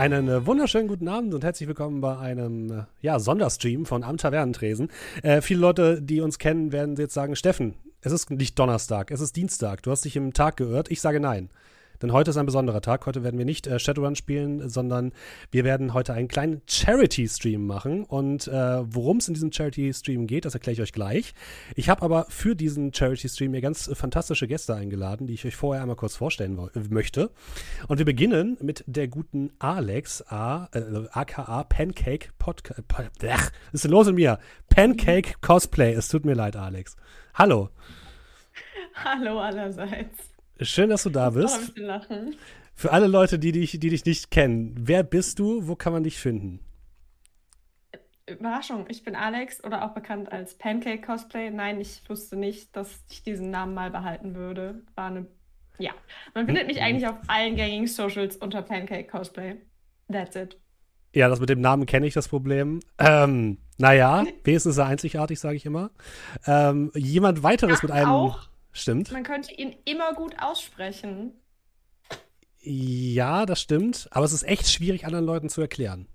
Einen äh, wunderschönen guten Abend und herzlich willkommen bei einem äh, ja, Sonderstream von Am Tavernentresen. Äh, viele Leute, die uns kennen, werden jetzt sagen, Steffen, es ist nicht Donnerstag, es ist Dienstag. Du hast dich im Tag geirrt. Ich sage nein. Denn heute ist ein besonderer Tag. Heute werden wir nicht äh, Shadowrun spielen, sondern wir werden heute einen kleinen Charity-Stream machen. Und äh, worum es in diesem Charity-Stream geht, das erkläre ich euch gleich. Ich habe aber für diesen Charity-Stream mir ganz äh, fantastische Gäste eingeladen, die ich euch vorher einmal kurz vorstellen möchte. Und wir beginnen mit der guten Alex, A, äh, aka Pancake Podcast. Was ist denn los in mir? Pancake Cosplay. Es tut mir leid, Alex. Hallo. Hallo allerseits. Schön, dass du da bist. Lachen. Für alle Leute, die dich, die dich nicht kennen, wer bist du? Wo kann man dich finden? Überraschung, ich bin Alex oder auch bekannt als Pancake Cosplay. Nein, ich wusste nicht, dass ich diesen Namen mal behalten würde. War eine. Ja. Man findet mich eigentlich auf allen gängigen Socials unter Pancake Cosplay. That's it. Ja, das mit dem Namen kenne ich das Problem. Ähm, naja, wenigstens ist er einzigartig, sage ich immer. Ähm, jemand weiteres Ach, mit einem. Auch Stimmt. Man könnte ihn immer gut aussprechen. Ja, das stimmt. Aber es ist echt schwierig, anderen Leuten zu erklären.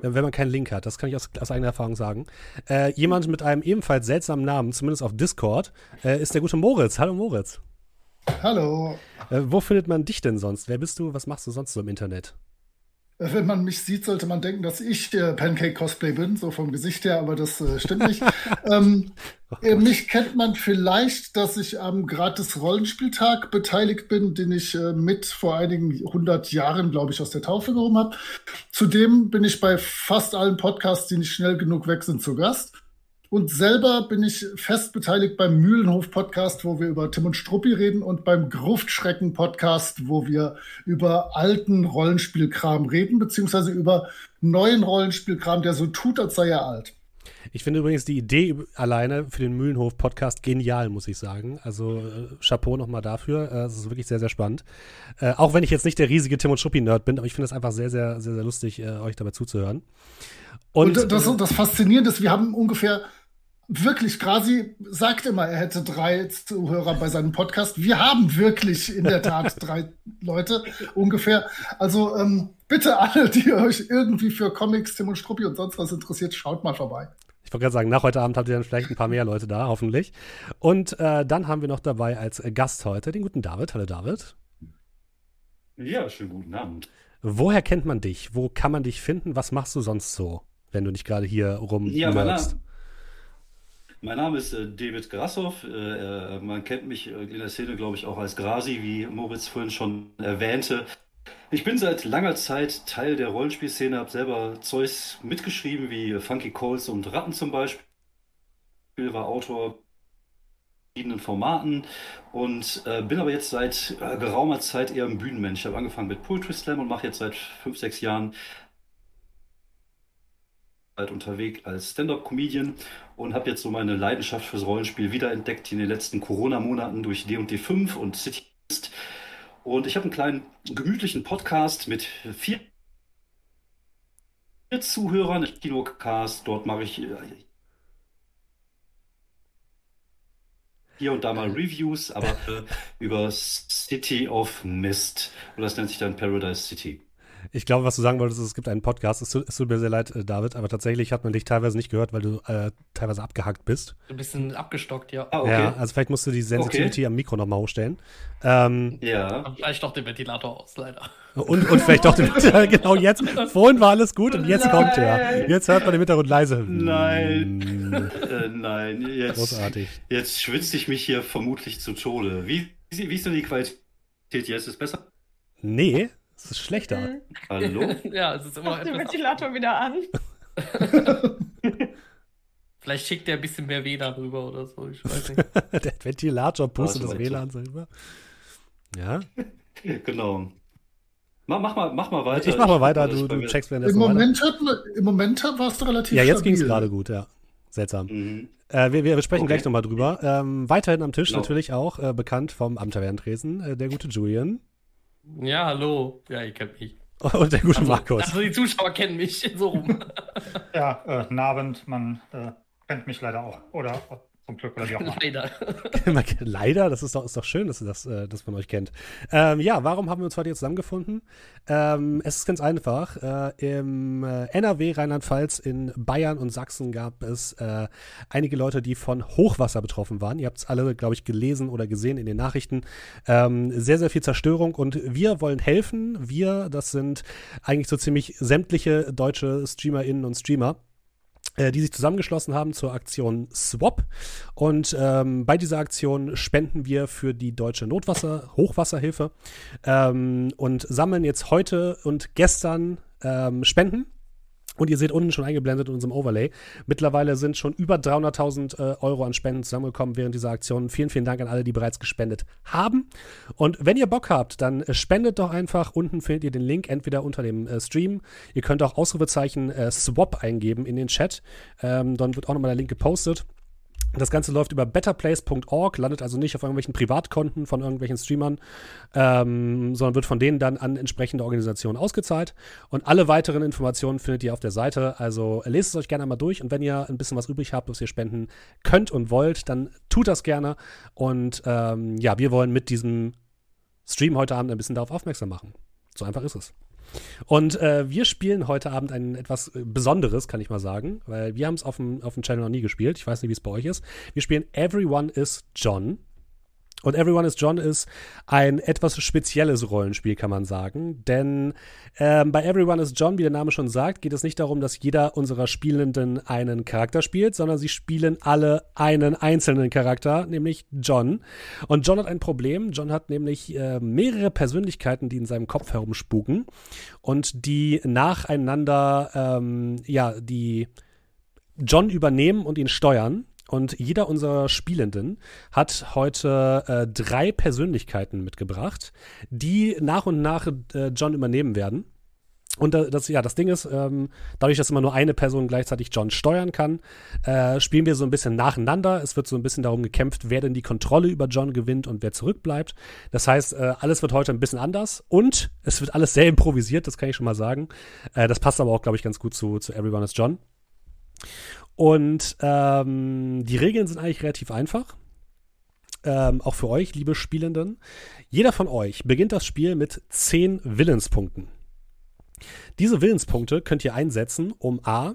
Wenn man keinen Link hat, das kann ich aus, aus eigener Erfahrung sagen. Äh, jemand mit einem ebenfalls seltsamen Namen, zumindest auf Discord, äh, ist der gute Moritz. Hallo Moritz. Hallo. Äh, wo findet man dich denn sonst? Wer bist du? Was machst du sonst so im Internet? Wenn man mich sieht, sollte man denken, dass ich der Pancake-Cosplay bin, so vom Gesicht her, aber das äh, stimmt nicht. ähm, oh mich kennt man vielleicht, dass ich am Gratis-Rollenspieltag beteiligt bin, den ich äh, mit vor einigen hundert Jahren, glaube ich, aus der Taufe gehoben habe. Zudem bin ich bei fast allen Podcasts, die nicht schnell genug weg sind, zu Gast. Und selber bin ich fest beteiligt beim Mühlenhof-Podcast, wo wir über Tim und Struppi reden, und beim Gruftschrecken-Podcast, wo wir über alten Rollenspielkram reden, beziehungsweise über neuen Rollenspielkram, der so tut, als sei er alt. Ich finde übrigens die Idee alleine für den Mühlenhof-Podcast genial, muss ich sagen. Also äh, Chapeau nochmal dafür. Äh, es ist wirklich sehr, sehr spannend. Äh, auch wenn ich jetzt nicht der riesige Tim und Struppi-Nerd bin, aber ich finde es einfach sehr, sehr, sehr, sehr lustig, äh, euch dabei zuzuhören. Und, und das, das Faszinierende ist, wir haben ungefähr wirklich, Grasi sagt immer, er hätte drei Zuhörer bei seinem Podcast. Wir haben wirklich in der Tat drei Leute ungefähr. Also ähm, bitte alle, die euch irgendwie für Comics, Tim und Struppi und sonst was interessiert, schaut mal vorbei. Ich wollte gerade sagen, nach heute Abend habt ihr dann vielleicht ein paar mehr Leute da, hoffentlich. Und äh, dann haben wir noch dabei als Gast heute den guten David. Hallo David. Ja, schönen guten Abend. Woher kennt man dich? Wo kann man dich finden? Was machst du sonst so, wenn du nicht gerade hier rum Ja, mein Name, ist äh, David Grassoff. Äh, äh, man kennt mich äh, in der Szene, glaube ich, auch als Grasi, wie Moritz vorhin schon erwähnte. Ich bin seit langer Zeit Teil der Rollenspielszene, habe selber Zeugs mitgeschrieben, wie Funky Calls und Ratten zum Beispiel. War Autor verschiedenen Formaten und äh, bin aber jetzt seit äh, geraumer Zeit eher ein Bühnenmensch. Ich habe angefangen mit Poetry Slam und mache jetzt seit fünf, sechs Jahren unterwegs als Stand-up-Comedian und habe jetzt so meine Leidenschaft fürs Rollenspiel wiederentdeckt in den letzten Corona-Monaten durch D&D 5 und City und ich habe einen kleinen gemütlichen Podcast mit vier Zuhörern, Kinocast, dort mache ich äh, hier und da mal Reviews, aber über City of Mist. Und das nennt sich dann Paradise City. Ich glaube, was du sagen wolltest, ist, es gibt einen Podcast. Es tut, es tut mir sehr leid, äh, David, aber tatsächlich hat man dich teilweise nicht gehört, weil du äh, teilweise abgehackt bist. Ein bisschen abgestockt, ja. Ah, okay. Ja, also vielleicht musst du die Sensitivity okay. am Mikro nochmal hochstellen. Ähm, ja. Und vielleicht doch den Ventilator aus, leider. Und, und vielleicht doch den Ventilator, genau jetzt. Vorhin war alles gut und jetzt nein. kommt er. Jetzt hört man im Hintergrund leise. Nein. äh, nein, jetzt. Großartig. Jetzt schwitze ich mich hier vermutlich zu Tode. Wie, wie ist denn die Qualität jetzt? Ist es besser? Nee, es ist schlechter. Mhm. Hallo? ja, es ist immer Mach den Ventilator wieder an. Vielleicht schickt er ein bisschen mehr WLAN rüber oder so, ich weiß nicht. Der Ventilator pustet das WLAN rüber. Ja. Genau. Mach, mach, mal, mach mal weiter. Ich mach mal weiter, du, du checkst während Im Moment, hat, Im Moment warst du relativ Ja, jetzt ging es gerade gut, ja. Seltsam. Mhm. Äh, wir, wir sprechen okay. gleich nochmal drüber. Ähm, weiterhin am Tisch genau. natürlich auch äh, bekannt vom Amtavernentresen, äh, der gute Julian. Ja, hallo. Ja, ihr kennt mich. Und der gute also, Markus. Also die Zuschauer kennen mich so rum. ja, äh, Abend, man äh, kennt mich leider auch. Oder Zum Glück oder wie auch immer. Leider. Leider, das ist doch, ist doch schön, dass, das, äh, dass man euch kennt. Ähm, ja, warum haben wir uns heute hier zusammengefunden? Ähm, es ist ganz einfach. Äh, Im äh, NRW, Rheinland-Pfalz, in Bayern und Sachsen gab es äh, einige Leute, die von Hochwasser betroffen waren. Ihr habt es alle, glaube ich, gelesen oder gesehen in den Nachrichten. Ähm, sehr, sehr viel Zerstörung und wir wollen helfen. Wir, das sind eigentlich so ziemlich sämtliche deutsche StreamerInnen und Streamer die sich zusammengeschlossen haben zur Aktion Swap. Und ähm, bei dieser Aktion spenden wir für die deutsche Notwasser, Hochwasserhilfe ähm, und sammeln jetzt heute und gestern ähm, Spenden und ihr seht unten schon eingeblendet in unserem Overlay. Mittlerweile sind schon über 300.000 äh, Euro an Spenden zusammengekommen während dieser Aktion. Vielen, vielen Dank an alle, die bereits gespendet haben. Und wenn ihr Bock habt, dann äh, spendet doch einfach. Unten findet ihr den Link entweder unter dem äh, Stream. Ihr könnt auch Ausrufezeichen äh, Swap eingeben in den Chat. Ähm, dann wird auch nochmal der Link gepostet. Das Ganze läuft über betterplace.org, landet also nicht auf irgendwelchen Privatkonten von irgendwelchen Streamern, ähm, sondern wird von denen dann an entsprechende Organisationen ausgezahlt. Und alle weiteren Informationen findet ihr auf der Seite. Also lest es euch gerne mal durch und wenn ihr ein bisschen was übrig habt, was ihr spenden könnt und wollt, dann tut das gerne. Und ähm, ja, wir wollen mit diesem Stream heute Abend ein bisschen darauf aufmerksam machen. So einfach ist es. Und äh, wir spielen heute Abend ein etwas äh, Besonderes, kann ich mal sagen, weil wir haben es auf dem, auf dem Channel noch nie gespielt. Ich weiß nicht, wie es bei euch ist. Wir spielen Everyone is John. Und Everyone is John ist ein etwas spezielles Rollenspiel, kann man sagen. Denn ähm, bei Everyone is John, wie der Name schon sagt, geht es nicht darum, dass jeder unserer Spielenden einen Charakter spielt, sondern sie spielen alle einen einzelnen Charakter, nämlich John. Und John hat ein Problem. John hat nämlich äh, mehrere Persönlichkeiten, die in seinem Kopf herumspuken und die nacheinander, ähm, ja, die John übernehmen und ihn steuern. Und jeder unserer Spielenden hat heute äh, drei Persönlichkeiten mitgebracht, die nach und nach äh, John übernehmen werden. Und das, ja, das Ding ist, ähm, dadurch, dass immer nur eine Person gleichzeitig John steuern kann, äh, spielen wir so ein bisschen nacheinander. Es wird so ein bisschen darum gekämpft, wer denn die Kontrolle über John gewinnt und wer zurückbleibt. Das heißt, äh, alles wird heute ein bisschen anders und es wird alles sehr improvisiert, das kann ich schon mal sagen. Äh, das passt aber auch, glaube ich, ganz gut zu, zu Everyone is John. Und ähm, die Regeln sind eigentlich relativ einfach. Ähm, auch für euch, liebe Spielenden. Jeder von euch beginnt das Spiel mit 10 Willenspunkten. Diese Willenspunkte könnt ihr einsetzen, um A,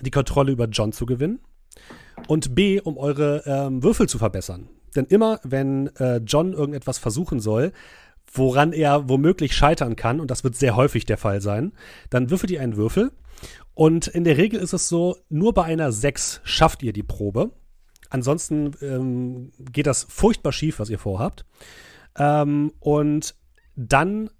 die Kontrolle über John zu gewinnen und B, um eure ähm, Würfel zu verbessern. Denn immer, wenn äh, John irgendetwas versuchen soll, woran er womöglich scheitern kann, und das wird sehr häufig der Fall sein, dann würfelt ihr einen Würfel und in der Regel ist es so, nur bei einer 6 schafft ihr die Probe. Ansonsten ähm, geht das furchtbar schief, was ihr vorhabt. Ähm, und dann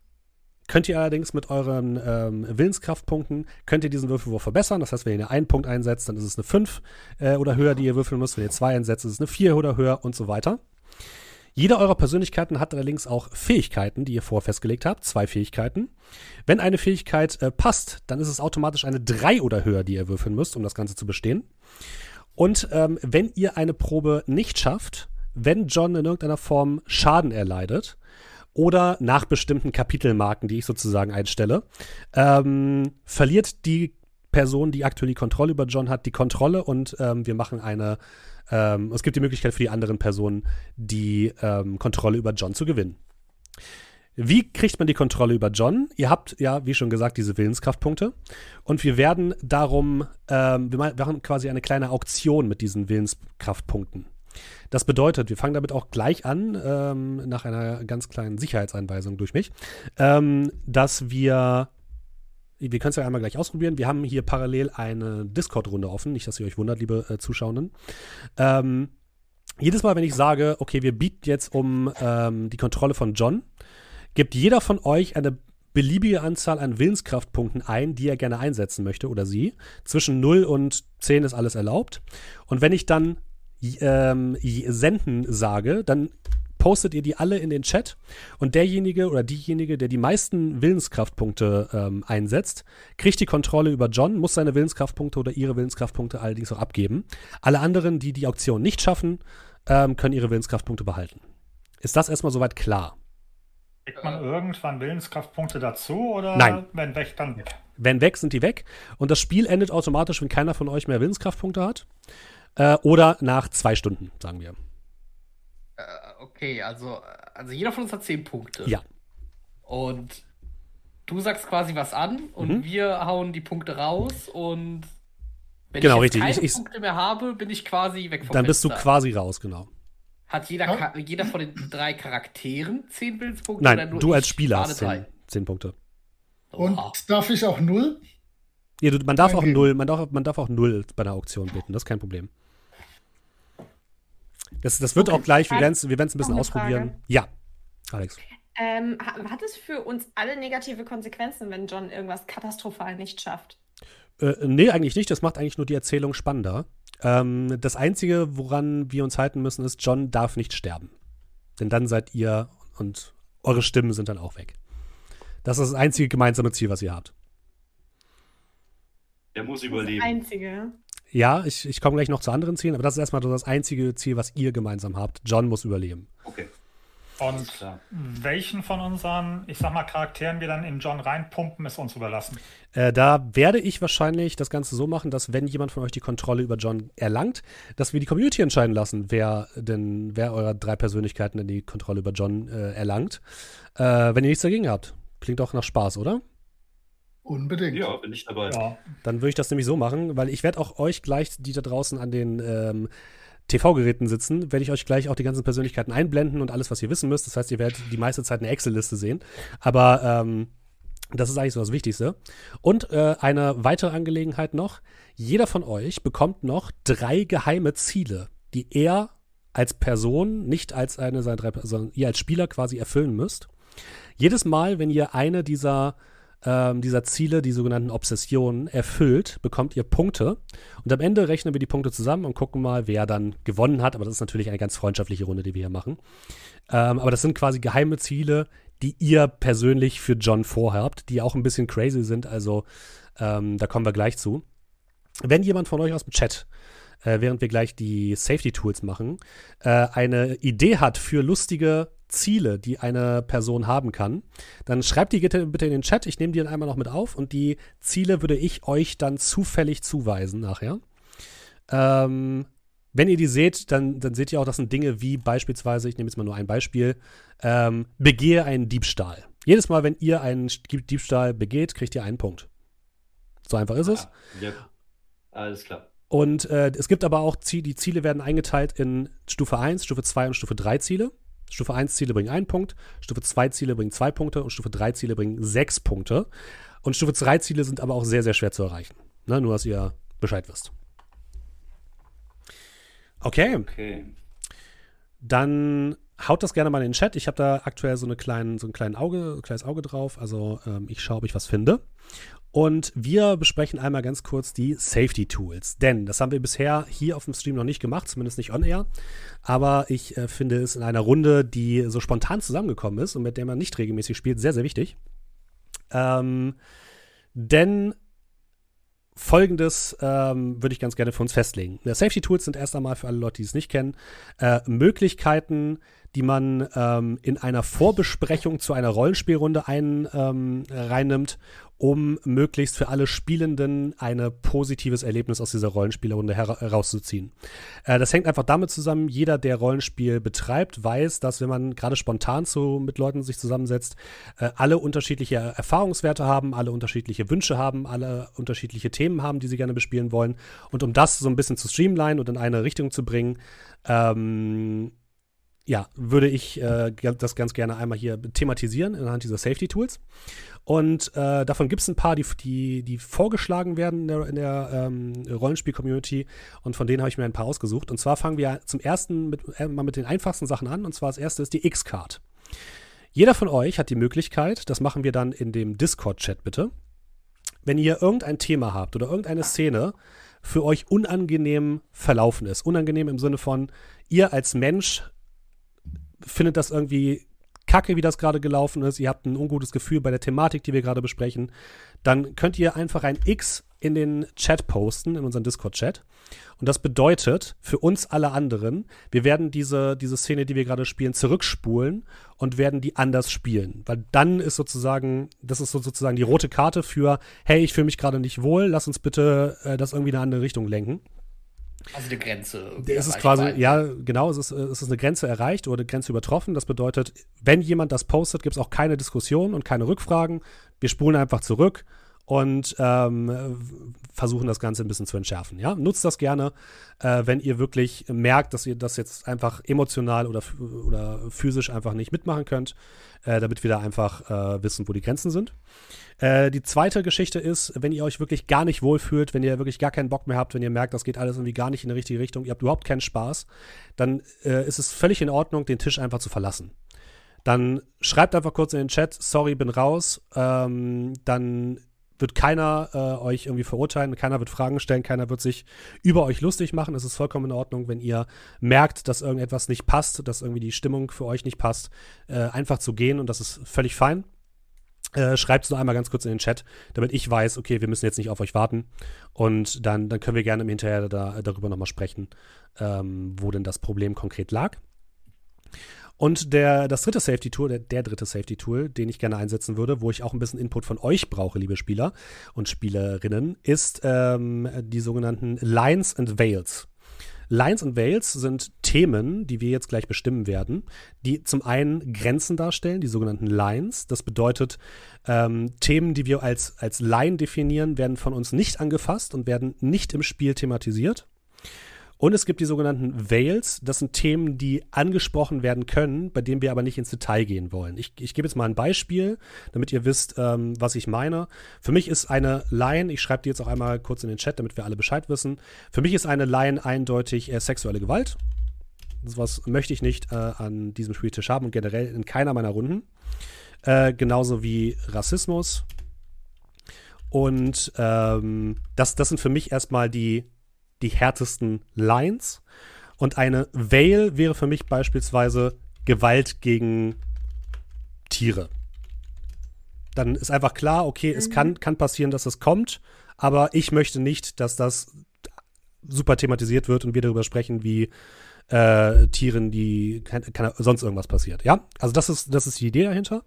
könnt ihr allerdings mit euren ähm, Willenskraftpunkten, könnt ihr diesen Würfelwurf verbessern. Das heißt, wenn ihr einen Punkt einsetzt, dann ist es eine 5 äh, oder höher, die ihr würfeln müsst. Wenn ihr zwei einsetzt, ist es eine 4 oder höher und so weiter. Jede eurer Persönlichkeiten hat allerdings auch Fähigkeiten, die ihr vorher festgelegt habt. Zwei Fähigkeiten. Wenn eine Fähigkeit äh, passt, dann ist es automatisch eine 3 oder höher, die ihr würfeln müsst, um das Ganze zu bestehen. Und ähm, wenn ihr eine Probe nicht schafft, wenn John in irgendeiner Form Schaden erleidet, oder nach bestimmten Kapitelmarken, die ich sozusagen einstelle, ähm, verliert die Person, die aktuell die Kontrolle über John hat, die Kontrolle und ähm, wir machen eine ähm, es gibt die Möglichkeit für die anderen Personen, die ähm, Kontrolle über John zu gewinnen. Wie kriegt man die Kontrolle über John? Ihr habt ja, wie schon gesagt, diese Willenskraftpunkte. Und wir werden darum, ähm, wir machen quasi eine kleine Auktion mit diesen Willenskraftpunkten. Das bedeutet, wir fangen damit auch gleich an, ähm, nach einer ganz kleinen Sicherheitseinweisung durch mich, ähm, dass wir wir können es ja einmal gleich ausprobieren. Wir haben hier parallel eine Discord-Runde offen. Nicht, dass ihr euch wundert, liebe äh, Zuschauenden. Ähm, jedes Mal, wenn ich sage, okay, wir bieten jetzt um ähm, die Kontrolle von John, gibt jeder von euch eine beliebige Anzahl an Willenskraftpunkten ein, die er gerne einsetzen möchte oder sie. Zwischen 0 und 10 ist alles erlaubt. Und wenn ich dann ähm, senden sage, dann postet ihr die alle in den Chat und derjenige oder diejenige, der die meisten Willenskraftpunkte ähm, einsetzt, kriegt die Kontrolle über John, muss seine Willenskraftpunkte oder ihre Willenskraftpunkte allerdings auch abgeben. Alle anderen, die die Auktion nicht schaffen, ähm, können ihre Willenskraftpunkte behalten. Ist das erstmal soweit klar? Kriegt man irgendwann Willenskraftpunkte dazu oder Nein. wenn weg, dann weg? Wenn weg, sind die weg. Und das Spiel endet automatisch, wenn keiner von euch mehr Willenskraftpunkte hat. Äh, oder nach zwei Stunden, sagen wir. Äh, okay, also, also jeder von uns hat 10 Punkte. Ja. Und du sagst quasi was an und Mhm. wir hauen die Punkte raus und wenn Genau, ich jetzt richtig. keine Ich- ich- Punkte mehr habe, bin ich quasi weg vom Dann bist du Fenster. quasi raus, genau. Hat jeder. Ka- jeder von den drei Charakteren 10 Willenspunkte? oder Nein, nur du als Spieler hast zehn, zehn Punkte. Und darf ich auch null? Ja, du, man darf auch Eingeben. null, man darf, man darf auch null bei einer Auktion bitten, das ist kein Problem. Das, das wird Okay. auch gleich, wir werden es wir werden's ein bisschen ausprobieren. Frage. Ja, Alex. Ähm, ha- hat es für uns alle negative Konsequenzen, wenn John irgendwas katastrophal nicht schafft? Äh, nee, eigentlich nicht. Das macht eigentlich nur die Erzählung spannender. Ähm, das Einzige, woran wir uns halten müssen, ist, John darf nicht sterben. Denn dann seid ihr und eure Stimmen sind dann auch weg. Das ist das einzige gemeinsame Ziel, was ihr habt. Der muss Das überleben. Einzige. Ja, ich, ich komme gleich noch zu anderen Zielen, aber das ist erstmal so das einzige Ziel, was ihr gemeinsam habt. John muss überleben. Okay, Und klar. welchen von unseren, ich sag mal, Charakteren wir dann in John reinpumpen, ist uns überlassen. Äh, da werde ich wahrscheinlich das Ganze so machen, dass wenn jemand von euch die Kontrolle über John erlangt, dass wir die Community entscheiden lassen, wer denn, wer eurer drei Persönlichkeiten denn die Kontrolle über John äh, erlangt. Äh, wenn ihr nichts dagegen habt. Klingt auch nach Spaß, oder? Unbedingt. Ja, bin ich dabei. Ja. Dann würde ich das nämlich so machen, weil ich werde auch euch gleich, die da draußen an den ähm, TV-Geräten sitzen, werde ich euch gleich auch die ganzen Persönlichkeiten einblenden und alles, was ihr wissen müsst. Das heißt, ihr werdet die meiste Zeit eine Excel-Liste sehen. Aber ähm, das ist eigentlich so das Wichtigste. Und äh, eine weitere Angelegenheit noch. Jeder von euch bekommt noch drei geheime Ziele, die er als Person, nicht als eine seiner drei, sondern ihr als Spieler quasi erfüllen müsst. Jedes Mal, wenn ihr eine dieser, ähm, dieser Ziele, die sogenannten Obsessionen, erfüllt, bekommt ihr Punkte. Und am Ende rechnen wir die Punkte zusammen und gucken mal, wer dann gewonnen hat. Aber das ist natürlich eine ganz freundschaftliche Runde, die wir hier machen. Ähm, aber das sind quasi geheime Ziele, die ihr persönlich für John vorhabt, die auch ein bisschen crazy sind. Also ähm, da kommen wir gleich zu. Wenn jemand von euch aus dem Chat, äh, während wir gleich die Safety Tools machen, äh, eine Idee hat für lustige Ziele, die eine Person haben kann, dann schreibt die bitte bitte in den Chat. Ich nehme die dann einmal noch mit auf und die Ziele würde ich euch dann zufällig zuweisen nachher. Ähm, wenn ihr die seht, dann, dann seht ihr auch, das sind Dinge wie beispielsweise, ich nehme jetzt mal nur ein Beispiel, ähm, begehe einen Diebstahl. Jedes Mal, wenn ihr einen Diebstahl begeht, kriegt ihr einen Punkt. So einfach ist es. Ah, ja. Alles klar. Und äh, es gibt aber auch, die Ziele werden eingeteilt in Stufe 1, Stufe 2 und Stufe 3 Ziele. Stufe 1 Ziele bringen einen Punkt, Stufe 2 Ziele bringen zwei Punkte und Stufe 3 Ziele bringen sechs Punkte. Und Stufe 3 Ziele sind aber auch sehr, sehr schwer zu erreichen. Ne? Nur, dass ihr Bescheid wisst. Okay, Okay. dann haut das gerne mal in den Chat. Ich habe da aktuell so, eine kleinen, so ein kleinen Auge, ein kleines Auge drauf. Also ähm, ich schaue, ob ich was finde. Und wir besprechen einmal ganz kurz die Safety Tools. Denn das haben wir bisher hier auf dem Stream noch nicht gemacht, zumindest nicht on air. Aber ich äh, finde es in einer Runde, die so spontan zusammengekommen ist und mit der man nicht regelmäßig spielt, sehr, sehr wichtig. Ähm, denn Folgendes ähm, würde ich ganz gerne für uns festlegen. Safety Tools sind erst einmal für alle Leute, die es nicht kennen, äh, Möglichkeiten, die man ähm, in einer Vorbesprechung zu einer Rollenspielrunde ein, ähm, reinnimmt, um möglichst für alle Spielenden ein positives Erlebnis aus dieser Rollenspielrunde hera herauszuziehen. Äh, das hängt einfach damit zusammen, jeder, der Rollenspiel betreibt, weiß, dass wenn man gerade spontan zu, mit Leuten sich zusammensetzt, äh, alle unterschiedliche Erfahrungswerte haben, alle unterschiedliche Wünsche haben, alle unterschiedliche Themen haben, die sie gerne bespielen wollen. Und um das so ein bisschen zu streamline und in eine Richtung zu bringen, ähm, ja, würde ich äh, das ganz gerne einmal hier thematisieren anhand dieser Safety Tools. Und äh, davon gibt es ein paar, die, die, die vorgeschlagen werden in der, in der ähm, Rollenspiel-Community. Und von denen habe ich mir ein paar ausgesucht. Und zwar fangen wir zum ersten mit, äh, mal mit den einfachsten Sachen an. Und zwar das erste ist die X-Card. Jeder von euch hat die Möglichkeit, das machen wir dann in dem Discord-Chat bitte, wenn ihr irgendein Thema habt oder irgendeine Szene für euch unangenehm verlaufen ist. Unangenehm im Sinne von, ihr als Mensch findet das irgendwie kacke, wie das gerade gelaufen ist, ihr habt ein ungutes Gefühl bei der Thematik, die wir gerade besprechen, dann könnt ihr einfach ein X in den Chat posten, in unseren Discord-Chat. Und das bedeutet für uns alle anderen, wir werden diese, diese Szene, die wir gerade spielen, zurückspulen und werden die anders spielen. Weil dann ist sozusagen, das ist so sozusagen die rote Karte für, hey, ich fühle mich gerade nicht wohl, lass uns bitte äh, das irgendwie in eine andere Richtung lenken. Also eine Grenze. Es ist quasi, ja, genau, es ist, es ist eine Grenze erreicht oder eine Grenze übertroffen. Das bedeutet, wenn jemand das postet, gibt es auch keine Diskussion und keine Rückfragen. Wir spulen einfach zurück und ähm, versuchen das Ganze ein bisschen zu entschärfen. Ja? Nutzt das gerne, äh, wenn ihr wirklich merkt, dass ihr das jetzt einfach emotional oder, oder physisch einfach nicht mitmachen könnt, äh, damit wir da einfach äh, wissen, wo die Grenzen sind. Äh, die zweite Geschichte ist, wenn ihr euch wirklich gar nicht wohlfühlt, wenn ihr wirklich gar keinen Bock mehr habt, wenn ihr merkt, das geht alles irgendwie gar nicht in die richtige Richtung, ihr habt überhaupt keinen Spaß, dann äh, ist es völlig in Ordnung, den Tisch einfach zu verlassen. Dann schreibt einfach kurz in den Chat, sorry, bin raus. Ähm, dann wird keiner äh, euch irgendwie verurteilen, keiner wird Fragen stellen, keiner wird sich über euch lustig machen. Es ist vollkommen in Ordnung, wenn ihr merkt, dass irgendetwas nicht passt, dass irgendwie die Stimmung für euch nicht passt, äh, einfach zu gehen und das ist völlig fein. Äh, Schreibt es nur einmal ganz kurz in den Chat, damit ich weiß, okay, wir müssen jetzt nicht auf euch warten. Und dann, dann können wir gerne im Hinterher da, darüber nochmal sprechen, ähm, wo denn das Problem konkret lag. Und der, das dritte Safety-Tool, der, der, dritte Safety-Tool, den ich gerne einsetzen würde, wo ich auch ein bisschen Input von euch brauche, liebe Spieler und Spielerinnen, ist ähm, die sogenannten Lines and Veils. Lines and Veils sind Themen, die wir jetzt gleich bestimmen werden, die zum einen Grenzen darstellen, die sogenannten Lines. Das bedeutet, ähm, Themen, die wir als, als Line definieren, werden von uns nicht angefasst und werden nicht im Spiel thematisiert. Und es gibt die sogenannten Veils. Das sind Themen, die angesprochen werden können, bei denen wir aber nicht ins Detail gehen wollen. Ich, ich gebe jetzt mal ein Beispiel, damit ihr wisst, ähm, was ich meine. Für mich ist eine Line, ich schreibe die jetzt auch einmal kurz in den Chat, damit wir alle Bescheid wissen. Für mich ist eine Line eindeutig äh, sexuelle Gewalt. Das was möchte ich nicht äh, an diesem Spieltisch haben und generell in keiner meiner Runden. Äh, genauso wie Rassismus. Und ähm, das, das sind für mich erstmal die die härtesten Lines. Und eine Veil wäre für mich beispielsweise Gewalt gegen Tiere. Dann ist einfach klar, okay, mhm. es kann, kann passieren, dass es kommt, aber ich möchte nicht, dass das super thematisiert wird und wir darüber sprechen, wie äh, Tieren, die kann, kann, sonst irgendwas passiert. Ja, also das ist, das ist die Idee dahinter.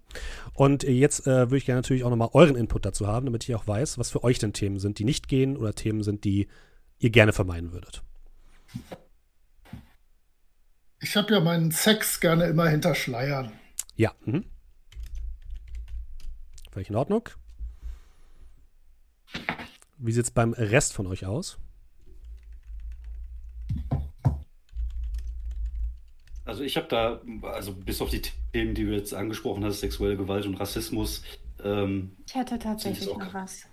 Und jetzt äh, würde ich gerne natürlich auch nochmal euren Input dazu haben, damit ich auch weiß, was für euch denn Themen sind, die nicht gehen oder Themen sind, die ihr gerne vermeiden würdet? Ich habe ja meinen Sex gerne immer hinter Schleiern. Ja. Mhm. Völlig in Ordnung. Wie sieht es beim Rest von euch aus? Also ich habe da, also bis auf die Themen, die du jetzt angesprochen hast, sexuelle Gewalt und Rassismus. Ähm, ich hätte tatsächlich noch was.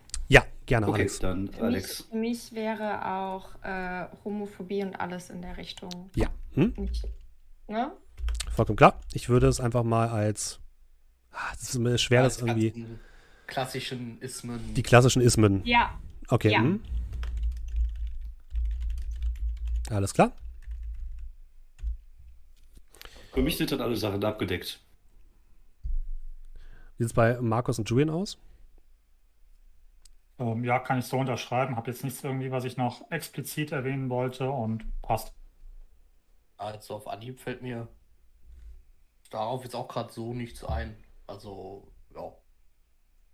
Gerne, okay, Alex. dann für Alex. Mich, für mich wäre auch äh, Homophobie und alles in der Richtung. Ja. Hm? Nicht, ne? Vollkommen klar. Ich würde es einfach mal als. Ah, das ist mir schwer, das irgendwie. Klassischen Ismen. Die klassischen Ismen. Ja. Okay. Ja. Hm. Alles klar. Für mich sind dann alle Sachen abgedeckt. Wie sieht es bei Markus und Julian aus? Ähm, ja, kann ich so unterschreiben. Habe jetzt nichts irgendwie, was ich noch explizit erwähnen wollte und passt. Also auf Anhieb fällt mir darauf jetzt auch gerade so nichts ein. Also, ja.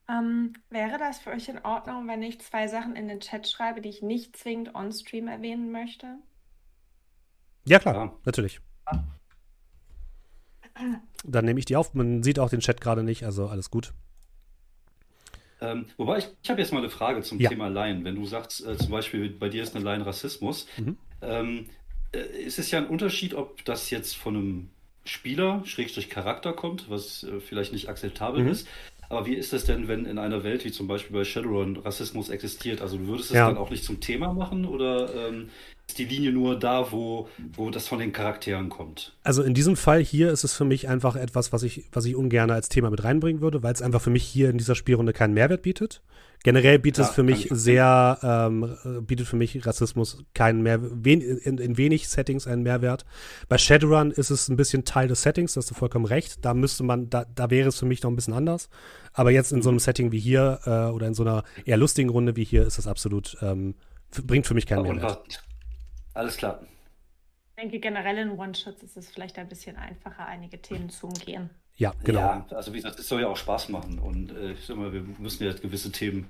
Ähm, wäre das für euch in Ordnung, wenn ich zwei Sachen in den Chat schreibe, die ich nicht zwingend on-stream erwähnen möchte? Ja, klar, Ja. natürlich. Dann nehme ich die auf. Man sieht auch den Chat gerade nicht, also alles gut. Ähm, wobei ich, ich habe jetzt mal eine Frage zum Ja. Thema Laien. Wenn du sagst, äh, zum Beispiel bei dir ist eine Laien Rassismus, Mhm. ähm, äh, ist es ja ein Unterschied, ob das jetzt von einem Spieler, Schrägstrich Charakter kommt, was äh, vielleicht nicht akzeptabel Mhm. ist. Aber wie ist es denn, wenn in einer Welt wie zum Beispiel bei Shadowrun Rassismus existiert? Also du würdest es Ja. dann auch nicht zum Thema machen oder ähm, ist die Linie nur da, wo, wo das von den Charakteren kommt? Also in diesem Fall hier ist es für mich einfach etwas, was ich, was ich ungern als Thema mit reinbringen würde, weil es einfach für mich hier in dieser Spielrunde keinen Mehrwert bietet. Generell bietet Ja, es für mich sehr, ähm, äh, bietet für mich Rassismus keinen mehr, wen, in, in wenig Settings einen Mehrwert. Bei Shadowrun ist es ein bisschen Teil des Settings, da hast du vollkommen recht. Da müsste man, da, da wäre es für mich noch ein bisschen anders. Aber jetzt in so einem Setting wie hier äh, oder in so einer eher lustigen Runde wie hier ist das absolut, ähm, bringt für mich keinen Mehrwert. Alles klar. Ich denke, generell in One-Shots ist es vielleicht ein bisschen einfacher, einige Themen zu umgehen. Ja, genau. Ja, also wie gesagt, es soll ja auch Spaß machen und äh, ich sag mal, wir müssen ja gewisse Themen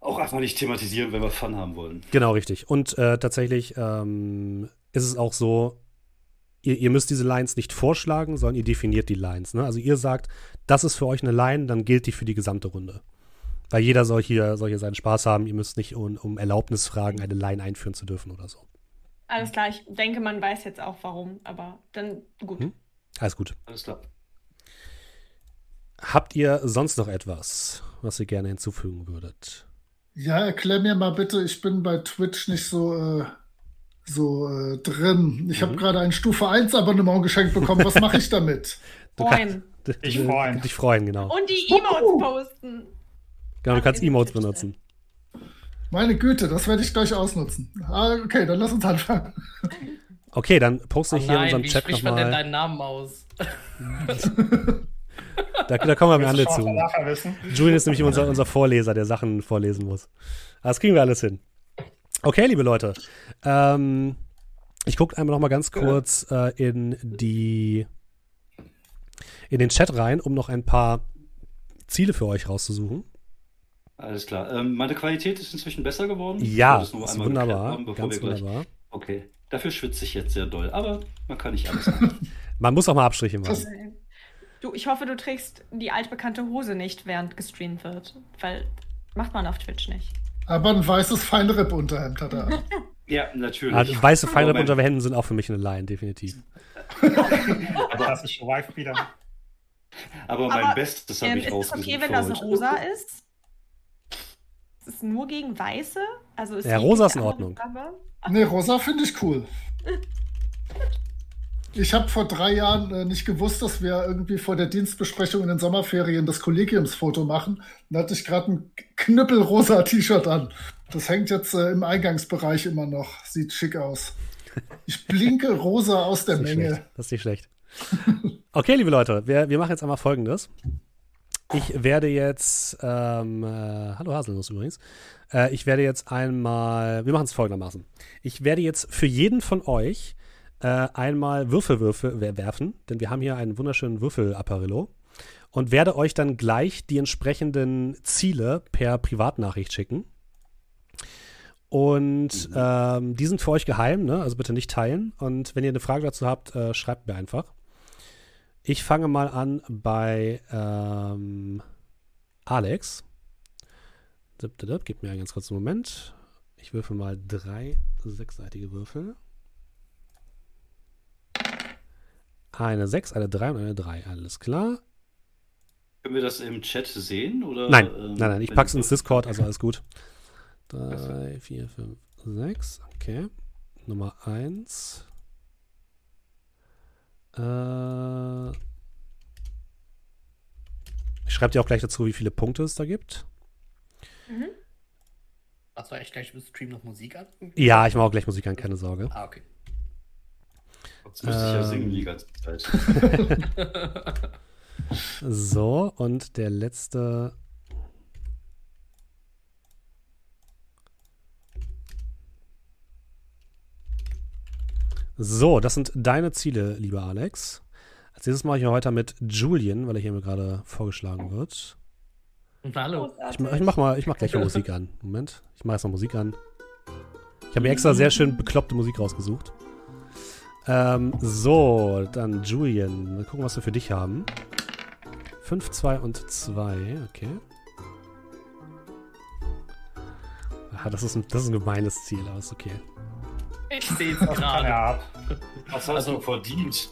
auch einfach nicht thematisieren, wenn wir Fun haben wollen. Genau, richtig. Und äh, tatsächlich ähm, ist es auch so, ihr, ihr, müsst diese Lines nicht vorschlagen, sondern ihr definiert die Lines. Ne? Also ihr sagt, das ist für euch eine Line, dann gilt die für die gesamte Runde. Weil jeder soll hier, soll hier seinen Spaß haben. Ihr müsst nicht um, um Erlaubnis fragen, eine Line einführen zu dürfen oder so. Alles klar, ich denke, man weiß jetzt auch warum, aber dann gut. Hm? Alles gut. Alles klar. Habt ihr sonst noch etwas, was ihr gerne hinzufügen würdet? Ja, erklär mir mal bitte, ich bin bei Twitch nicht so, äh, so äh, drin. Ich mhm. habe gerade ein Stufe 1 Abonnement geschenkt bekommen. Was mache ich damit? freuen. Ich freuen. Dich freuen, genau. Und die Emotes posten. Genau, du kannst Emotes benutzen. Meine Güte, das werde ich gleich ausnutzen. Ah, okay, dann lass uns anfangen. Okay, dann poste ich oh hier in unserem wie Chat nochmal. man denn deinen Namen aus? da, da kommen wir am Ende zu. Julian ist nämlich unser, unser Vorleser, der Sachen vorlesen muss. Das kriegen wir alles hin. Okay, liebe Leute. Ähm, ich gucke einmal noch mal ganz kurz äh, in die in den Chat rein, um noch ein paar Ziele für euch rauszusuchen. Alles klar. Ähm, meine Qualität ist inzwischen besser geworden. Ja, das ist wunderbar. Haben, ganz wunderbar. Okay, dafür schwitze ich jetzt sehr doll, aber man kann nicht alles machen. man muss auch mal Abstriche machen. Du, ich hoffe, du trägst die altbekannte Hose nicht, während gestreamt wird, weil macht man auf Twitch nicht. Aber ein weißes Feinripp-Unterhemd hat er. ja, natürlich. Also, weiße Feinripp-Unterhemden sind auch für mich eine Line, definitiv. aber das ist schon wieder. Aber mein aber, Bestes habe ähm, ich rausgesucht. Ist es okay, wenn das rosa ist? Ist es nur gegen Weiße? Also ist ja, rosa ist in Ordnung. Nee, rosa finde ich cool. Ich habe vor drei Jahren äh, nicht gewusst, dass wir irgendwie vor der Dienstbesprechung in den Sommerferien das Kollegiumsfoto machen. Da hatte ich gerade ein knüppelrosa T-Shirt an. Das hängt jetzt äh, im Eingangsbereich immer noch. Sieht schick aus. Ich blinke rosa aus der das Menge. Schlecht. Das ist nicht schlecht. Okay, liebe Leute, wir, wir machen jetzt einmal folgendes. Ich werde jetzt, ähm, äh, hallo Haselnuss übrigens, äh, ich werde jetzt einmal, wir machen es folgendermaßen. Ich werde jetzt für jeden von euch äh, einmal Würfelwürfe werfen, denn wir haben hier einen wunderschönen Würfelapparillo und werde euch dann gleich die entsprechenden Ziele per Privatnachricht schicken. Und mhm. ähm, die sind für euch geheim, ne? also bitte nicht teilen. Und wenn ihr eine Frage dazu habt, äh, schreibt mir einfach. Ich fange mal an bei ähm, Alex. Gib mir einen ganz kurzen Moment. Ich würfel mal drei sechsseitige Würfel. Eine 6, eine 3 und eine 3. Alles klar. Können wir das im Chat sehen? Oder, nein, ähm, nein, nein. Ich pack's ins Discord, also alles gut. 3, 4, 5, 6. Okay. Nummer 1. Äh, ich schreibe dir auch gleich dazu, wie viele Punkte es da gibt. Mhm. Hast du eigentlich gleich im Stream noch Musik an? Ja, ich mache auch gleich Musik an, keine Sorge. Ah, okay. Jetzt müsste ich ja singen die ganze Zeit. so, und der letzte. So, das sind deine Ziele, lieber Alex. Als nächstes mache ich heute mit Julian, weil er hier mir gerade vorgeschlagen wird. Hallo. Ich, ich mach mal, ich mach gleich Musik an. Moment, ich mache jetzt mal Musik an. Ich habe mir extra sehr schön bekloppte Musik rausgesucht. Ähm, so, dann Julian. Mal gucken, was wir für dich haben. 5, 2 und 2, okay. Aha, das ist, ein, das ist ein gemeines Ziel, aber ist okay. Ich sehe es gerade. Was hast also, du verdient?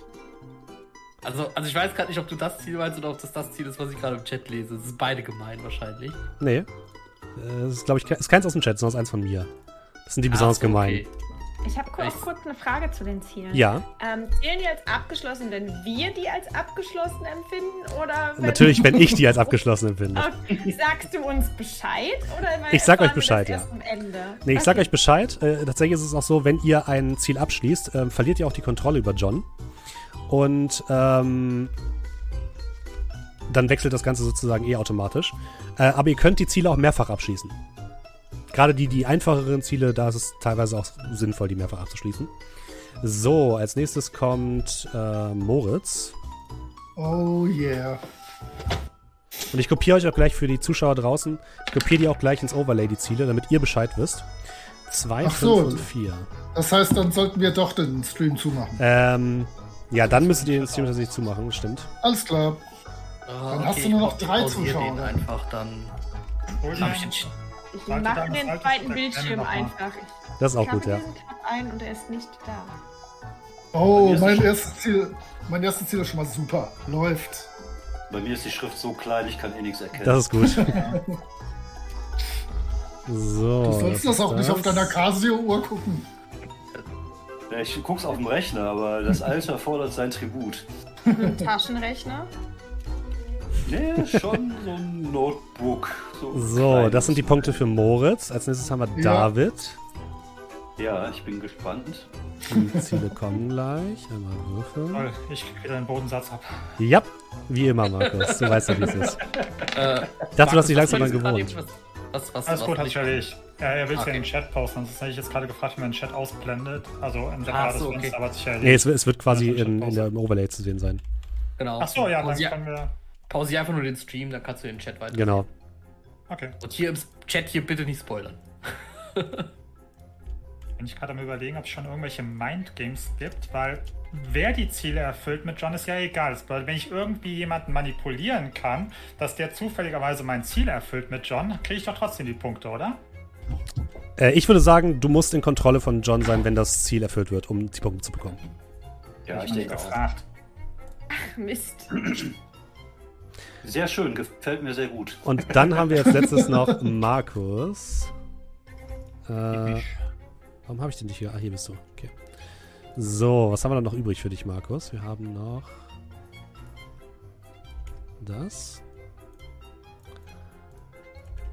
Also, also ich weiß gerade nicht, ob du das Ziel meinst oder ob das das Ziel ist, was ich gerade im Chat lese. Das ist beide gemein wahrscheinlich. Nee. Das ist, glaube ich, ist keins aus dem Chat, sondern eins von mir. Das sind die besonders so, gemein. Ich habe kurz, kurz eine Frage zu den Zielen. Ja. Ähm, zählen die als abgeschlossen, wenn wir die als abgeschlossen empfinden? Oder wenn Natürlich, wenn ich die als abgeschlossen empfinde. Okay. Sagst du uns Bescheid? Oder ich sag euch Bescheid, ja. Nee, ich okay. sag euch Bescheid. Äh, tatsächlich ist es auch so, wenn ihr ein Ziel abschließt, äh, verliert ihr auch die Kontrolle über John. Und ähm, dann wechselt das Ganze sozusagen eh automatisch. Äh, aber ihr könnt die Ziele auch mehrfach abschließen gerade die, die einfacheren Ziele, da ist es teilweise auch sinnvoll, die mehrfach abzuschließen. So, als nächstes kommt äh, Moritz. Oh yeah. Und ich kopiere euch auch gleich für die Zuschauer draußen, ich kopiere die auch gleich ins Overlay, die Ziele, damit ihr Bescheid wisst. 2, Ach 5 so. und 4. Das heißt, dann sollten wir doch den Stream zumachen. Ähm, ja, dann müsstet ihr den Stream tatsächlich zumachen, stimmt. Alles klar. Ah, Dann hast du nur noch drei Zuschauer. den einfach, dann Hol habe ich den- Ich Warte, mache den ich zweiten das Bildschirm einfach. Das ist auch ich gut, ja. diesen Tab ein und er ist nicht da. Oh, mein es- erstes Ziel. Mein erstes Ziel ist schon mal super. Läuft. Bei mir ist die Schrift so klein, ich kann eh nichts erkennen. Das ist gut. so. Du sollst das auch nicht auf deiner Casio-Uhr gucken. ja, ich guck's auf dem Rechner, aber das Alter fordert sein Tribut. Ein Taschenrechner. Nee, schon so ein Notebook. So, So, das sind die Punkte für Moritz. Als nächstes haben wir Ja. David. Ja, ich bin gespannt. Die Ziele kommen gleich. Einmal würfeln. Toll, ich krieg wieder den Bodensatz ab. Ja, wie immer, Markus. Du weißt ja, wie es ist. Äh, Ich dachte, du hast dich langsam dran du gewohnt. Was, was, Alles was, gut, sich erledigt. Ja, er will es Okay. ja in den Chat posten, sonst hätte ich jetzt gerade gefragt, wie man den Chat ausblendet. Also ein separates so, okay. Fenster, aber hat sich Nee, es, es wird quasi Ja, in, in der im Overlay zu sehen sein. Genau. Ach so, ja, dann Pausier, können wir. Pausier einfach nur den Stream, dann kannst du den Chat weiter. Genau. Okay. Und hier im Chat hier bitte nicht spoilern. Bin ich gerade am überlegen, ob es schon irgendwelche Mindgames gibt, weil wer die Ziele erfüllt mit John ist ja egal. Wenn ich irgendwie jemanden manipulieren kann, dass der zufälligerweise mein Ziel erfüllt mit John, kriege ich doch trotzdem die Punkte, oder? Äh, ich würde sagen, du musst in Kontrolle von John sein, wenn das Ziel erfüllt wird, um die Punkte zu bekommen. Ja, ich Hab denke auch. gefragt. Mist. Sehr schön, gefällt mir sehr gut. Und dann haben wir als letztes noch Markus. Äh, warum habe ich den nicht hier? Ah, hier bist du. Okay. So, was haben wir dann noch übrig für dich, Markus? Wir haben noch das.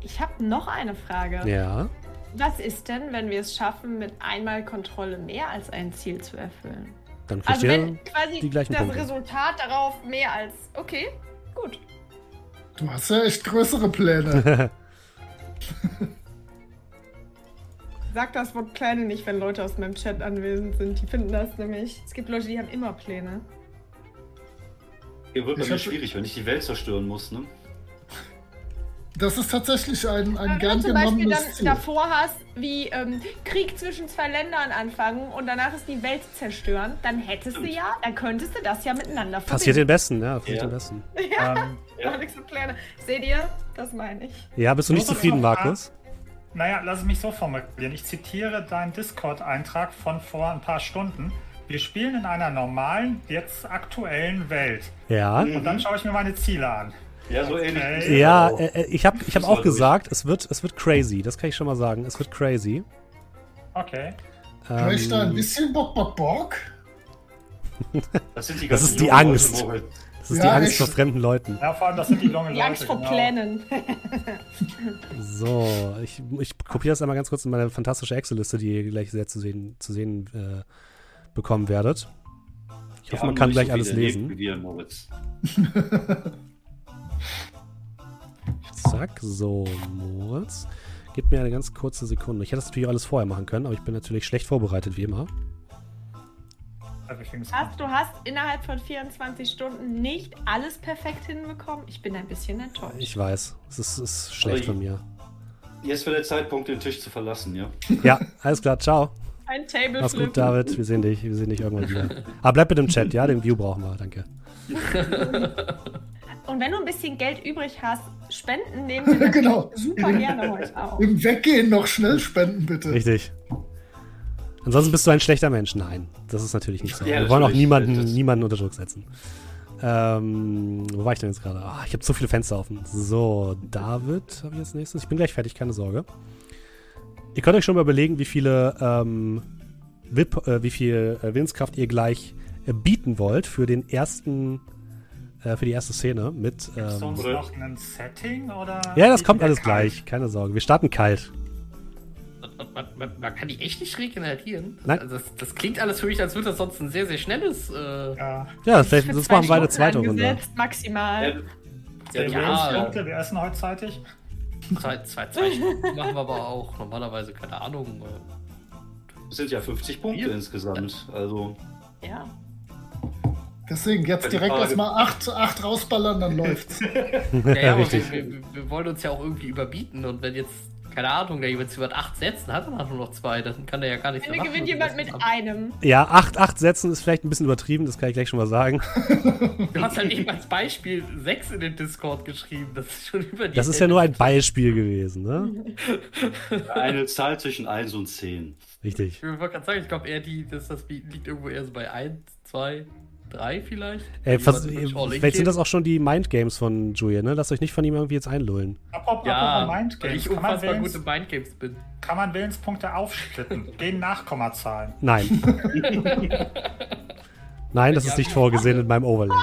Ich habe noch eine Frage. Ja. Was ist denn, wenn wir es schaffen, mit einmal Kontrolle mehr als ein Ziel zu erfüllen? Dann kriegt Also ihr wenn quasi die gleichen das Punkte. Resultat darauf mehr als. Okay, gut. Du hast ja echt größere Pläne. Sag das Wort Pläne nicht, wenn Leute aus meinem Chat anwesend sind. Die finden das nämlich. Es gibt Leute, die haben immer Pläne. Hier wird bei mir schwierig, wenn ich die Welt zerstören muss, ne? Das ist tatsächlich ein, ein Wenn gern du zum Beispiel dann genommenes Ziel. davor hast, wie ähm, Krieg zwischen zwei Ländern anfangen und danach ist die Welt zerstören, dann hättest du ja, dann könntest du das ja miteinander Passiert den verbinden. Besten, ja, passiert Ja. den Besten. Ähm, Ja. Ja. Nichts mit Pläne. Seht ihr? Das meine ich. Ja, bist du nicht zufrieden, Markus? naja, lass es mich so formulieren. Ich zitiere deinen Discord-Eintrag von vor ein paar Stunden. Wir spielen in einer normalen, jetzt aktuellen Welt. Ja. Und dann schaue ich mir meine Ziele an. Ja, so ähnlich. Okay. Ja, äh, äh, ich habe ich hab auch gesagt, es wird, es wird crazy. Das kann ich schon mal sagen. Es wird crazy. Okay. Höre ich da ein Ähm, bisschen Bock, Bock, Bock? Das, sind die das ist die Angst. Leute. Das ist Ja, die Angst vor fremden Leuten. Ja, vor allem, das sind die Die Leute. Angst vor genau. Plänen. So, ich, ich kopiere das einmal ganz kurz in meine fantastische Excel-Liste, die ihr gleich sehr zu sehen, zu sehen äh, bekommen werdet. Ich Wir hoffe, man kann gleich so alles lesen. Nebenfiguren, Moritz. Zack, so, Moritz. Gib mir eine ganz kurze Sekunde. Ich hätte das natürlich alles vorher machen können, aber ich bin natürlich schlecht vorbereitet, wie immer. Everything is Hast, du hast innerhalb von 24 Stunden nicht alles perfekt hinbekommen. Ich bin ein bisschen enttäuscht. Ich weiß, es ist, ist schlecht von mir. Jetzt wäre der Zeitpunkt, den Tisch zu verlassen, ja? Ja, alles klar, ciao. Ein Table Mach's gut, David. Wir sehen dich, wir sehen dich irgendwann wieder. Aber bleib bitte im Chat, ja? Den View brauchen wir, danke. Und wenn du ein bisschen Geld übrig hast, spenden nehmen wir Genau. super gerne heute auch. Im Weggehen noch schnell spenden, bitte. Richtig. Ansonsten bist du ein schlechter Mensch. Nein, das ist natürlich nicht so. Ja, wir wollen auch niemanden, niemanden unter Druck setzen. Ähm, wo war ich denn jetzt gerade? Ah, ich habe so viele Fenster offen. So, David habe ich als nächstes. Ich bin gleich fertig, keine Sorge. Ihr könnt euch schon mal überlegen, wie viele, ähm, Wip, äh, wie viel äh, Willenskraft ihr gleich äh, bieten wollt für den ersten, äh, für die erste Szene mit. Sonst Ähm, Oder- noch ein Setting oder? ja, das kommt alles Kalt? gleich, keine Sorge. Wir starten kalt. Man, man, man, kann die echt nicht regenerieren. Nein. Also das, das klingt alles für mich, als würde das sonst ein sehr, sehr schnelles. Äh, Ja. Ja, vielleicht sonst zwei machen wir eine zweite Runde. Maximal. Ja, ja, ja, Willenspunkte, wir essen heute zeitig. zwei, zwei, zwei Stunden machen wir aber auch normalerweise, keine Ahnung. äh, Es sind ja 50 Punkte Vier? insgesamt. Also, Ja. Deswegen jetzt direkt erstmal acht, acht rausballern, dann läuft's. Ja, ja, aber Richtig. wir, wir, wir wollen uns ja auch irgendwie überbieten und wenn jetzt, keine Ahnung, der jemand über acht Sätzen hat, dann hat nur noch zwei, dann kann der ja gar nichts mehr Ende machen. gewinnt jemand mit einem. Ja, acht, acht Sätzen ist vielleicht ein bisschen übertrieben, das kann ich gleich schon mal sagen. Du hast halt eben als Beispiel sechs in den Discord geschrieben, das ist schon über die Das ist ja nur ein Beispiel gewesen, ne? Eine Zahl zwischen 1 und 10. Richtig. Ich wollte gerade sagen, ich glaube eher die, das, das liegt irgendwo eher so bei 1, 2, 3 vielleicht. All in vielleicht sind das auch schon die Mindgames von Julian, ne? Lasst euch nicht von ihm irgendwie jetzt einlullen. Apropos, Ja, Mindgames, ich kann man, unfassbar Willens, gut in Mindgames bin. kann man Willenspunkte aufsplitten? Gehen Nachkommazahlen. Nein. Nein, das ist nicht vorgesehen in meinem Overlay.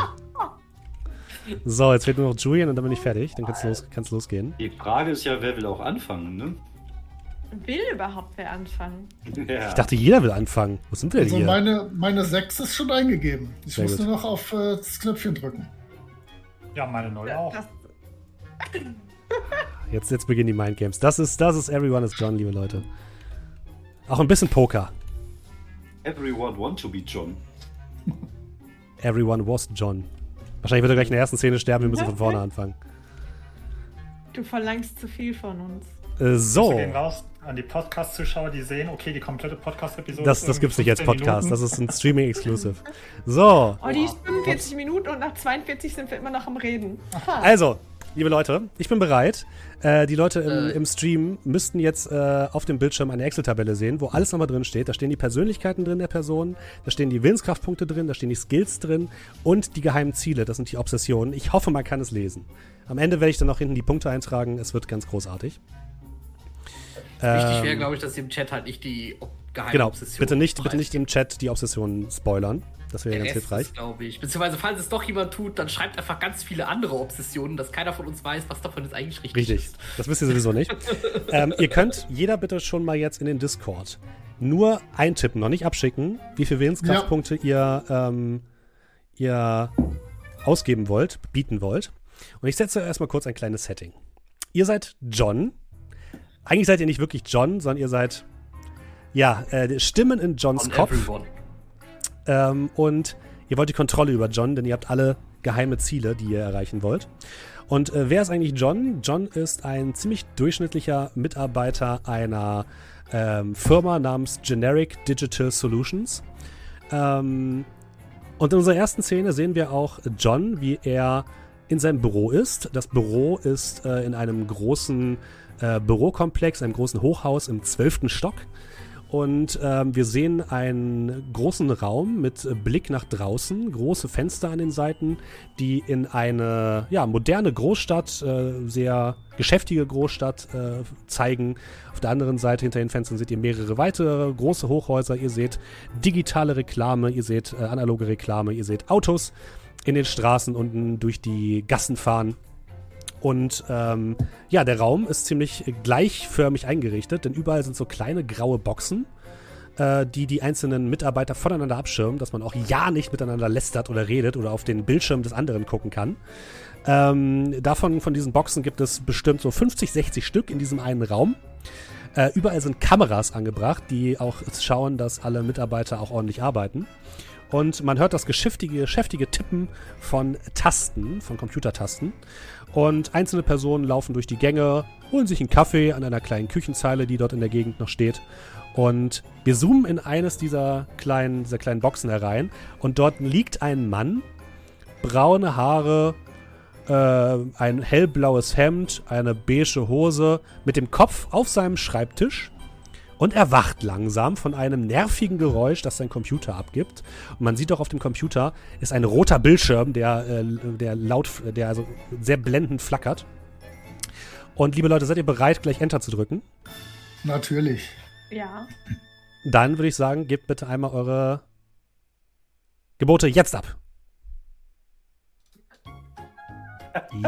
So, jetzt fehlt nur noch Julian und dann bin ich fertig. Dann kann's los, kann's losgehen. Die Frage ist ja, wer will auch anfangen, ne? Will überhaupt wer anfangen? Ja. Ich dachte, jeder will anfangen. Wo sind wir denn Also hier? meine, meine 6 ist schon eingegeben. Ich Sehr muss gut. nur noch auf äh, das Knöpfchen drücken. Ja, meine Null auch. Das, Jetzt, jetzt beginnen die Mindgames. Das ist, das ist Everyone is John, liebe Leute. Auch ein bisschen Poker. Everyone want to be John. Everyone was John. Wahrscheinlich wird er gleich in der ersten Szene sterben, wir müssen von vorne anfangen. du verlangst zu viel von uns. Äh, so. Wir gehen raus an die Podcast-Zuschauer, die sehen, okay, die komplette Podcast-Episode Das, ist das gibt's nicht als irgendwie 15 Podcast, das Minuten. ist ein Streaming-Exclusive. So, Oh, die ist 45 Minuten und nach 42 sind wir immer noch am Reden. Aha. also, liebe Leute, ich bin bereit. Äh, die Leute im, Äh. im Stream müssten jetzt äh, auf dem Bildschirm eine Excel-Tabelle sehen, wo alles nochmal drin steht. Da stehen die Persönlichkeiten drin der Person, da stehen die Willenskraftpunkte drin, da stehen die Skills drin und die geheimen Ziele, das sind die Obsessionen. Ich hoffe, man kann es lesen. Am Ende werde ich dann noch hinten die Punkte eintragen. Es wird ganz großartig. Wichtig wäre, Ähm, glaube ich, dass ihr im Chat halt nicht die geheime Genau, Obsession bitte nicht, bitte nicht im Chat die Obsessionen spoilern. Das wäre ganz hilfreich. glaube ich. Beziehungsweise, falls es doch jemand tut, dann schreibt einfach ganz viele andere Obsessionen, dass keiner von uns weiß, was davon jetzt eigentlich richtig, Richtig, ist. das wisst ihr sowieso nicht. ähm, ihr könnt jeder bitte schon mal jetzt in den Discord nur eintippen, noch nicht abschicken, wie viele Willenskraftpunkte ihr, ähm, ihr ausgeben wollt, bieten wollt. Und ich setze erstmal kurz ein kleines Setting. Ihr seid John. Eigentlich seid ihr nicht wirklich John, sondern ihr seid, ja, äh, Stimmen in Johns On Kopf. Ähm, und ihr wollt die Kontrolle über John, denn ihr habt alle geheime Ziele, die ihr erreichen wollt. Und äh, wer ist eigentlich John? John ist ein ziemlich durchschnittlicher Mitarbeiter einer ähm, Firma namens Generic Digital Solutions. Ähm, und in unserer ersten Szene sehen wir auch John, wie er in seinem Büro ist. Das Büro ist äh, in einem großen äh, Bürokomplex, einem großen Hochhaus im zwölften Stock. Und ähm, wir sehen einen großen Raum mit äh, Blick nach draußen, große Fenster an den Seiten, die in eine ja, moderne Großstadt, äh, sehr geschäftige Großstadt äh, zeigen. Auf der anderen Seite hinter den Fenstern seht ihr mehrere weitere große Hochhäuser. Ihr seht digitale Reklame, ihr seht äh, analoge Reklame, ihr seht Autos in den Straßen unten durch die Gassen fahren. Und ähm, ja, der Raum ist ziemlich gleichförmig eingerichtet, denn überall sind so kleine graue Boxen, äh, die die einzelnen Mitarbeiter voneinander abschirmen, dass man auch ja nicht miteinander lästert oder redet oder auf den Bildschirm des anderen gucken kann. Ähm, davon, von diesen Boxen gibt es bestimmt so 50, 60 Stück in diesem einen Raum. Äh, überall sind Kameras angebracht, die auch schauen, dass alle Mitarbeiter auch ordentlich arbeiten. Und man hört das geschäftige, geschäftige Tippen von Tasten, von Computertasten. Und einzelne Personen laufen durch die Gänge, holen sich einen Kaffee an einer kleinen Küchenzeile, die dort in der Gegend noch steht. Und wir zoomen in eines dieser kleinen, dieser kleinen Boxen herein. Und dort liegt ein Mann, braune Haare, äh, ein hellblaues Hemd, eine beige Hose, mit dem Kopf auf seinem Schreibtisch. Und er wacht langsam von einem nervigen Geräusch, das sein Computer abgibt. Und man sieht auch auf dem Computer ist ein roter Bildschirm, der, äh, der laut, der also sehr blendend flackert. Und liebe Leute, seid ihr bereit, gleich Enter zu drücken? Natürlich. Ja. Dann würde ich sagen, gebt bitte einmal eure Gebote jetzt ab.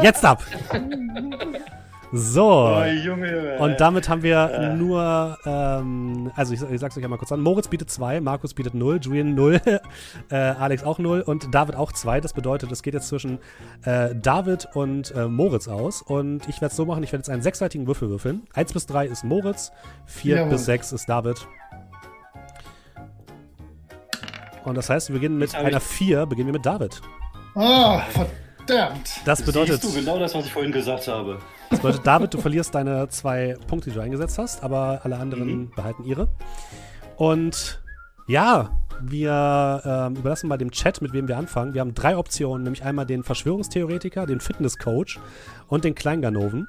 Jetzt ab! So. Oh, Junge. Und damit haben wir Äh. nur, ähm, also ich, ich sag's euch einmal kurz an, Moritz bietet 2, Markus bietet 0, Julian 0, äh, Alex auch 0 und David auch 2. Das bedeutet, es geht jetzt zwischen äh, David und äh, Moritz aus. Und ich werde es so machen, ich werde jetzt einen sechsseitigen Würfel würfeln. 1 bis 3 ist Moritz, 4 Jawohl. bis 6 ist David. Und das heißt, wir beginnen mit einer ich- 4, beginnen wir mit David. Ah, verdammt. Das bedeutet, Siehst du genau das, was ich vorhin gesagt habe. das bedeutet, David, du verlierst deine zwei Punkte, die du eingesetzt hast, aber alle anderen Mhm. behalten ihre. Und ja, wir ähm, überlassen mal dem Chat, mit wem wir anfangen. Wir haben drei Optionen, nämlich einmal den Verschwörungstheoretiker, den Fitnesscoach und den Kleinganoven.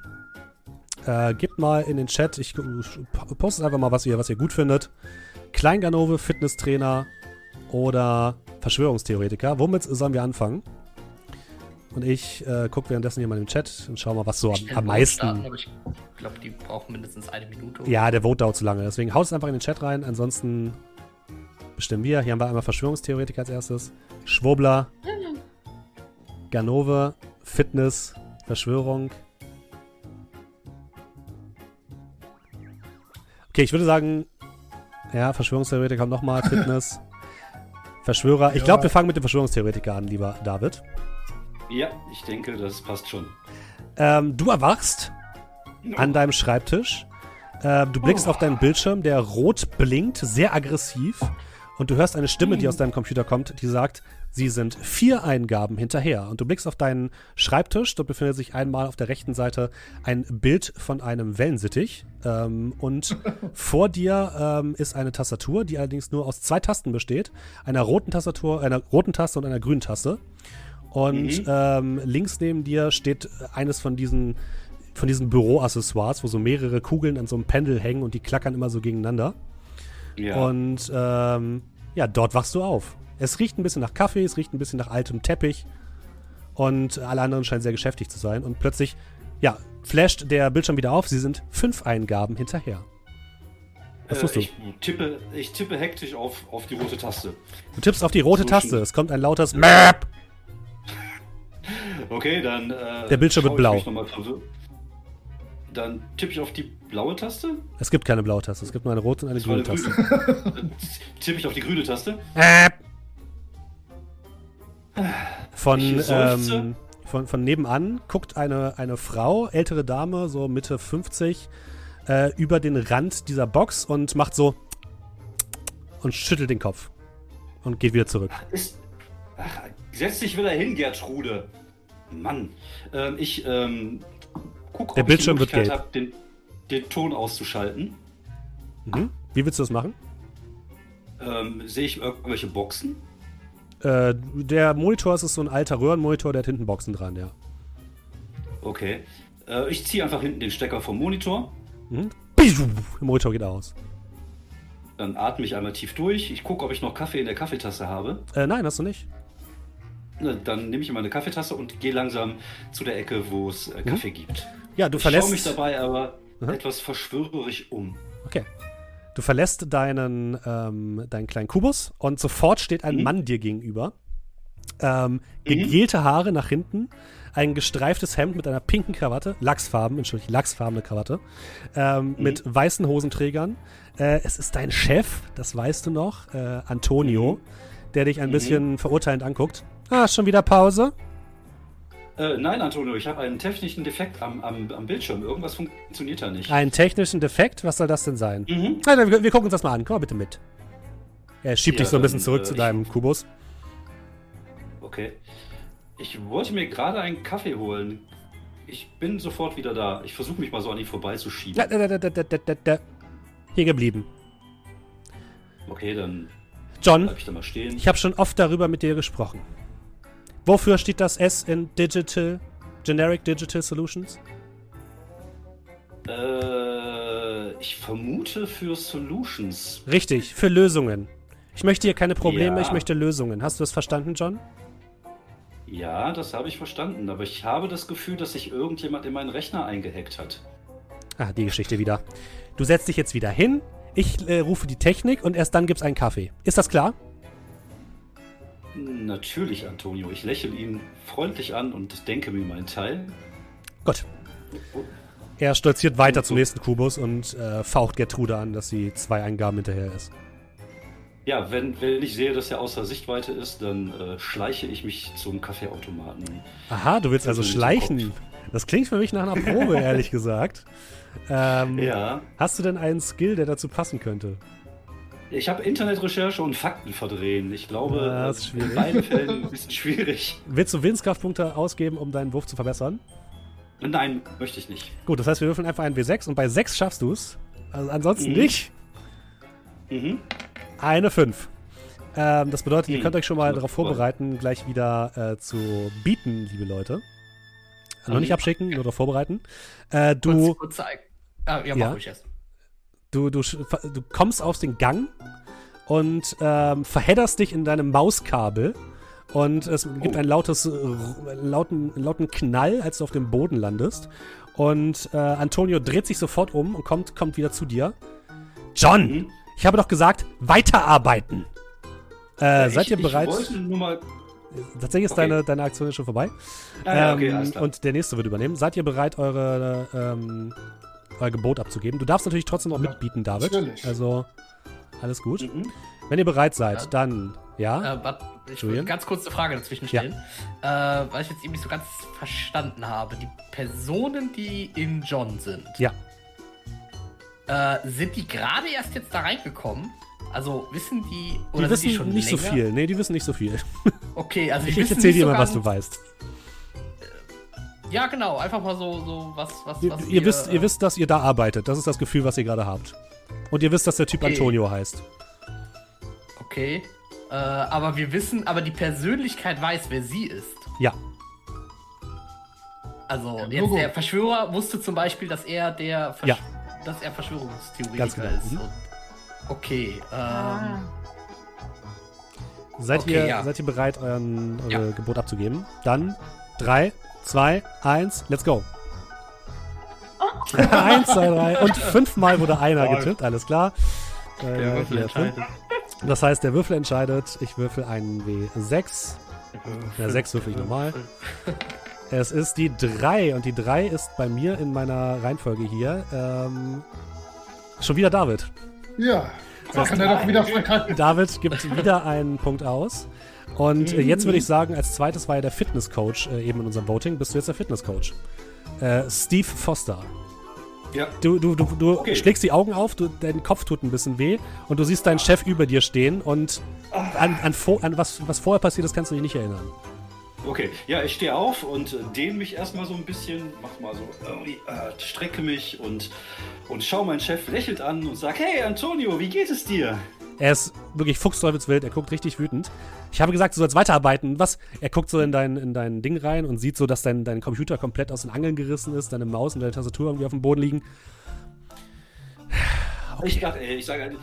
Äh, gebt mal in den Chat, ich postet einfach mal, was ihr, was ihr gut findet. Kleinganove, Fitnesstrainer oder Verschwörungstheoretiker. Womit sollen wir anfangen? Und ich äh, gucke währenddessen hier mal im Chat und schau mal, was so am, am Vote starten, meisten. aber ich glaube, die brauchen mindestens eine Minute. Ja, der Vote dauert zu lange. Deswegen haut es einfach in den Chat rein. Ansonsten bestimmen wir. Hier haben wir einmal Verschwörungstheoretiker als erstes. Schwurbler. Ganove. Fitness. Verschwörung. Okay, ich würde sagen, ja, Verschwörungstheoretiker nochmal, Fitness. Verschwörer. Ich glaube, wir fangen mit dem Verschwörungstheoretiker an, lieber David. Ja, ich denke, das passt schon. Ähm, du erwachst an deinem Schreibtisch. Äh, du blickst auf deinen Bildschirm, der rot blinkt, sehr aggressiv. Und du hörst eine Stimme, die aus deinem Computer kommt, die sagt, sie sind vier Eingaben hinterher. Und du blickst auf deinen Schreibtisch. Dort befindet sich einmal auf der rechten Seite ein Bild von einem Wellensittich. Ähm, und vor dir ähm, ist eine Tastatur, die allerdings nur aus zwei Tasten besteht. Einer roten Tastatur, einer roten Taste und einer grünen Taste. Und Mhm. ähm, links neben dir steht eines von diesen, von diesen Büroaccessoires, wo so mehrere Kugeln an so einem Pendel hängen und die klackern immer so gegeneinander. Ja. Und ähm, ja, dort wachst du auf. Es riecht ein bisschen nach Kaffee, es riecht ein bisschen nach altem Teppich. Und alle anderen scheinen sehr geschäftig zu sein. Und plötzlich, ja, flasht der Bildschirm wieder auf. Sie sind fünf Eingaben hinterher. Was äh, tust du? ich, tippe, ich tippe hektisch auf, auf die rote Taste. Du tippst auf die rote So Taste. Es kommt ein lautes Map. Okay, dann. Äh, Der Bildschirm wird blau. Dann tippe ich auf die blaue Taste. Es gibt keine blaue Taste. Es gibt nur eine rote und eine grüne Taste. grüne. Dann tippe ich auf die grüne Taste. Map. Von, ähm, von, von nebenan guckt eine, eine Frau, ältere Dame, so Mitte 50, äh, über den Rand dieser Box und macht so und schüttelt den Kopf und geht wieder zurück. Ist, ach, setz dich wieder hin, Gertrude. Mann. Ähm, ich ähm, guck, Der ob Bildschirm ich die wird Möglichkeit habe, den, den Ton auszuschalten. Mhm. Wie willst du das machen? Ähm, Sehe ich irgendwelche Boxen? Äh, der Monitor ist so ein alter Röhrenmonitor, der hat hinten Boxen dran, ja. Okay. Äh, ich ziehe einfach hinten den Stecker vom Monitor. Mhm. Der Monitor geht aus. Dann atme ich einmal tief durch. Ich gucke, ob ich noch Kaffee in der Kaffeetasse habe. Äh, nein, hast du nicht. Na, Dann nehme ich meine Kaffeetasse und gehe langsam zu der Ecke, wo es äh, Kaffee gibt. Ja, du ich schaue verlässt. mich dabei aber Mhm. etwas verschwörerisch um. Okay. Du verlässt deinen, ähm, deinen kleinen Kubus und sofort steht ein Mhm. Mann dir gegenüber. Ähm, gegelte Haare nach hinten, ein gestreiftes Hemd mit einer pinken Krawatte, Lachsfarben, entschuldige, lachsfarbene Krawatte, ähm, mit weißen Hosenträgern. Äh, es ist dein Chef, das weißt du noch, äh, Antonio, der dich ein Mhm. bisschen verurteilend anguckt. Ah, schon wieder Pause? Äh, nein, Antonio, ich habe einen technischen Defekt am, am, am Bildschirm. Irgendwas funktioniert da nicht. Einen technischen Defekt? Was soll das denn sein? Mhm. Nein, wir, wir gucken uns das mal an. Komm mal bitte mit. Er schiebt Ja, dich so ein bisschen dann, zurück äh, zu ich- deinem Kubus. Okay. Ich wollte mir gerade einen Kaffee holen. Ich bin sofort wieder da. Ich versuche mich mal so an ihm vorbeizuschieben. Da, da, da, da, da, da, da. Hier geblieben. Okay, dann John, bleib ich da mal stehen. ich habe schon oft darüber mit dir gesprochen. Wofür steht das S in Digital, Generic Digital Solutions? Äh, ich vermute für Solutions. Richtig, für Lösungen. Ich möchte hier keine Probleme, Ja. ich möchte Lösungen. Hast du das verstanden, John? Ja, das habe ich verstanden. Aber ich habe das Gefühl, dass sich irgendjemand in meinen Rechner eingehackt hat. Ah, die Geschichte wieder. Du setzt dich jetzt wieder hin, ich äh, rufe die Technik und erst dann gibt's einen Kaffee. Ist das klar? Natürlich, Antonio. Ich lächle ihn freundlich an und denke mir meinen Teil. Gut. Er stolziert weiter zum nächsten Kubus und äh, faucht Gertrude an, dass sie zwei Eingaben hinterher ist. Ja, wenn, wenn ich sehe, dass er außer Sichtweite ist, dann äh, schleiche ich mich zum Kaffeeautomaten. Aha, du willst also schleichen. Das klingt für mich nach einer Probe, ehrlich gesagt. Ähm, Ja, Hast du denn einen Skill, der dazu passen könnte? Ich habe Internetrecherche und Fakten verdrehen. Ich glaube, Ja, das ist äh, schwierig. in beiden Fällen ein bisschen schwierig. Willst du Willenskraftpunkte ausgeben, um deinen Wurf zu verbessern? Nein, möchte ich nicht. Gut, das heißt, wir würfeln einfach einen W6 und bei 6 schaffst du es. Also ansonsten Mhm. nicht. Mhm. Eine 5. Ähm, das bedeutet, ihr Hm, könnt euch schon mal darauf ist vorbereiten, gleich wieder äh, zu bieten, liebe Leute. Noch Mhm. nicht abschicken, nur darauf vorbereiten. Äh, du, Kurz, kurz zeigen. Ah, ja, Ja. mach ich erst. Du, du, du kommst aus den Gang und ähm, verhedderst dich in deinem Mauskabel. Und es gibt Oh. ein lautes, lauten, lauten Knall, als du auf dem Boden landest. Und äh, Antonio dreht sich sofort um und kommt, kommt wieder zu dir. John, Mhm. ich habe doch gesagt, weiterarbeiten. Äh, Ich- seid ihr ich bereit? wollte nur mal. Tatsächlich ist Okay. deine, deine Aktion schon vorbei. Ah, ja, okay, Ähm, und der nächste wird übernehmen. Seid ihr bereit, eure, ähm, euer Gebot abzugeben? Du darfst natürlich trotzdem noch Ja, mitbieten, David. natürlich. Also, alles gut. Mhm. Wenn ihr bereit seid, Ja. dann, ja? Äh, warte, ich Julian? will ganz kurz eine Frage dazwischen Ja. stellen. Äh, weil ich jetzt eben nicht so ganz verstanden habe. Die Personen, die in John sind, Ja. äh, sind die gerade erst jetzt da reingekommen? Also wissen die Die oder wissen sind die schon nicht so länger? viel. Nee, die wissen nicht so viel. Okay, also die Ich wissen erzähl nicht dir so mal, was du weißt. Ja, genau, einfach mal so, so was, was, Ihr, was ihr, wir, wisst, äh, ihr wisst, dass ihr da arbeitet. Das ist das Gefühl, was ihr gerade habt. Und ihr wisst, dass der Typ Okay. Antonio heißt. Okay. Äh, aber wir wissen, aber die Persönlichkeit weiß, wer sie ist. Ja. Also Ja, jetzt der Verschwörer wusste zum Beispiel, dass er der Versch Ja. dass er Verschwörungstheoretiker Ganz genau. ist. Mhm. Und, okay. Ähm, Ah. Seid, Okay, ihr, ja. seid ihr bereit, euren, eure Ja. Gebot abzugeben? Dann 3, 2, 1, let's go. Eins, zwei, drei. Und fünfmal wurde einer getippt, alles klar. Äh, der Würfel hier, entscheidet. fünf. Das heißt, der Würfel entscheidet. Ich würfel einen W6. Ja, sechs würfel ich normal. Es ist die 3 und die 3 ist bei mir in meiner Reihenfolge hier. Ähm, schon wieder David. Ja, da kann er doch wieder verkacken. David gibt wieder einen Punkt aus. Und äh, jetzt würde ich sagen, als zweites war ja der Fitnesscoach äh, eben in unserem Voting. Bist du jetzt der Fitnesscoach? Äh, Steve Foster. Ja. Du, du, du, du Okay. schlägst die Augen auf, du, dein Kopf tut ein bisschen weh und du siehst deinen Chef über dir stehen und an, an, an was, was vorher passiert ist, kannst du dich nicht erinnern. Okay, ja, ich stehe auf und äh, dehne mich erstmal so ein bisschen, mach mal so, äh, strecke mich und, und schau meinen Chef lächelt an und sag, hey Antonio, wie geht es dir? Er ist wirklich fuchsteufelswild, er guckt richtig wütend. Ich habe gesagt, du sollst weiterarbeiten. Was? Er guckt so in dein, in dein Ding rein und sieht so, dass dein, dein Computer komplett aus den Angeln gerissen ist, deine Maus und deine Tastatur irgendwie auf dem Boden liegen. Ich, dachte, äh, ich sage,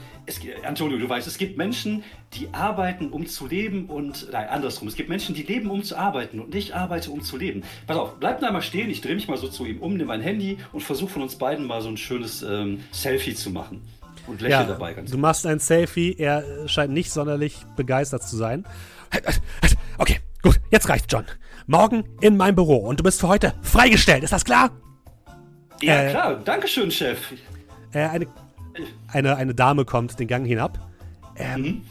Antonio, du weißt, es gibt Menschen, die arbeiten, um zu leben und, nein, andersrum. Es gibt Menschen, die leben, um zu arbeiten und ich arbeite, um zu leben. Pass auf, bleib da mal stehen, ich drehe mich mal so zu ihm um, nehme mein Handy und versuche von uns beiden mal so ein schönes ähm, Selfie zu machen. Und lächle Ja, dabei ganz du machst ein Selfie, er scheint nicht sonderlich begeistert zu sein. Okay, gut, jetzt reicht's, John. Morgen in mein Büro und du bist für heute freigestellt, ist das klar? Ja, äh, klar, Dankeschön, Chef. Äh, eine, eine, eine Dame kommt den Gang hinab. Ähm, Mhm.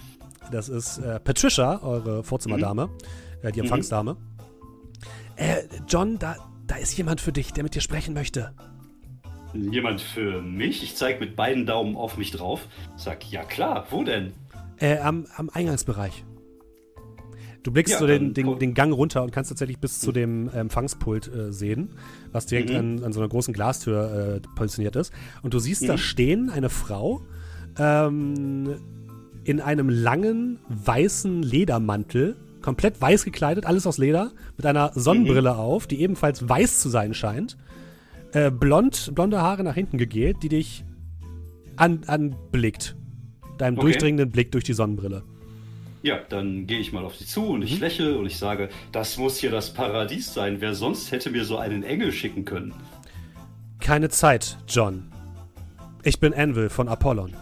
Das ist äh, Patricia, eure Vorzimmerdame, äh, die Empfangsdame. Äh, John, da, da ist jemand für dich, der mit dir sprechen möchte. Jemand für mich? Ich zeige mit beiden Daumen auf mich drauf. Sag, ja klar, wo denn? Äh, am, am Eingangsbereich. Du blickst Ja, so den, den, den Gang runter und kannst tatsächlich bis zu dem Empfangspult äh, sehen, was direkt Mhm. an, an so einer großen Glastür äh, positioniert ist. Und du siehst da Mhm. stehen eine Frau ähm, in einem langen weißen Ledermantel, komplett weiß gekleidet, alles aus Leder, mit einer Sonnenbrille Mhm. auf, die ebenfalls weiß zu sein scheint. Äh, blond, blonde Haare nach hinten gegelt, die dich an, anblickt. Deinem Okay. durchdringenden Blick durch die Sonnenbrille. Ja, dann gehe ich mal auf sie zu und ich lächle und ich sage, das muss hier das Paradies sein. Wer sonst hätte mir so einen Engel schicken können? Keine Zeit, John. Ich bin Anvil von Apollon.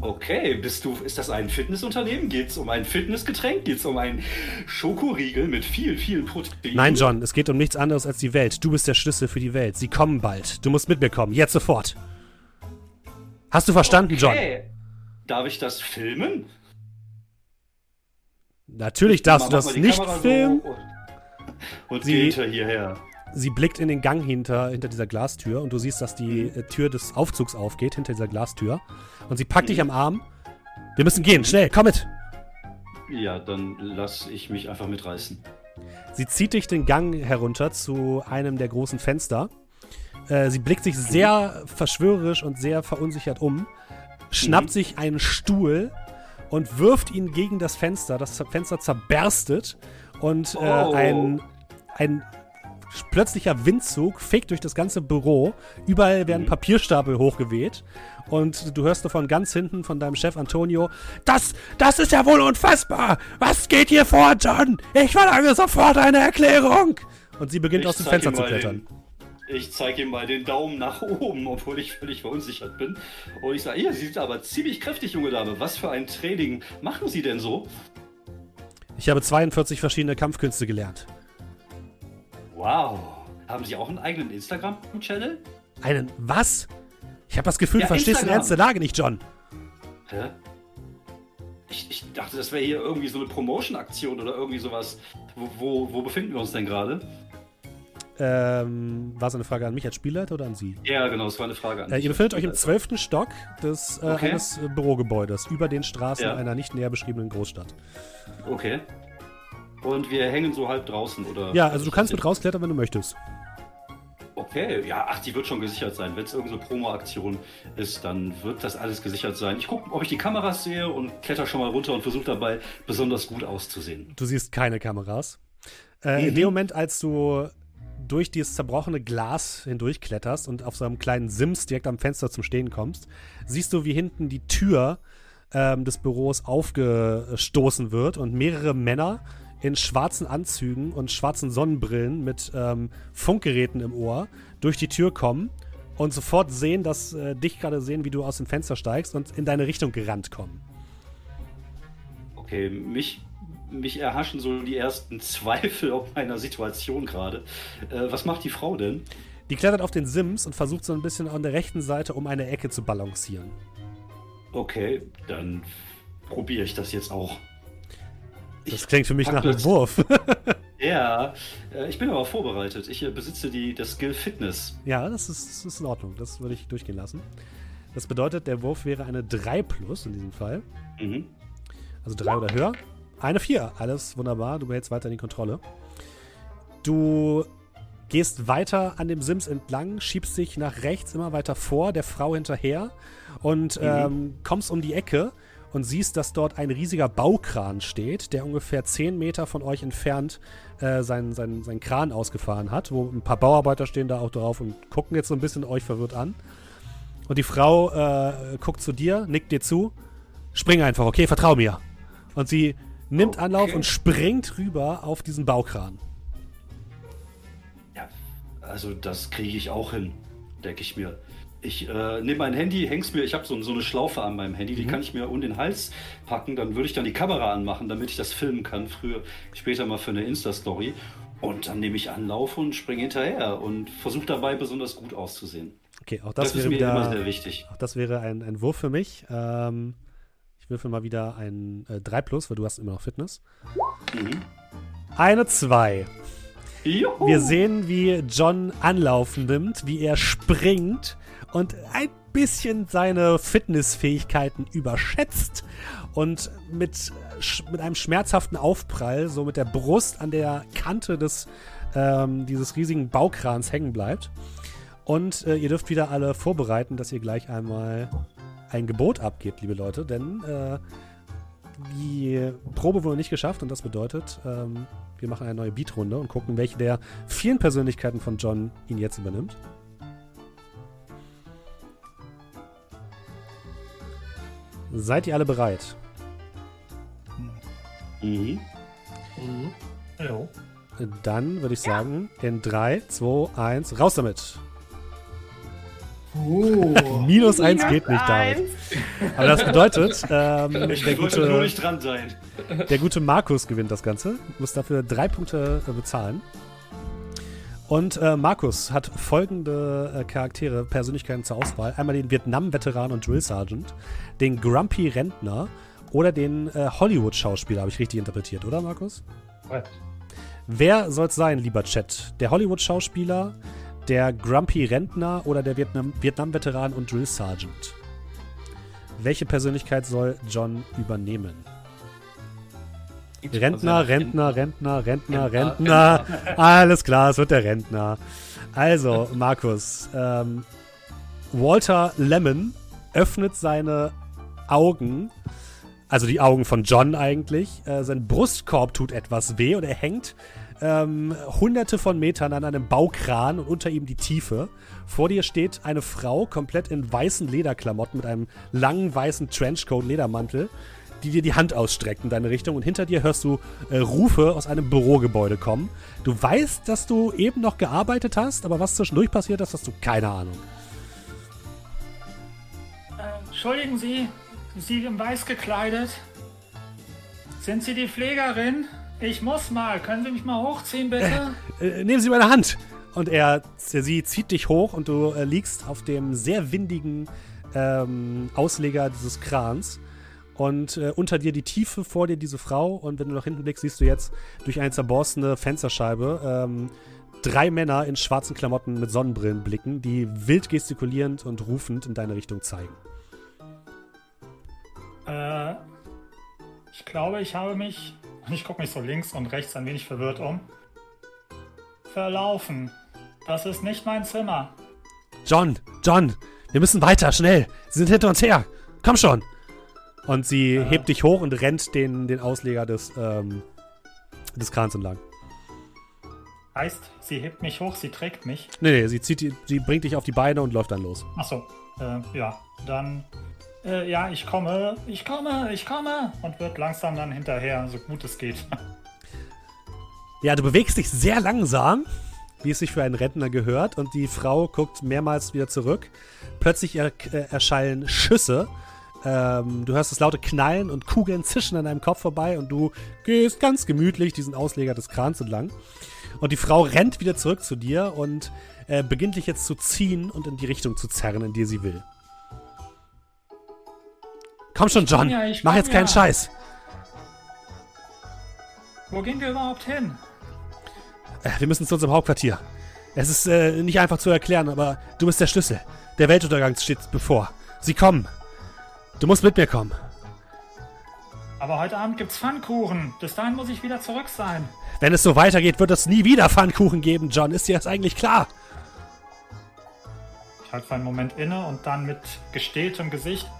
Okay, bist du, ist das ein Fitnessunternehmen? Geht es um ein Fitnessgetränk? Geht es um einen Schokoriegel mit viel, viel Protein? Nein, John, es geht um nichts anderes als die Welt. Du bist der Schlüssel für die Welt. Sie kommen bald. Du musst mit mir kommen. Jetzt sofort. Hast du verstanden, John? Okay. Darf ich das filmen? Natürlich darfst du das nicht Kamera so filmen. Und, und Sie- hinter hierher. Sie blickt in den Gang hinter, hinter dieser Glastür und du siehst, dass die äh, Tür des Aufzugs aufgeht, hinter dieser Glastür. Und sie packt dich am Arm. Wir müssen gehen, schnell, komm mit! Ja, dann lass ich mich einfach mitreißen. Sie zieht dich den Gang herunter zu einem der großen Fenster. Äh, sie blickt sich sehr verschwörerisch und sehr verunsichert um, schnappt Mhm. sich einen Stuhl und wirft ihn gegen das Fenster. Das Fenster zerberstet und äh, Oh. ein, ein plötzlicher Windzug fegt durch das ganze Büro. Überall werden Mhm. Papierstapel hochgeweht. Und du hörst nur von ganz hinten von deinem Chef Antonio, das, das ist ja wohl unfassbar. Was geht hier vor, John? Ich verlange sofort eine Erklärung. Und sie beginnt Ich aus dem Fenster zu klettern. Den, ich zeige ihm mal den Daumen nach oben, obwohl ich völlig verunsichert bin. Und ich sage, ihr, Sie sind aber ziemlich kräftig, junge Dame. Was für ein Training machen Sie denn so? Ich habe 42 verschiedene Kampfkünste gelernt. Wow. Haben Sie auch einen eigenen Instagram-Channel? Einen was? Ich habe das Gefühl, Ja, du verstehst den Instagram. Ernst der Lage nicht, John. Hä? Ich, ich dachte, das wäre hier irgendwie so eine Promotion-Aktion oder irgendwie sowas. Wo, wo, wo befinden wir uns denn gerade? Ähm, war es eine Frage an mich als Spielleiter oder an Sie? Ja, genau, das war eine Frage an Äh, ihr befindet euch im zwölften Stock des äh, Okay. eines Bürogebäudes über den Straßen Ja. einer nicht näher beschriebenen Großstadt. Okay. Und wir hängen so halb draußen, oder? Ja, also du kannst mit rausklettern, wenn du möchtest. Okay, ja, ach, die wird schon gesichert sein. Wenn es irgendeine Promo-Aktion ist, dann wird das alles gesichert sein. Ich gucke, ob ich die Kameras sehe und kletter schon mal runter und versuche dabei besonders gut auszusehen. Du siehst keine Kameras. Äh, Mhm. In dem Moment, als du durch dieses zerbrochene Glas hindurchkletterst und auf so einem kleinen Sims direkt am Fenster zum Stehen kommst, siehst du, wie hinten die Tür ähm, des Büros aufgestoßen wird und mehrere Männer in schwarzen Anzügen und schwarzen Sonnenbrillen mit ähm, Funkgeräten im Ohr durch die Tür kommen und sofort sehen, dass äh, dich gerade sehen, wie du aus dem Fenster steigst und in deine Richtung gerannt kommen. Okay, mich, mich erhaschen so die ersten Zweifel auf meiner Situation gerade. Äh, was macht die Frau denn? Die klettert auf den Sims und versucht so ein bisschen an der rechten Seite um eine Ecke zu balancieren. Okay, dann probiere ich das jetzt auch. Das klingt für mich nach einem Wurf. Ja, äh, ich bin aber vorbereitet. Ich äh, besitze die, das Skill Fitness. ja, das ist, das ist in Ordnung. Das würde ich durchgehen lassen. Das bedeutet, der Wurf wäre eine 3 plus in diesem Fall. Mhm. Also 3 oder höher. Eine 4. Alles wunderbar. Du behältst weiter die Kontrolle. Du gehst weiter an dem Sims entlang, schiebst dich nach rechts immer weiter vor, der Frau hinterher und ähm, kommst um die Ecke und siehst, dass dort ein riesiger Baukran steht, der ungefähr 10 Meter von euch entfernt äh, seinen, seinen, seinen Kran ausgefahren hat, wo ein paar Bauarbeiter stehen da auch drauf und gucken jetzt so ein bisschen euch verwirrt an. Und die Frau äh, guckt zu dir, nickt dir zu, spring einfach, okay, vertrau mir. Und sie nimmt Okay. Anlauf und springt rüber auf diesen Baukran. Ja, also das kriege ich auch hin, denke ich mir. Ich äh, nehme mein Handy, häng's mir, ich habe so, so eine Schlaufe an meinem Handy, die kann ich mir um den Hals packen, dann würde ich dann die Kamera anmachen, damit ich das filmen kann, früher, später mal für eine Insta-Story. Und dann nehme ich Anlauf und springe hinterher und versuche dabei besonders gut auszusehen. Okay, auch das, Das, ist wäre mir wieder, immer sehr wichtig. auch das wäre ein, ein Wurf für mich. Ähm, ich würfel mal wieder ein äh, 3 plus, weil du hast immer noch Fitness. Mhm. Eine 2. Juhu. Wir sehen, wie John Anlauf nimmt, wie er springt und ein bisschen seine Fitnessfähigkeiten überschätzt und mit, mit einem schmerzhaften Aufprall so mit der Brust an der Kante des, ähm, dieses riesigen Baukrans hängen bleibt. Und äh, ihr dürft wieder alle vorbereiten, dass ihr gleich einmal ein Gebot abgebt, liebe Leute, denn äh, die Probe wurde nicht geschafft und das bedeutet, ähm, wir machen eine neue Beatrunde und gucken, welche der vielen Persönlichkeiten von John ihn jetzt übernimmt. Seid ihr alle bereit? Mhm. Mhm. Jo. Dann würde ich sagen, in 3, 2, 1, raus damit. Oh. Minus 1 geht nicht, David. Aber das bedeutet, ähm, Ich der, wollte nur gute, nicht dran sein. der gute Markus gewinnt das Ganze, muss dafür drei Punkte äh, bezahlen. Und äh, Markus hat folgende äh, Charaktere, Persönlichkeiten zur Auswahl. Einmal den Vietnam-Veteran und Drill Sergeant, den Grumpy Rentner oder den äh, Hollywood-Schauspieler, habe ich richtig interpretiert, oder Markus? Korrekt. Wer soll es sein, lieber Chat? Der Hollywood-Schauspieler, der Grumpy Rentner oder der Vietnam- Vietnam-Veteran und Drill Sergeant? Welche Persönlichkeit soll John übernehmen? Rentner, Rentner, Rentner, Rentner, Rentner, Rentner. Alles klar, es wird der Rentner. Also, Markus, ähm, Walter Lemon öffnet seine Augen, also die Augen von John eigentlich. Äh, sein Brustkorb tut etwas weh und er hängt ähm, hunderte von Metern an einem Baukran und unter ihm die Tiefe. Vor dir steht eine Frau, komplett in weißen Lederklamotten mit einem langen weißen Trenchcoat-Ledermantel, die dir die Hand ausstreckt in deine Richtung und hinter dir hörst du äh, Rufe aus einem Bürogebäude kommen. Du weißt, dass du eben noch gearbeitet hast, aber was zwischendurch passiert ist, hast du keine Ahnung. Äh, entschuldigen Sie, Sie in weiß gekleidet? Sind Sie die Pflegerin? Ich muss mal. Können Sie mich mal hochziehen, bitte? äh, nehmen Sie meine Hand. Und er, sie zieht dich hoch und du äh, liegst auf dem sehr windigen ähm, Ausleger dieses Krans. Und äh, unter dir die Tiefe, vor dir diese Frau. Und wenn du nach hinten blickst, siehst du jetzt durch eine zerborstene Fensterscheibe ähm, drei Männer in schwarzen Klamotten mit Sonnenbrillen blicken, die wild gestikulierend und rufend in deine Richtung zeigen. Äh, ich glaube, ich habe mich. Ich gucke mich so links und rechts ein wenig verwirrt um. Verlaufen. Das ist nicht mein Zimmer. John, John, wir müssen weiter, schnell. Sie sind hinter uns her. Komm schon. Und sie Äh. hebt dich hoch und rennt den, den Ausleger des, ähm, des Krans entlang. Heißt, sie hebt mich hoch, sie trägt mich. Nee, nee, sie, zieht, sie bringt dich auf die Beine und läuft dann los. Achso, äh, ja. Dann. Äh, ja, ich komme, ich komme, ich komme. Und wird langsam dann hinterher, so gut es geht. Ja, du bewegst dich sehr langsam, wie es sich für einen Rentner gehört, und die Frau guckt mehrmals wieder zurück. Plötzlich er, äh, erschallen Schüsse. Ähm, du hörst das laute Knallen und Kugeln zischen an deinem Kopf vorbei und du gehst ganz gemütlich diesen Ausleger des Krans entlang. Und die Frau rennt wieder zurück zu dir und äh, beginnt dich jetzt zu ziehen und in die Richtung zu zerren, in die sie will. Komm schon, John, ja, ich mach jetzt keinen ja. Scheiß. Wo gehen wir überhaupt hin? Äh, Wir müssen zu unserem Hauptquartier. Es ist äh, nicht einfach zu erklären, aber du bist der Schlüssel. Der Weltuntergang steht bevor. Sie kommen. Du musst mit mir kommen. Aber heute Abend gibt's Pfannkuchen. Bis dahin muss ich wieder zurück sein. Wenn es so weitergeht, wird es nie wieder Pfannkuchen geben, John. Ist dir das eigentlich klar? Ich halte für einen Moment inne und dann mit gestähltem Gesicht.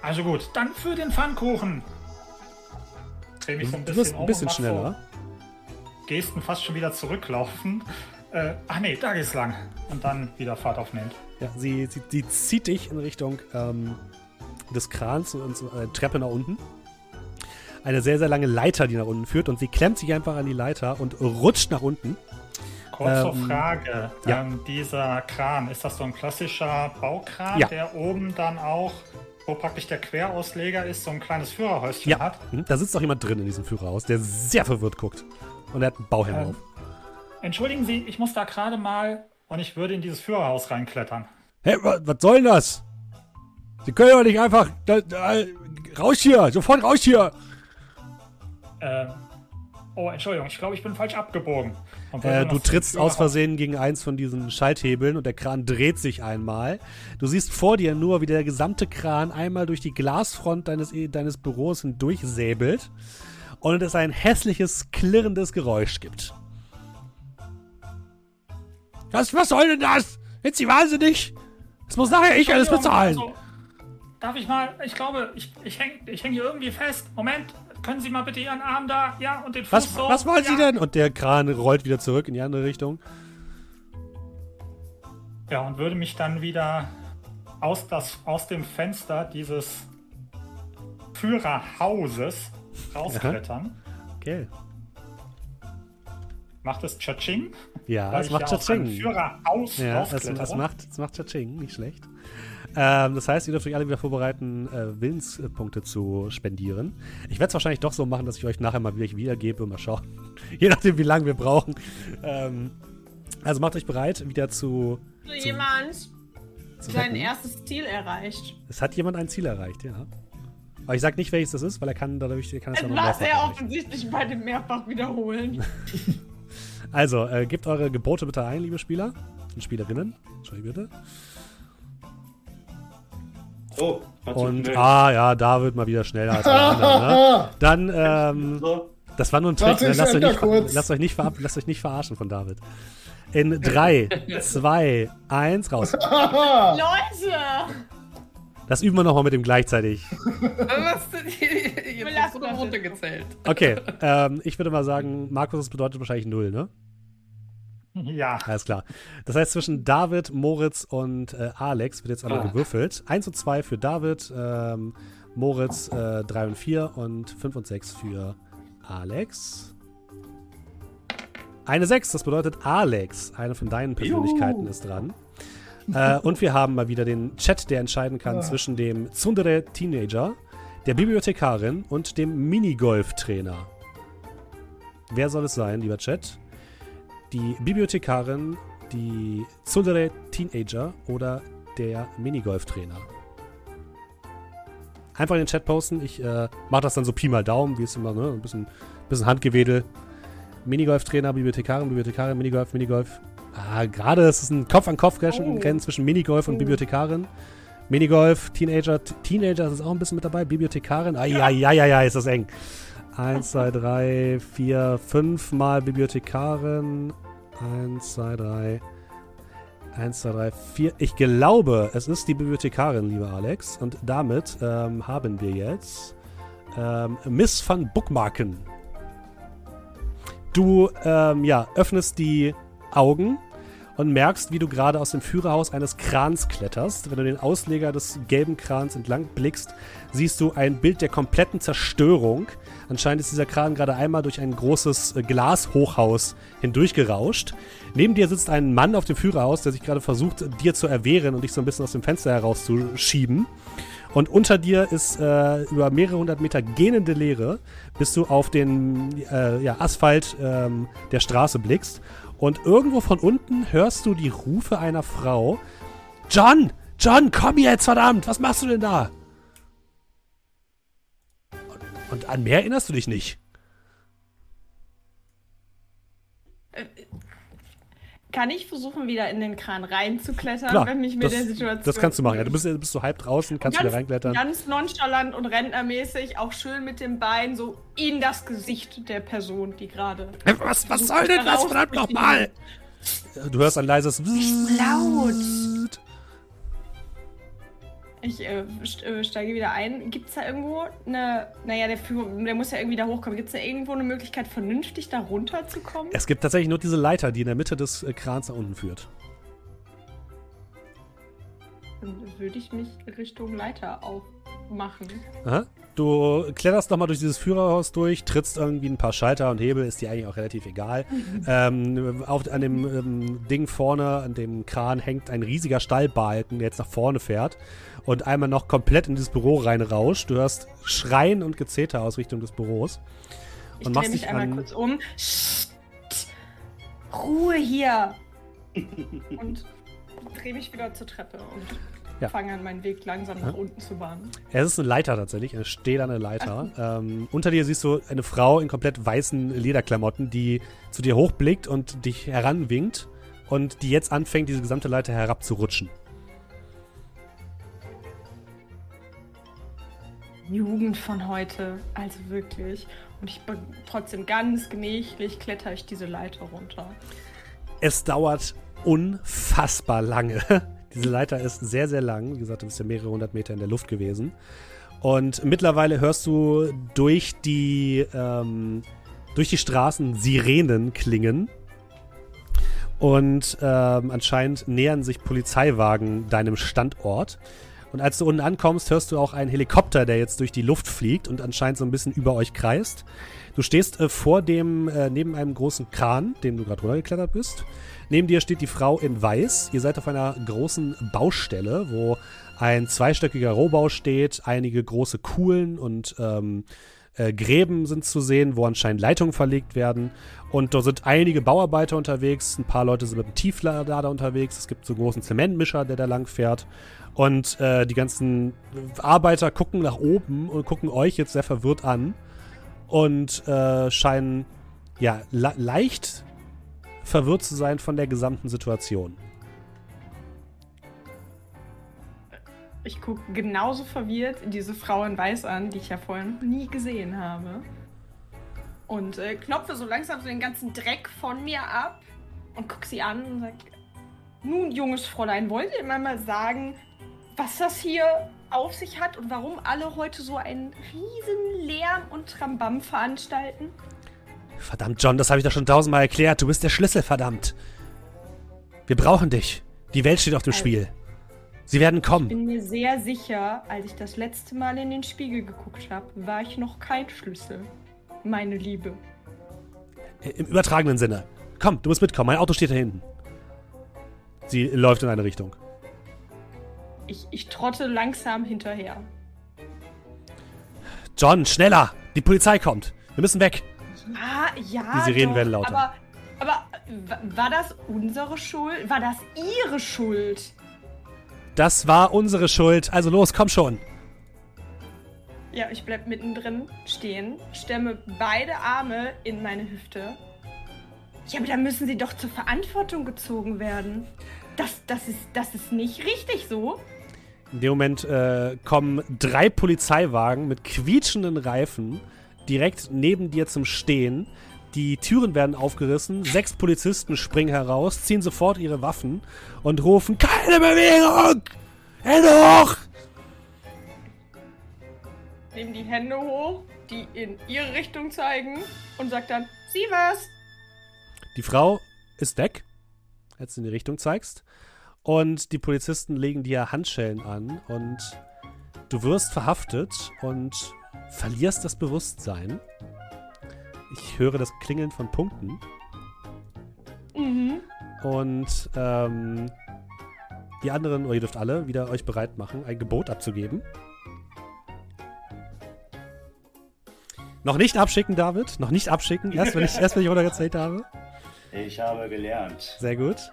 Also gut, dann für den Pfannkuchen. Dreh mich so ein Du bisschen wirst um ein bisschen schneller. Gesten fast schon wieder zurücklaufen. Äh, ach nee, da geht's lang. Und dann wieder Fahrt aufnehmen. Ja, sie, sie, sie zieht dich in Richtung ähm, des Krans und so eine Treppe nach unten. Eine sehr, sehr lange Leiter, die nach unten führt. Und sie klemmt sich einfach an die Leiter und rutscht nach unten. Kurze Ähm, Frage. ja. Ähm, dieser Kran, ist das so ein klassischer Baukran, Ja. der oben dann auch, wo praktisch der Querausleger ist, so ein kleines Führerhäuschen Ja, hat? mhm. da sitzt auch jemand drin in diesem Führerhaus, der sehr verwirrt guckt. Und er hat einen Bauhelm Ähm, auf. Entschuldigen Sie, ich muss da gerade mal und ich würde in dieses Führerhaus reinklettern. Hey, wa- was soll denn das? Sie können doch nicht einfach. Da, da, raus hier! Sofort raus hier! Ähm, oh, Entschuldigung, ich glaube, ich bin falsch abgebogen. Äh, du trittst aus Versehen gegen eins von diesen Schalthebeln und der Kran dreht sich einmal. Du siehst vor dir nur, wie der gesamte Kran einmal durch die Glasfront deines, deines Büros hindurch säbelt und es ein hässliches, klirrendes Geräusch gibt. Was, was soll denn das? Sind Sie wahnsinnig? Das muss nachher ich alles bezahlen. also, darf ich mal, ich glaube, ich, ich hänge ich häng hier irgendwie fest. Moment, können Sie mal bitte Ihren Arm da, ja, und den Fuß Was, so. was wollen Sie ja. denn? Und der Kran rollt wieder zurück in die andere Richtung. Ja, und würde mich dann wieder aus, das, aus dem Fenster dieses Führerhauses rausklettern. Okay. Macht es Tschatsching? Ja, es macht ja einem Tschatsching. Führerhaus Ja, rausklettere. es, macht, es macht Tschatsching, nicht schlecht. Ähm, das heißt, ihr dürft euch alle wieder vorbereiten, äh, Willenspunkte zu spendieren. Ich werde es wahrscheinlich doch so machen, dass ich euch nachher mal welche wiedergebe. Mal schauen. Je nachdem, wie lange wir brauchen. Ähm, also macht euch bereit, wieder zu. So jemand zu sein erstes Ziel erreicht. Es hat jemand ein Ziel erreicht, ja. Aber ich sag nicht, welches das ist, weil er kann dadurch, er kann es ja noch war sehr offensichtlich bei dem mehrfach wiederholen. Also, äh, gebt eure Gebote bitte ein, liebe Spieler und Spielerinnen. Entschuldigung bitte. Oh, Und, schnell. ah ja, da wird mal wieder schneller als alle anderen, ne? Dann, ähm, das war nur ein Trick, Warte, ne? lasst, euch nicht, lasst, euch nicht lasst euch nicht verarschen von David. In 3, 2, 1, raus. Leute! Das üben wir nochmal mit dem gleichzeitig. Was denn? Ihr habt runtergezählt. Okay, ähm, ich würde mal sagen, Markus, das bedeutet wahrscheinlich 0, ne? Ja. Alles klar. Das heißt, zwischen David, Moritz und äh, Alex wird jetzt einmal Ah. gewürfelt. 1 und 2 für David, ähm, Moritz äh, 3 und 4 und 5 und 6 für Alex. Eine 6, das bedeutet Alex, eine von deinen Persönlichkeiten Juhu. ist dran. äh, und wir haben mal wieder den Chat, der entscheiden kann Ah. zwischen dem Tsundere Teenager, der Bibliothekarin und dem Minigolf-Trainer. Wer soll es sein, lieber Chat? Die Bibliothekarin, die Tsundere Teenager oder der Minigolf-Trainer? Einfach in den Chat posten. Ich äh, mache das dann so Pi mal Daumen, wie es immer, ne? Ein bisschen, bisschen Handgewedel. Minigolf-Trainer, Bibliothekarin, Bibliothekarin, Minigolf, Minigolf. Ah, gerade ist es ein Kopf-an-Kopf-Rennen Oh. zwischen Minigolf und Oh. Bibliothekarin. Minigolf, Teenager, Teenager ist auch ein bisschen mit dabei. Bibliothekarin, ah, ja, ja, ja, ja, ist das eng. Eins, zwei, drei, vier, fünf Mal Bibliothekarin. Eins, zwei, drei. Eins, zwei, drei, vier. Ich glaube, es ist die Bibliothekarin, lieber Alex. Und damit ähm, haben wir jetzt ähm, Miss van Bookmarken. Du ähm, ja, öffnest die Augen und merkst, wie du gerade aus dem Führerhaus eines Krans kletterst. Wenn du den Ausleger des gelben Krans entlang blickst, siehst du ein Bild der kompletten Zerstörung. Anscheinend ist dieser Kran gerade einmal durch ein großes äh, Glashochhaus hindurchgerauscht. Neben dir sitzt ein Mann auf dem Führerhaus, der sich gerade versucht, dir zu erwehren und dich so ein bisschen aus dem Fenster herauszuschieben. Und unter dir ist äh, über mehrere hundert Meter gähnende Leere, bis du auf den äh, ja, Asphalt ähm, der Straße blickst. Und irgendwo von unten hörst du die Rufe einer Frau. John! John, komm jetzt, verdammt! Was machst du denn da? Und, an mehr erinnerst du dich nicht. Kann ich versuchen, wieder in den Kran reinzuklettern, Klar, wenn mich mit das, der Situation. das kannst du machen. Ja, du bist, du bist so halb draußen, kannst ganz, wieder reinklettern. Ganz nonchalant und rentnermäßig, auch schön mit dem Bein so in das Gesicht der Person, die gerade. Was, was soll denn das verdammt nochmal? Du hörst ein leises laut. Ich äh, äh, steige wieder ein. Gibt es da irgendwo eine. Naja, der, der muss ja irgendwie da hochkommen. Gibt es da irgendwo eine Möglichkeit, vernünftig da runterzukommen? Es gibt tatsächlich nur diese Leiter, die in der Mitte des äh, Krans nach unten führt. Würde ich mich Richtung Leiter aufmachen. Aha. Du kletterst nochmal durch dieses Führerhaus durch, trittst irgendwie ein paar Schalter und Hebel, ist dir eigentlich auch relativ egal. ähm, auf, an dem ähm, Ding vorne, an dem Kran, hängt ein riesiger Stallbalken, der jetzt nach vorne fährt und einmal noch komplett in dieses Büro reinrauscht. Du hörst Schreien und Gezeter aus Richtung des Büros. Ich Und drehe machst mich dich einmal an- kurz um. Psst. Ruhe hier! und drehe mich wieder zur Treppe und Ja. fange an, meinen Weg langsam nach unten zu bahnen. Es ist eine Leiter tatsächlich, eine stählerne Leiter. Ähm, unter dir siehst du eine Frau in komplett weißen Lederklamotten, die zu dir hochblickt und dich heranwinkt und die jetzt anfängt, diese gesamte Leiter herabzurutschen. Jugend von heute, also wirklich. Und ich bin trotzdem ganz gemächlich kletter ich diese Leiter runter. Es dauert unfassbar lange. Diese Leiter ist sehr, sehr lang. Wie gesagt, du bist ja mehrere hundert Meter in der Luft gewesen. Und mittlerweile hörst du durch die, ähm, durch die Straßen Sirenen klingen. Und ähm, anscheinend nähern sich Polizeiwagen deinem Standort. Und als du unten ankommst, hörst du auch einen Helikopter, der jetzt durch die Luft fliegt und anscheinend so ein bisschen über euch kreist. Du stehst äh, vor dem, äh, neben einem großen Kran, dem du gerade runtergeklettert bist. Neben dir steht die Frau in Weiß. Ihr seid auf einer großen Baustelle, wo ein zweistöckiger Rohbau steht, einige große Kuhlen und ähm, Äh, Gräben sind zu sehen, wo anscheinend Leitungen verlegt werden. Und da sind einige Bauarbeiter unterwegs. Ein paar Leute sind mit einem Tieflader unterwegs. Es gibt so einen großen Zementmischer, der da lang fährt. Und äh, die ganzen Arbeiter gucken nach oben und gucken euch jetzt sehr verwirrt an. Und äh, scheinen ja leicht verwirrt zu sein von der gesamten Situation. Ich gucke genauso verwirrt diese Frau in Weiß an, die ich ja vorher noch nie gesehen habe. Und äh, klopfe so langsam so den ganzen Dreck von mir ab und gucke sie an und sage: Nun, junges Fräulein, wollt ihr mal, mal sagen, was das hier auf sich hat und warum alle heute so einen riesen Lärm und Trambam veranstalten? Verdammt, John, das habe ich doch schon tausendmal erklärt. Du bist der Schlüssel, verdammt. Wir brauchen dich. Die Welt steht auf dem also, Spiel. Sie werden kommen. Ich bin mir sehr sicher, als ich das letzte Mal in den Spiegel geguckt habe, war ich noch kein Schlüssel. Meine Liebe. Im übertragenen Sinne. Komm, du musst mitkommen. Mein Auto steht da hinten. Sie läuft in eine Richtung. Ich, ich trotte langsam hinterher. John, schneller! Die Polizei kommt. Wir müssen weg. Ja, ja. Die Sirenen doch, werden lauter. Aber, aber war das unsere Schuld? War das ihre Schuld? Das war unsere Schuld. Also los, komm schon. Ja, ich bleib mittendrin stehen, stemme beide Arme in meine Hüfte. Ja, aber da müssen sie doch zur Verantwortung gezogen werden. Das, das, ist, das ist nicht richtig so. In dem Moment äh, kommen drei Polizeiwagen mit quietschenden Reifen direkt neben dir zum Stehen. Die Türen werden aufgerissen, sechs Polizisten springen heraus, ziehen sofort ihre Waffen und rufen: Keine Bewegung! Hände hoch! Nehmen die Hände hoch, die in ihre Richtung zeigen und sagt dann: Sieh was! Die Frau ist weg, als du in die Richtung zeigst. Und die Polizisten legen dir Handschellen an und du wirst verhaftet und verlierst das Bewusstsein. Ich höre das Klingeln von Punkten. Mhm. Und ähm, die anderen, oder ihr dürft alle, wieder euch bereit machen, ein Gebot abzugeben. Noch nicht abschicken, David. Noch nicht abschicken. Erst wenn ich, erst wenn ich runtergezählt habe. Ich habe gelernt. Sehr gut.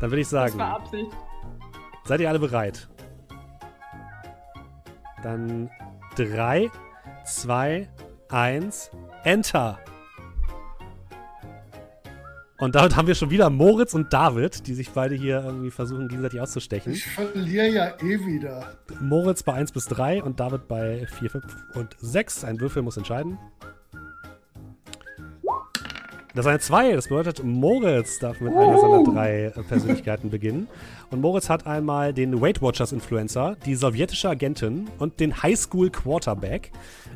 Dann würde ich sagen. Das war Absicht. Seid ihr alle bereit? Dann 3, 2, 1, Enter. Und damit haben wir schon wieder Moritz und David, die sich beide hier irgendwie versuchen, gegenseitig auszustechen. Ich verliere ja eh wieder. Moritz bei 1 bis 3 und David bei 4, 5 und 6. Ein Würfel muss entscheiden. Das ist eine 2. Das bedeutet, Moritz darf mit einer seiner drei Persönlichkeiten beginnen. Und Moritz hat einmal den Weight Watchers Influencer, die sowjetische Agentin und den Highschool Quarterback.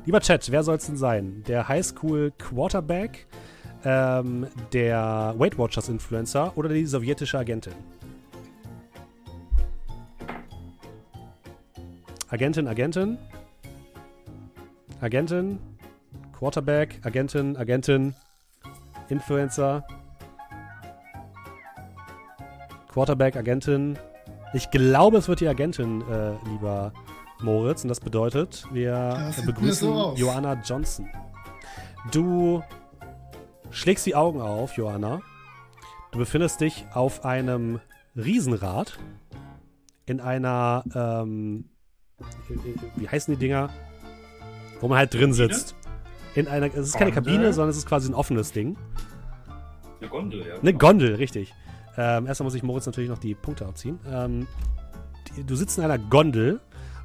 Lieber Chat, wer soll es denn sein? Der Highschool Quarterback, ähm, der Weight Watchers Influencer oder die sowjetische Agentin? Agentin, Agentin. Agentin. Quarterback, Agentin, Agentin. Influencer. Quarterback, Agentin. Ich glaube, es wird die Agentin, äh, lieber Moritz. Und das bedeutet, wir begrüßen so Joanna Johnson. Du schlägst die Augen auf, Joanna. Du befindest dich auf einem Riesenrad in einer, ähm, wie heißen die Dinger? Wo man halt drin sitzt. In einer, es ist keine Kabine, sondern es ist quasi ein offenes Ding. Eine Gondel, ja. Eine Gondel, richtig. Ähm, erstmal muss ich Moritz natürlich noch die Punkte abziehen. Ähm, die, du sitzt in einer Gondel.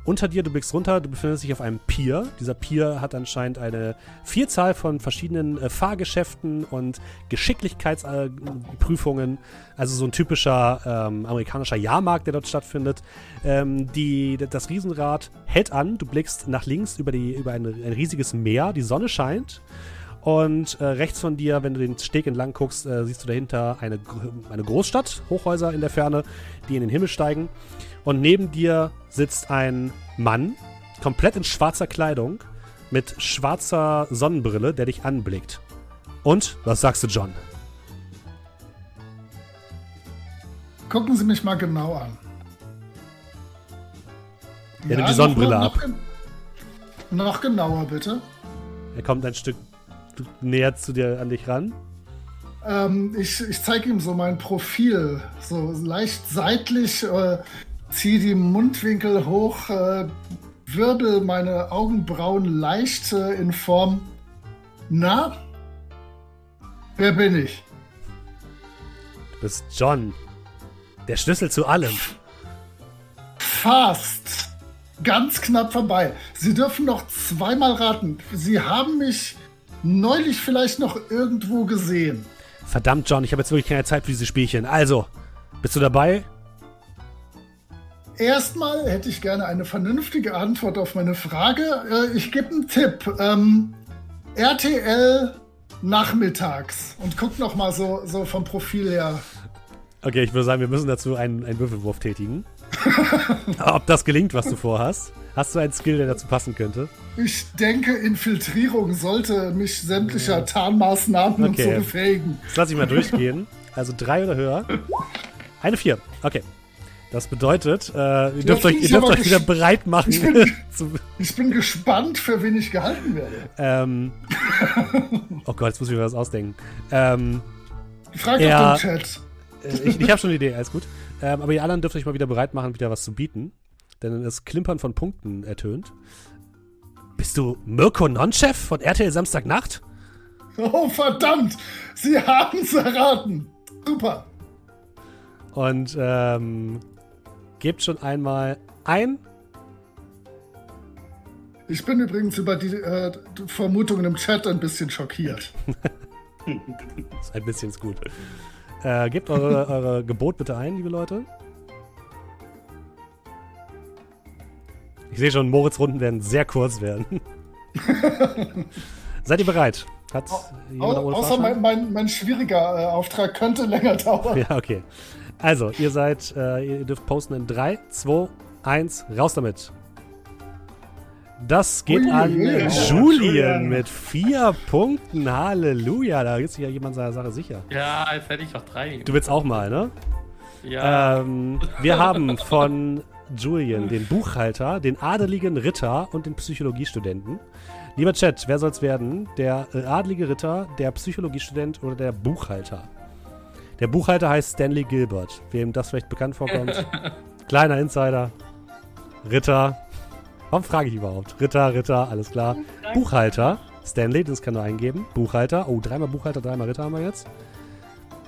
Unter dir, du blickst runter, du befindest dich auf einem Pier. Dieser Pier hat anscheinend eine Vielzahl von verschiedenen äh, Fahrgeschäften und Geschicklichkeitsprüfungen. Äh, also so ein typischer ähm, amerikanischer Jahrmarkt, der dort stattfindet. Ähm, die, das Riesenrad hält an. Du blickst nach links über, die, über ein, ein riesiges Meer. Die Sonne scheint. Und äh, rechts von dir, wenn du den Steg entlang guckst, äh, siehst du dahinter eine, eine Großstadt, Hochhäuser in der Ferne, die in den Himmel steigen. Und neben dir sitzt ein Mann, komplett in schwarzer Kleidung, mit schwarzer Sonnenbrille, der dich anblickt. Und, was sagst du, John? Gucken Sie mich mal genau an. Ja, nimm die Sonnenbrille noch, ab. Noch, noch genauer, bitte. Er kommt ein Stück näher zu dir an dich ran. Ähm, ich ich zeige ihm so mein Profil, so leicht seitlich, äh, ziehe die Mundwinkel hoch, äh, wirbel meine Augenbrauen leicht äh, in Form. Na, wer bin ich? Du bist John. Der Schlüssel zu allem. Fast. Ganz knapp vorbei. Sie dürfen noch zweimal raten. Sie haben mich neulich vielleicht noch irgendwo gesehen. Verdammt, John, ich habe jetzt wirklich keine Zeit für diese Spielchen. Also, bist du dabei? Erstmal hätte ich gerne eine vernünftige Antwort auf meine Frage. Äh, ich gebe einen Tipp. Ähm, RTL nachmittags und guck noch mal so, so vom Profil her. Okay, ich würde sagen, wir müssen dazu einen, einen Würfelwurf tätigen. Ob das gelingt, was du vorhast? Hast du einen Skill, der dazu passen könnte? Ich denke, Infiltrierung sollte mich sämtlicher Tarnmaßnahmen und so Okay. befähigen. Das lasse ich mal durchgehen. Also drei oder höher. Eine vier. Okay. Das bedeutet, äh, ihr dürft euch, ihr dürft euch wieder bereit machen. Ich bin- Ich bin gespannt, für wen ich gehalten werde. ähm, oh Gott, jetzt muss ich mir was ausdenken. Ähm, Frag Ja. doch den Chat. Äh, ich ich habe schon eine Idee, alles gut. Ähm, aber ihr anderen dürft euch mal wieder bereit machen, wieder was zu bieten. Denn das Klimpern von Punkten ertönt. Bist du Mirko Nonchef von RTL Samstagnacht? Oh, verdammt! Sie haben es erraten. Super. Und ähm, gebt schon einmal ein. Ich bin übrigens über die äh, Vermutungen im Chat ein bisschen schockiert. Ist ein bisschen ist gut. Äh, gebt eure, eure Gebot bitte ein, liebe Leute. Ich sehe schon, Moritz Runden werden sehr kurz werden. Seid ihr bereit? Hat Au außer mein, mein, mein schwieriger äh, Auftrag könnte länger dauern. Ja, okay. Also, ihr seid, äh, ihr dürft posten in 3, 2, 1, raus damit. Das geht Ui, an. Julian Julian. mit vier Punkten. Halleluja, da ist sich ja jemand seiner Sache sicher. Ja, jetzt hätte ich noch drei. Du willst auch mal, ne? ja, Ähm, wir haben von Julian den Buchhalter, den adeligen Ritter und den Psychologiestudenten. Lieber Chat, wer soll's werden? Der äh, adelige Ritter, der Psychologiestudent oder der Buchhalter? Der Buchhalter heißt Stanley Gilbert. Wem das vielleicht bekannt vorkommt. Kleiner Insider. Ritter. Warum frage ich überhaupt? Ritter, Ritter, alles klar. Buchhalter. Stanley, das kann nur eingeben. Buchhalter. Oh, dreimal Buchhalter, dreimal Ritter haben wir jetzt.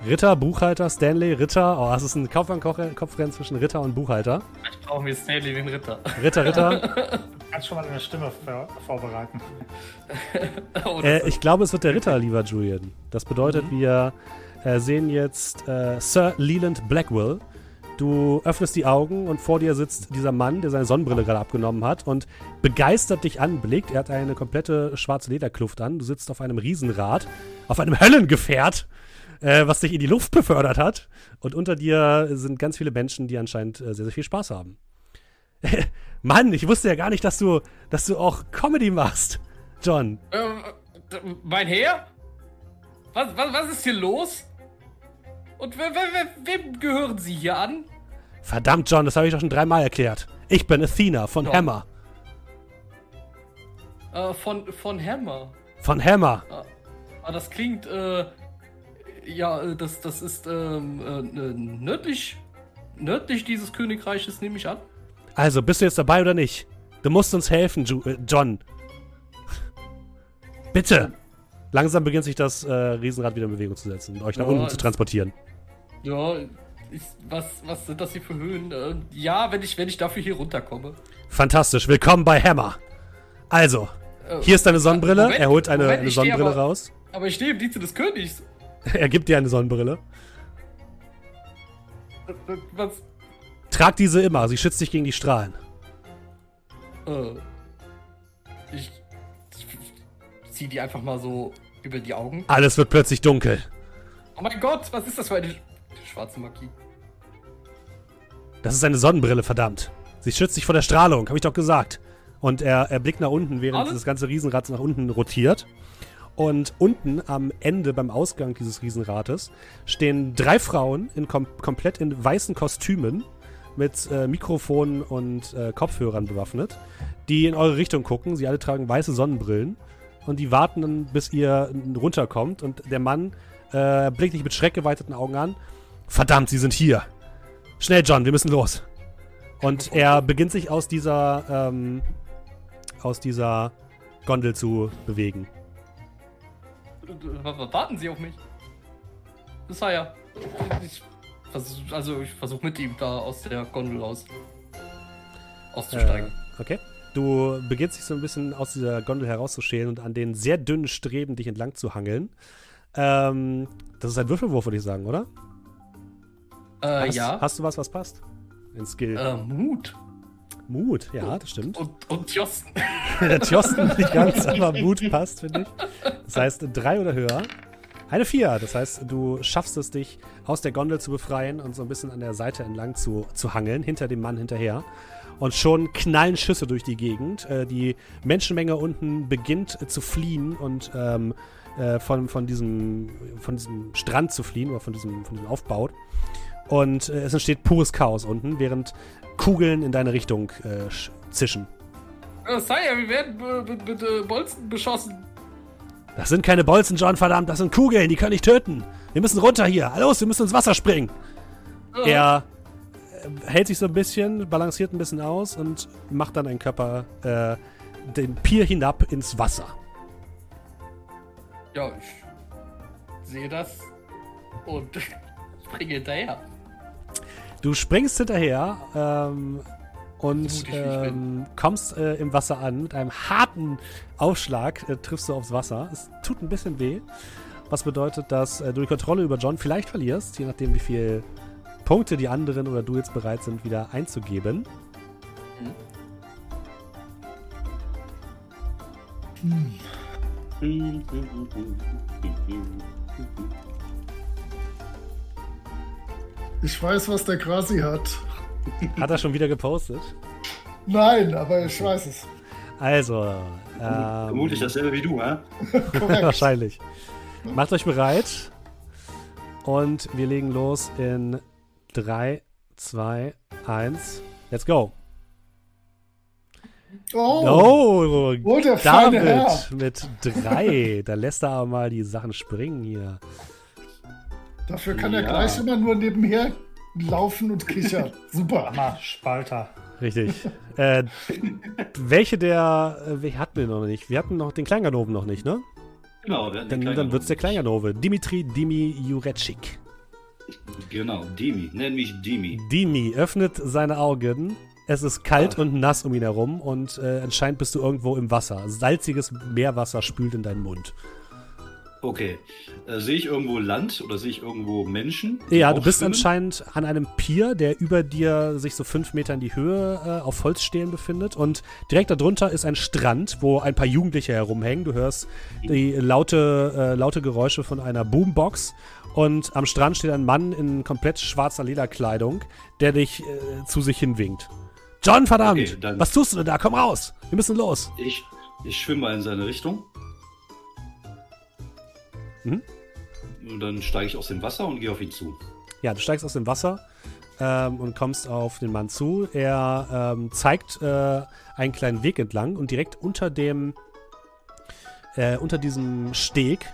Ritter, Buchhalter, Stanley, Ritter. Oh, das ist ein Kopf an Kopfrennen zwischen Ritter und Buchhalter. ich brauche mir Stanley den Ritter. Ritter, Ritter. Du kannst schon mal deine Stimme vor vorbereiten. Oh, äh, ich glaube, es wird der Ritter, lieber Julian. Das bedeutet, wir äh, sehen jetzt äh, Sir Leland Blackwell. Du öffnest die Augen und vor dir sitzt dieser Mann, der seine Sonnenbrille gerade abgenommen hat und begeistert dich anblickt. Er hat eine komplette schwarze Lederkluft an. Du sitzt auf einem Riesenrad, auf einem Höllengefährt, äh, was dich in die Luft befördert hat. Und unter dir sind ganz viele Menschen, die anscheinend äh, sehr, sehr viel Spaß haben. Mann, ich wusste ja gar nicht, dass du, dass du auch Comedy machst, John. Ähm, mein Herr? Was, was, was ist hier los? Und wer, wer, wem gehören Sie hier an? Verdammt, John, das habe ich doch schon dreimal erklärt. Ich bin Athena von Ja. Hammer. Äh, von, von Hammer. Von Hammer. Ah, das klingt, äh, ja, äh, das, das ist, ähm, äh, äh, nördlich, nördlich dieses Königreiches, nehme ich an. Also, bist du jetzt dabei oder nicht? Du musst uns helfen, Ju äh, John. Bitte. Langsam beginnt sich das äh, Riesenrad wieder in Bewegung zu setzen und euch nach Ja, unten zu transportieren. Ja, ich, was, was sind das hier für Höhen? Äh, ja, wenn ich, wenn ich dafür hier runterkomme. Fantastisch. Willkommen bei Hammer. Also, Äh, hier ist deine Sonnenbrille. Moment, er holt eine, Moment, eine ich Sonnenbrille aber- raus. Aber ich stehe im Dienste des Königs. er gibt dir eine Sonnenbrille. Äh, Was? Trag diese immer. Sie schützt dich gegen die Strahlen. Äh, ich, ich zieh die einfach mal so über die Augen. Alles wird plötzlich dunkel. Oh mein Gott, was ist das für eine sch- schwarze Magie? Das ist eine Sonnenbrille, verdammt. Sie schützt dich vor der Strahlung, habe ich doch gesagt. Und er, er blickt nach unten, während Alles? das ganze Riesenrad nach unten rotiert. Und unten am Ende, beim Ausgang dieses Riesenrates, stehen drei Frauen in kom komplett in weißen Kostümen mit äh, Mikrofonen und äh, Kopfhörern bewaffnet, die in eure Richtung gucken. Sie alle tragen weiße Sonnenbrillen. und die warten dann, bis ihr runterkommt. Und der Mann äh, blickt dich mit schreckgeweiteten Augen an. Verdammt, sie sind hier. Schnell, John, wir müssen los. Und er beginnt sich aus dieser, ähm, aus dieser Gondel zu bewegen. Warten Sie auf mich. Sire. Ich versuch, also ich versuche mit ihm da aus der Gondel raus auszusteigen. Äh, okay. Du beginnst dich so ein bisschen aus dieser Gondel herauszuschälen und an den sehr dünnen Streben dich entlang zu hangeln. Ähm, das ist ein Würfelwurf, würde ich sagen, oder? Äh, hast, ja. Hast du was, was passt? In Skill. Äh, Mut. Mut, ja, das stimmt. Und, und Tjosten. Der Tjosten nicht ganz, aber Mut passt, finde ich. Das heißt, drei oder höher. Eine vier. Das heißt, du schaffst es, dich aus der Gondel zu befreien und so ein bisschen an der Seite entlang zu, zu hangeln, hinter dem Mann hinterher. Und schon knallen Schüsse durch die Gegend. Äh, die Menschenmenge unten beginnt äh, zu fliehen und ähm, äh, von, von, diesem, von diesem Strand zu fliehen oder von diesem, von diesem Aufbau. Und äh, es entsteht pures Chaos unten, während Kugeln in deine Richtung äh, zischen. Äh, Sire, wir werden mit, Bolzen beschossen. Das sind keine Bolzen, John, verdammt, das sind Kugeln, die können dich töten. Wir müssen runter hier. Los, wir müssen ins Wasser springen. Äh, Er äh, hält sich so ein bisschen, balanciert ein bisschen aus und macht dann einen Körper äh, den Pier hinab ins Wasser. Ja, ich sehe das und springe hinterher. Du springst hinterher ähm, und ähm, kommst äh, im Wasser an. Mit einem harten Aufschlag äh, triffst du aufs Wasser. Es tut ein bisschen weh. Was bedeutet, dass äh, du die Kontrolle über John vielleicht verlierst, je nachdem, wie viele Punkte die anderen oder du jetzt bereit sind, wieder einzugeben. Ich weiß, was der Grasi hat. Hat er schon wieder gepostet? Nein, aber ich weiß es. Also, ähm, Vermutlich dasselbe wie du, hä? Wahrscheinlich. Macht euch bereit. Und wir legen los in 3, 2, 1. Let's go. Oh, Oh, oh der feine David Herr. mit 3. Da lässt er aber mal die Sachen springen hier. Dafür kann er Ja. gleich immer nur nebenher laufen und kichern. Super. Hammer, Spalter. Richtig. äh, welche der. Äh, welche hatten wir noch nicht? Wir hatten noch den Kleinganoven noch nicht, ne? Genau, wir hatten Dann, den dann wird es der Kleinganove. Dimitri Dimi Jurecik. Genau, Dimi. Nenn mich Dimi. Dimi öffnet seine Augen. Es ist kalt und nass um ihn herum und äh, anscheinend bist du irgendwo im Wasser. Salziges Meerwasser spült in deinen Mund. Okay. Äh, sehe ich irgendwo Land oder sehe ich irgendwo Menschen? Ja, du bist schwimmen? anscheinend an einem Pier, der über dir sich so fünf Meter in die Höhe äh, auf Holzstelen befindet. Und direkt darunter ist ein Strand, wo ein paar Jugendliche herumhängen. Du hörst die laute, äh, laute Geräusche von einer Boombox. Und am Strand steht ein Mann in komplett schwarzer Lederkleidung, der dich äh, zu sich hinwinkt. John, verdammt! Okay, was tust du denn da? Komm raus! Wir müssen los! Ich, ich schwimme mal in seine Richtung. Mhm. Und dann steige ich aus dem Wasser und gehe auf ihn zu. Ja, du steigst aus dem Wasser ähm, und kommst auf den Mann zu. Er ähm, zeigt äh, einen kleinen Weg entlang und direkt unter dem, äh, unter diesem Steg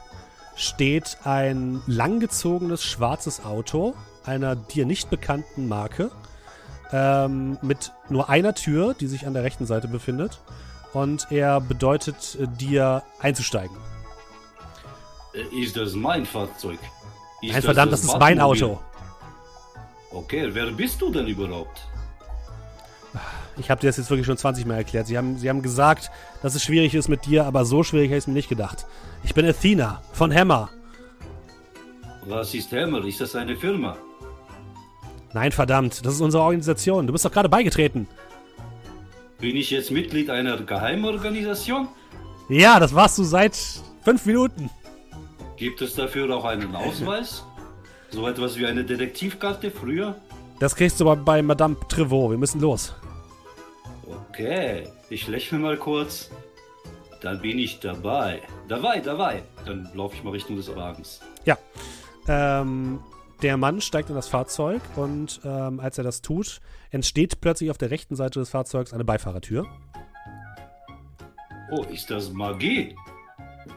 steht ein langgezogenes schwarzes Auto einer dir nicht bekannten Marke ähm, mit nur einer Tür, die sich an der rechten Seite befindet. Und er bedeutet äh, dir einzusteigen. Äh, Ist das mein Fahrzeug? Ist Nein, verdammt, das ist mein? Auto. Okay, wer bist du denn überhaupt? Ich habe dir das jetzt wirklich schon 20 Mal erklärt. Sie haben, sie haben gesagt, dass es schwierig ist mit dir, aber so schwierig habe ich es mir nicht gedacht. Ich bin Athena von Hammer. Was ist Hammer? Ist das eine Firma? Nein, verdammt, das ist unsere Organisation. Du bist doch gerade beigetreten. Bin ich jetzt Mitglied einer Geheimorganisation? Ja, das warst du seit fünf Minuten. Gibt es dafür auch einen Ausweis? So etwas wie eine Detektivkarte früher? Das kriegst du aber bei Madame Trevaux. Wir müssen los. Okay, ich lächle mal kurz. Dann bin ich dabei. Dabei, dabei. Dann laufe ich mal Richtung des Wagens. Ja. Ähm, der Mann steigt in das Fahrzeug und ähm, als er das tut, entsteht plötzlich auf der rechten Seite des Fahrzeugs eine Beifahrertür. Oh, ist das Magie?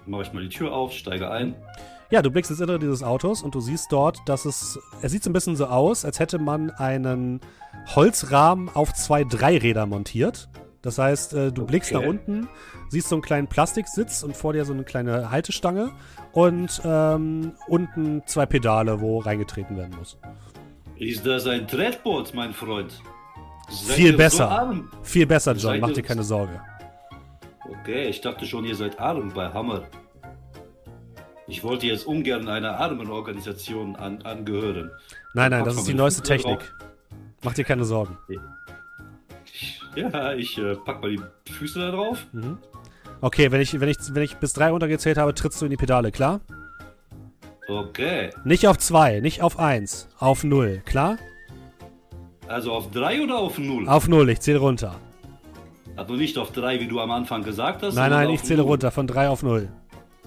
Mache ich mal die Tür auf, steige ein. Ja, du blickst ins Innere dieses Autos und du siehst dort, dass es. Es sieht so ein bisschen so aus, als hätte man einen Holzrahmen auf zwei Dreiräder montiert. Das heißt, äh, du blickst Okay. nach unten, siehst so einen kleinen Plastiksitz und vor dir so eine kleine Haltestange und ähm, unten zwei Pedale, wo reingetreten werden muss. Ist das ein Treadboard, mein Freund? Seid Viel besser. So? Viel besser, John, Seid mach dir keine Sorge. Okay, ich dachte schon, ihr seid arm bei Hammer. Ich wollte jetzt ungern einer armen Organisation an, angehören. Nein, nein, das ist die neueste Technik. drauf. Mach dir keine Sorgen. Ja, ich äh, pack mal die Füße da drauf. Mhm. Okay, wenn ich, wenn, ich, wenn ich bis drei runtergezählt habe, trittst du in die Pedale, klar? Okay. Nicht auf zwei, nicht auf eins, auf null, klar? Also auf 3 oder auf 0? Auf null, ich zähle runter. Also nicht auf 3, wie du am Anfang gesagt hast. Nein, nein, ich zähle null. runter von drei auf null.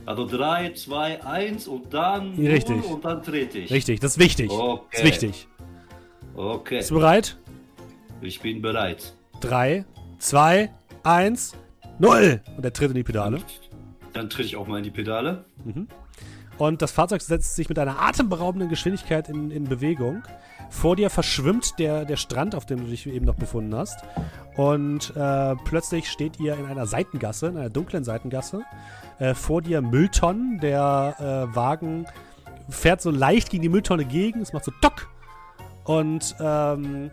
Also 3, 2, 1 und dann Richtig. 0 und dann trete ich. Richtig, das ist wichtig. Okay. Das ist wichtig. Okay, Bist du bereit? ich bin bereit. Drei, zwei, eins, null. Und er tritt in die Pedale. Dann trete ich auch mal in die Pedale. Und das Fahrzeug setzt sich mit einer atemberaubenden Geschwindigkeit in, in Bewegung. Vor dir verschwimmt der, der Strand, auf dem du dich eben noch befunden hast. Und äh, plötzlich steht ihr in einer Seitengasse, in einer dunklen Seitengasse. Äh, vor dir Mülltonnen. Der äh, Wagen fährt so leicht gegen die Mülltonne gegen. Es macht so Tock. Und ähm,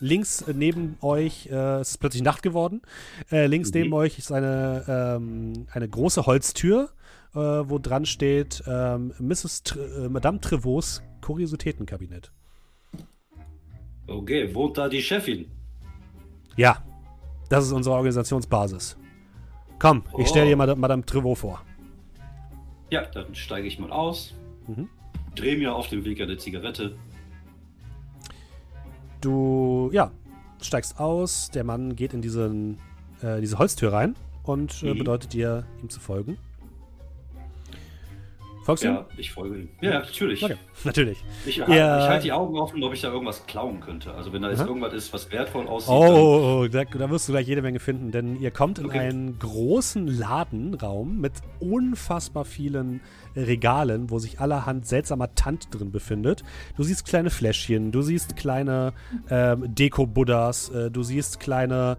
links neben euch, äh, es ist plötzlich Nacht geworden. Äh, links Mhm. neben euch ist eine, ähm, eine große Holztür äh, wo dran steht ähm, Mrs. Tr äh, Madame Trevots Kuriositätenkabinett. Okay, wohnt da die Chefin? Ja, das ist unsere Organisationsbasis. Komm, ich stelle Oh. dir Madame, Madame Trevaux vor. Ja, dann steige ich mal aus. Mhm. Dreh mir auf dem Weg eine Zigarette. Du, ja, steigst aus, der Mann geht in diesen, äh, diese Holztür rein und äh, Mhm. bedeutet dir, ihm zu folgen. Folgst du? Ja, ich folge ihm. Ja, natürlich. Okay, natürlich. Ich, Ja. ich halte die Augen offen, ob ich da irgendwas klauen könnte. Also wenn da jetzt Aha. irgendwas ist, was wertvoll aussieht. Oh, oh, oh, da, da wirst du gleich jede Menge finden, denn ihr kommt in Okay. einen großen Ladenraum mit unfassbar vielen Regalen, wo sich allerhand seltsamer Tant drin befindet. Du siehst kleine Fläschchen, du siehst kleine ähm, Deko-Buddhas, äh, du siehst kleine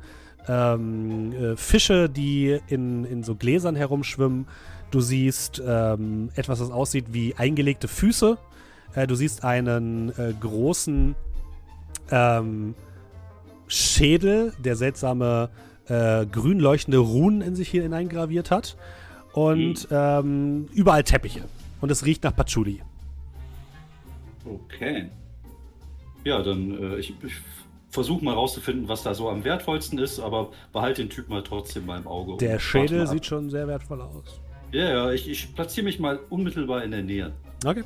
ähm, äh, Fische, die in, in so Gläsern herumschwimmen. Du siehst ähm, etwas, das aussieht wie eingelegte Füße. Äh, du siehst einen äh, großen ähm, Schädel, der seltsame äh, grün leuchtende Runen in sich hier hineingraviert hat. Und ähm, überall Teppiche. Und es riecht nach Patchouli. Okay. Ja, dann äh, ich, ich versuche mal rauszufinden, was da so am wertvollsten ist, aber behalte den Typ mal trotzdem mal im Auge. Der Schädel sieht schon sehr wertvoll aus. Ja, ja, ich, ich platziere mich mal unmittelbar in der Nähe. Okay.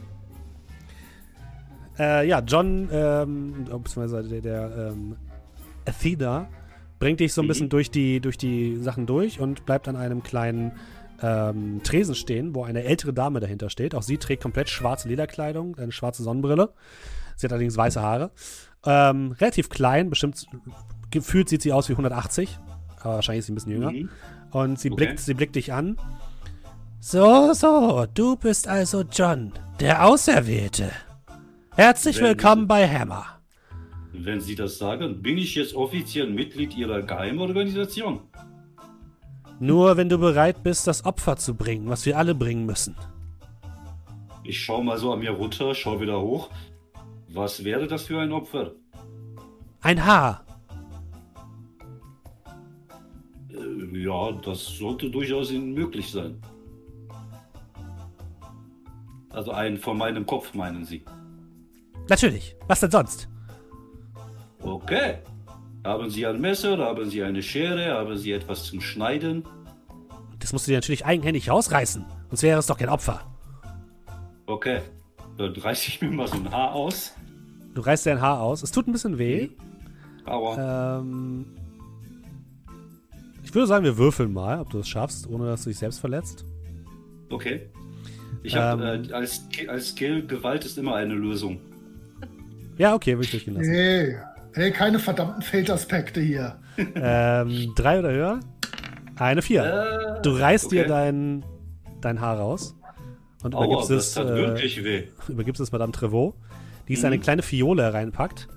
Äh, ja, John, ähm, beziehungsweise der, der ähm, Athena bringt dich so ein Mhm. bisschen durch die, durch die Sachen durch und bleibt an einem kleinen ähm, Tresen stehen, wo eine ältere Dame dahinter steht. Auch sie trägt komplett schwarze Lederkleidung, eine schwarze Sonnenbrille. Sie hat allerdings weiße Haare. Ähm, relativ klein, bestimmt gefühlt sieht sie aus wie 180, aber wahrscheinlich ist sie ein bisschen jünger. Mhm. Und sie Okay. blickt, sie blickt dich an. So, so, du bist also John, der Auserwählte. Herzlich Wenn- willkommen bei Hammer. Wenn Sie das sagen, bin ich jetzt offiziell Mitglied Ihrer Geheimorganisation. Nur wenn du bereit bist, das Opfer zu bringen, was wir alle bringen müssen. Ich schaue mal so an mir runter, schaue wieder hoch. Was wäre das für ein Opfer? Ein Haar. Äh, ja, das sollte durchaus Ihnen möglich sein. Also ein von meinem Kopf, meinen Sie. Natürlich. Was denn sonst? Okay. Haben Sie ein Messer, haben Sie eine Schere, haben Sie etwas zum Schneiden? Das musst du dir natürlich eigenhändig rausreißen. Sonst wäre es doch kein Opfer. Okay. Dann reiße ich mir mal so ein Haar aus. Du reißt dein Haar aus. Es tut ein bisschen weh. Aua. Ähm, ich würde sagen, wir würfeln mal, ob du es schaffst, ohne dass du dich selbst verletzt. Okay. Ich habe Ähm. äh, als, als Skill, Gewalt ist immer eine Lösung. Ja, okay, würde ich durchgehen lassen. Hey, hey, keine verdammten Fate-Aspekte hier. ähm, drei oder höher? Eine vier. Äh, Du reißt dir okay. dein, dein Haar raus und Aua, übergibst das es, äh, wirklich weh. übergibst es Madame Trevaux, die es Mhm. eine kleine Fiole hereinpackt.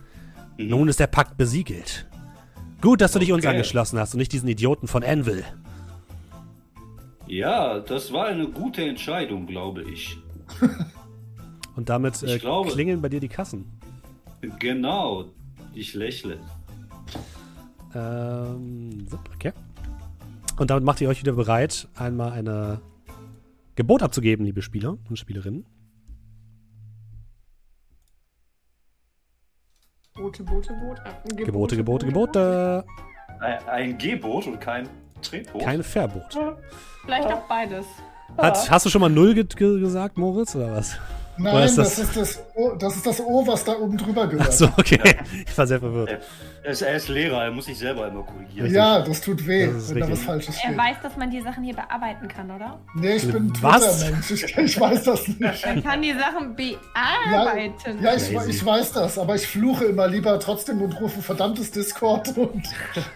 Mhm. Nun ist der Pakt besiegelt. Gut, dass du dich uns Okay. angeschlossen hast und nicht diesen Idioten von Anvil. Ja, das war eine gute Entscheidung, glaube ich. Und damit Ich äh, glaube- klingeln bei dir die Kassen. Genau. Ich lächle. Ähm, so, okay. Und damit macht ihr euch wieder bereit, einmal eine Gebot abzugeben, liebe Spieler und Spielerinnen. Boote, Boote, Boote. Äh, Gebote, Gebote, Gebote. Ein, ein Geboot und kein Tretboot. Kein Verbot. Vielleicht auch beides. Hat, hast du schon mal Null ge ge gesagt, Moritz, oder was? Nein, ist das, das- ist das, o, das ist das O, was da oben drüber gehört. Achso, okay. Ich war sehr verwirrt. Er ist, er ist Lehrer, er muss sich selber immer korrigieren. Ja, das tut weh, Das wenn da richtig. was Falsches Er steht. weiß, dass man die Sachen hier bearbeiten kann, oder? Nee, ich bin? Twitter-Mensch. Ich, ich weiß das nicht. Man kann die Sachen Ja, bearbeiten. ja ich, Crazy. ich weiß das, aber ich fluche immer lieber trotzdem und rufe verdammtes Discord und.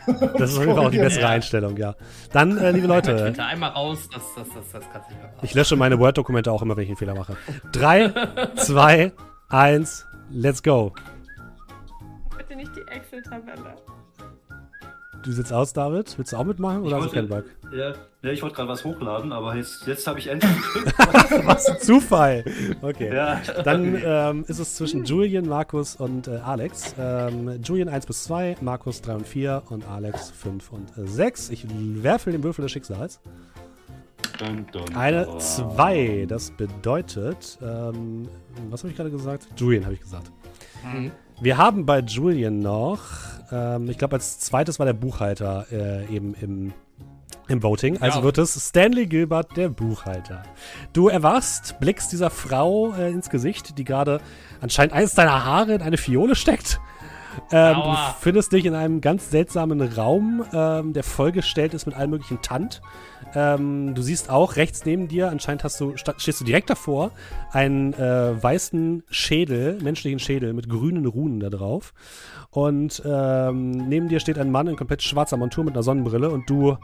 Das ist auch die bessere Ja. Einstellung, ja. Dann, äh, liebe Leute, Twitter einmal raus, das, das, das, das kannst du nicht mehr machen. ich lösche meine Word-Dokumente auch immer, wenn ich einen Fehler mache. Drei, zwei, eins, let's go. Bitte nicht die Excel-Tabelle. Du sitzt aus, David. Willst du auch mitmachen oder Ich hast du keinen Bock? Ja, ja, ich wollte gerade was hochladen, aber jetzt, jetzt habe ich endlich. Was ein Zufall. Okay. ja. Dann ähm, ist es zwischen Julian, Markus und äh, Alex. Ähm, Julian 1 bis 2, Markus 3 und 4 und Alex 5 und äh, 6. Ich werfe den Würfel des Schicksals. Dun, dun, Eine dun. 2. Das bedeutet, ähm, was habe ich gerade gesagt? Julian habe ich gesagt. Mhm. Wir haben bei Julian noch, ähm, ich glaube, als zweites war der Buchhalter äh, eben im, im Voting. Also Ja. wird es Stanley Gilbert, der Buchhalter. Du erwachst, blickst dieser Frau äh, ins Gesicht, die gerade anscheinend eines deiner Haare in eine Fiole steckt. Ähm, du findest dich in einem ganz seltsamen Raum, ähm, der vollgestellt ist mit allem möglichen Tand. Ähm, du siehst auch rechts neben dir, anscheinend hast du, stehst du direkt davor, einen äh, weißen Schädel, menschlichen Schädel mit grünen Runen da drauf. Und ähm, neben dir steht ein Mann in komplett schwarzer Montur mit einer Sonnenbrille und du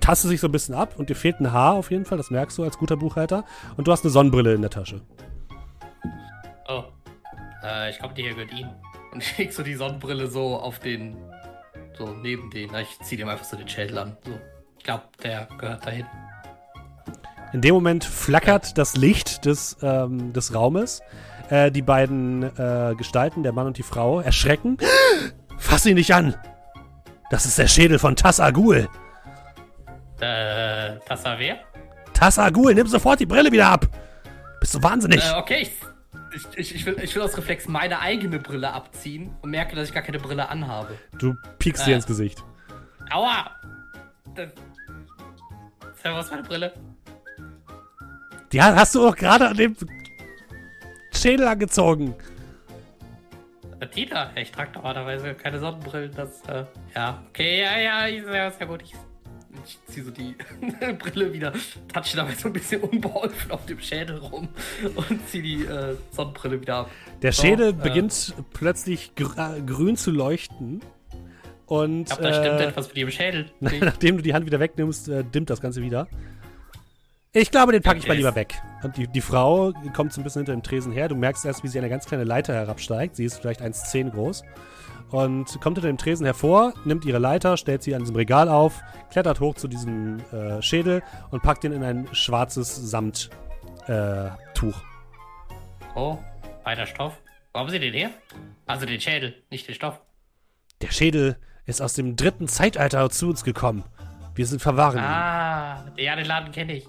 tastest dich so ein bisschen ab und dir fehlt ein Haar auf jeden Fall, das merkst du als guter Buchhalter. Und du hast eine Sonnenbrille in der Tasche. Oh. Äh, ich glaube, die hier gehört ihm. Und ich leg so die Sonnenbrille so auf den. So neben den. Ich zieh dem einfach so den Schädel an. So. Ich glaube, der gehört dahin. In dem Moment flackert das Licht des, ähm, des Raumes. Äh, die beiden äh, Gestalten, der Mann und die Frau, erschrecken. Fass ihn nicht an! Das ist der Schädel von Tassagul. Äh, das war wer? Tassagul, nimm sofort die Brille wieder ab! Bist du wahnsinnig? Äh, okay, ich, ich, ich, ich, will, ich will aus Reflex meine eigene Brille abziehen und merke, dass ich gar keine Brille anhabe. Du piekst dir äh. ins Gesicht. Aua! Das, was ist meine Brille? Die ha- hast du auch gerade an dem Schädel angezogen. Äh, Die da? Ich trage normalerweise keine Sonnenbrillen. Das, äh, ja. Okay, ja, ja, ich- sehr, sehr gut. Ich, ich ziehe so die Brille wieder, touche dabei so ein bisschen unbeholfen auf dem Schädel rum und ziehe die äh, Sonnenbrille wieder ab. Der So, Schädel äh, beginnt plötzlich gr äh, grün zu leuchten. Und Ich glaube, da stimmt äh, etwas mit ihrem Schädel. nachdem du die Hand wieder wegnimmst, äh, dimmt das Ganze wieder. Ich glaube, den packe ich mal lieber weg. Und die, die Frau kommt so ein bisschen hinter dem Tresen her. Du merkst erst, wie sie eine ganz kleine Leiter herabsteigt. Sie ist vielleicht 1,10 groß. Und kommt hinter dem Tresen hervor, nimmt ihre Leiter, stellt sie an diesem Regal auf, klettert hoch zu diesem äh, Schädel und packt ihn in ein schwarzes Samttuch. Äh. Oh, weiter Stoff. Wo haben Sie den her? Also den Schädel, nicht den Stoff. Der Schädel ist aus dem dritten Zeitalter zu uns gekommen. Wir sind verwahren. Ah, ja, den Laden kenne ich.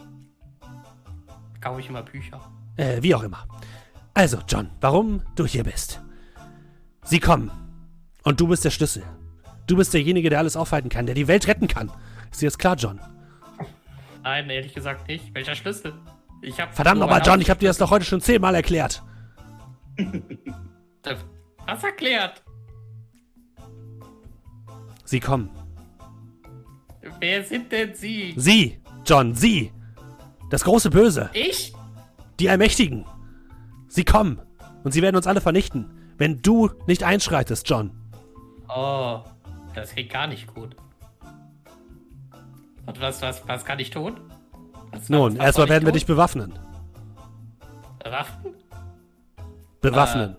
Kaufe ich immer Bücher. Äh, wie auch immer. Also, John, warum du hier bist. Sie kommen. Und du bist der Schlüssel. Du bist derjenige, der alles aufhalten kann, der die Welt retten kann. Ist dir das klar, John? Nein, ehrlich gesagt nicht. Welcher Schlüssel? Ich hab Verdammt nochmal, John, ich habe dir das doch heute schon zehnmal erklärt. Was erklärt? Sie kommen. Wer sind denn Sie? Sie, John, Sie. Das große Böse. Ich? Die Allmächtigen. Sie kommen. Und sie werden uns alle vernichten. Wenn du nicht einschreitest, John. Oh, das klingt gar nicht gut. Und was, was, was kann ich tun? Was- Nun, was erstmal werden wir tun? dich bewaffnen. Waffen? Bewaffnen.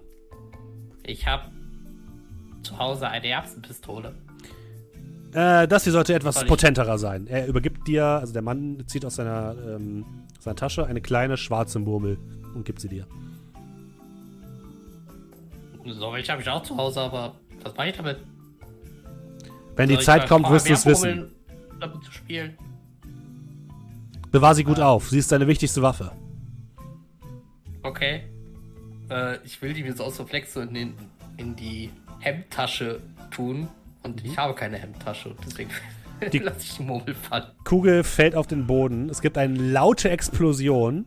Ich habe zu Hause eine Erbsenpistole. Äh, das hier sollte etwas potenterer sein. Er übergibt dir, also der Mann zieht aus seiner, ähm, seiner Tasche eine kleine schwarze Murmel und gibt sie dir. So welche habe ich auch zu Hause, aber was mache ich damit? Wenn die Zeit kommt, wirst du es wissen. Damit zu spielen. Bewahr sie gut auf. Sie ist deine wichtigste Waffe. Okay. Äh, ich will die mir so aus Reflex so in, den, in die Hemdtasche tun. Und ich habe keine Hemdtasche. Und deswegen Mhm. Die- lasse ich die Murmel fallen. Kugel fällt auf den Boden. Es gibt eine laute Explosion.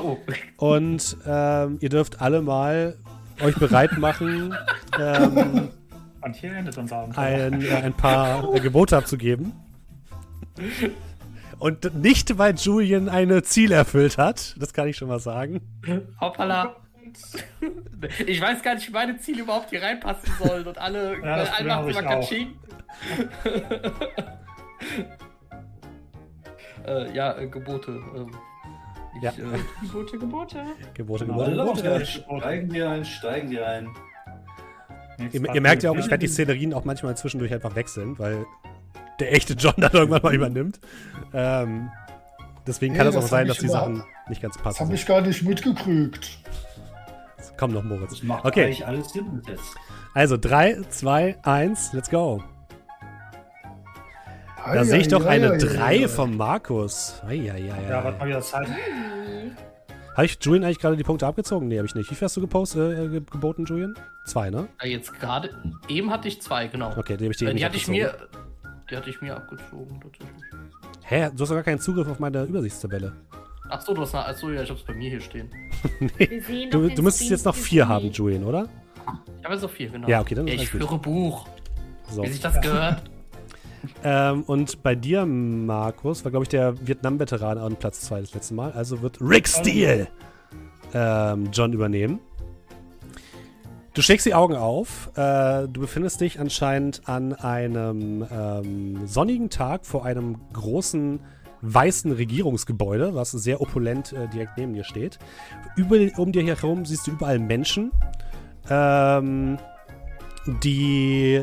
Oh. Und ähm, ihr dürft alle mal euch bereit machen, ähm, Und hier endet unser ein, äh, ein paar äh, Gebote abzugeben. Und nicht, weil Julian eine Ziel erfüllt hat. Das kann ich schon mal sagen. Hoppala. Ich weiß gar nicht, wie meine Ziele überhaupt hier reinpassen sollen und alle, Ja, das alle machen immer auch. Katsching. äh, ja, äh, Gebote. Ähm, ich, Ja. Äh, Gebote, Gebote. Gebote, Genau. Gebote, Gebote. steigen die ein, steigen die ein. Ihr, ihr merkt ja auch, ich werde die Szenerien auch manchmal zwischendurch einfach wechseln, weil der echte John dann irgendwann mal übernimmt. Ähm, deswegen kann Nee, es auch das sein, dass die Sachen nicht ganz Das passen. habe ich gar nicht mitgekriegt. Komm noch, Moritz. Das macht Okay, eigentlich alles Sinn jetzt. also 3, 2, 1, let's go. Da sehe ich doch ei, eine ei, 3 ei. vom Markus. Ja, warte mal wieder Zeit. Habe ich Julian eigentlich gerade die Punkte abgezogen? Nee, habe ich nicht. Wie viel hast du gepostet, äh, ge- geboten, Julian? Zwei, ne? äh, jetzt gerade, eben hatte ich zwei, genau. Okay, die habe ich dir Äh, nicht die hatte ich abgezogen. mir, die hatte ich mir abgezogen, tatsächlich. Hä? Du hast doch gar keinen Zugriff auf meine Übersichtstabelle. Ach so, du hast eine, achso, ja, ich hab's bei mir hier stehen. Doch Du, du müsstest jetzt noch vier haben, Julian, oder? Ich habe so viel, genau. Ja, okay, dann ist Ich alles gut. führe Buch, So. wie sich das gehört. Ähm, und bei dir, Markus, war, glaube ich, der Vietnam-Veteran an Platz 2 das letzte Mal. Also wird Rick Steele ähm, John übernehmen. Du schlägst die Augen auf. Äh, du befindest dich anscheinend an einem ähm, sonnigen Tag vor einem großen weißen Regierungsgebäude, was sehr opulent äh, direkt neben dir steht. Über, um dir herum siehst du überall Menschen, ähm, die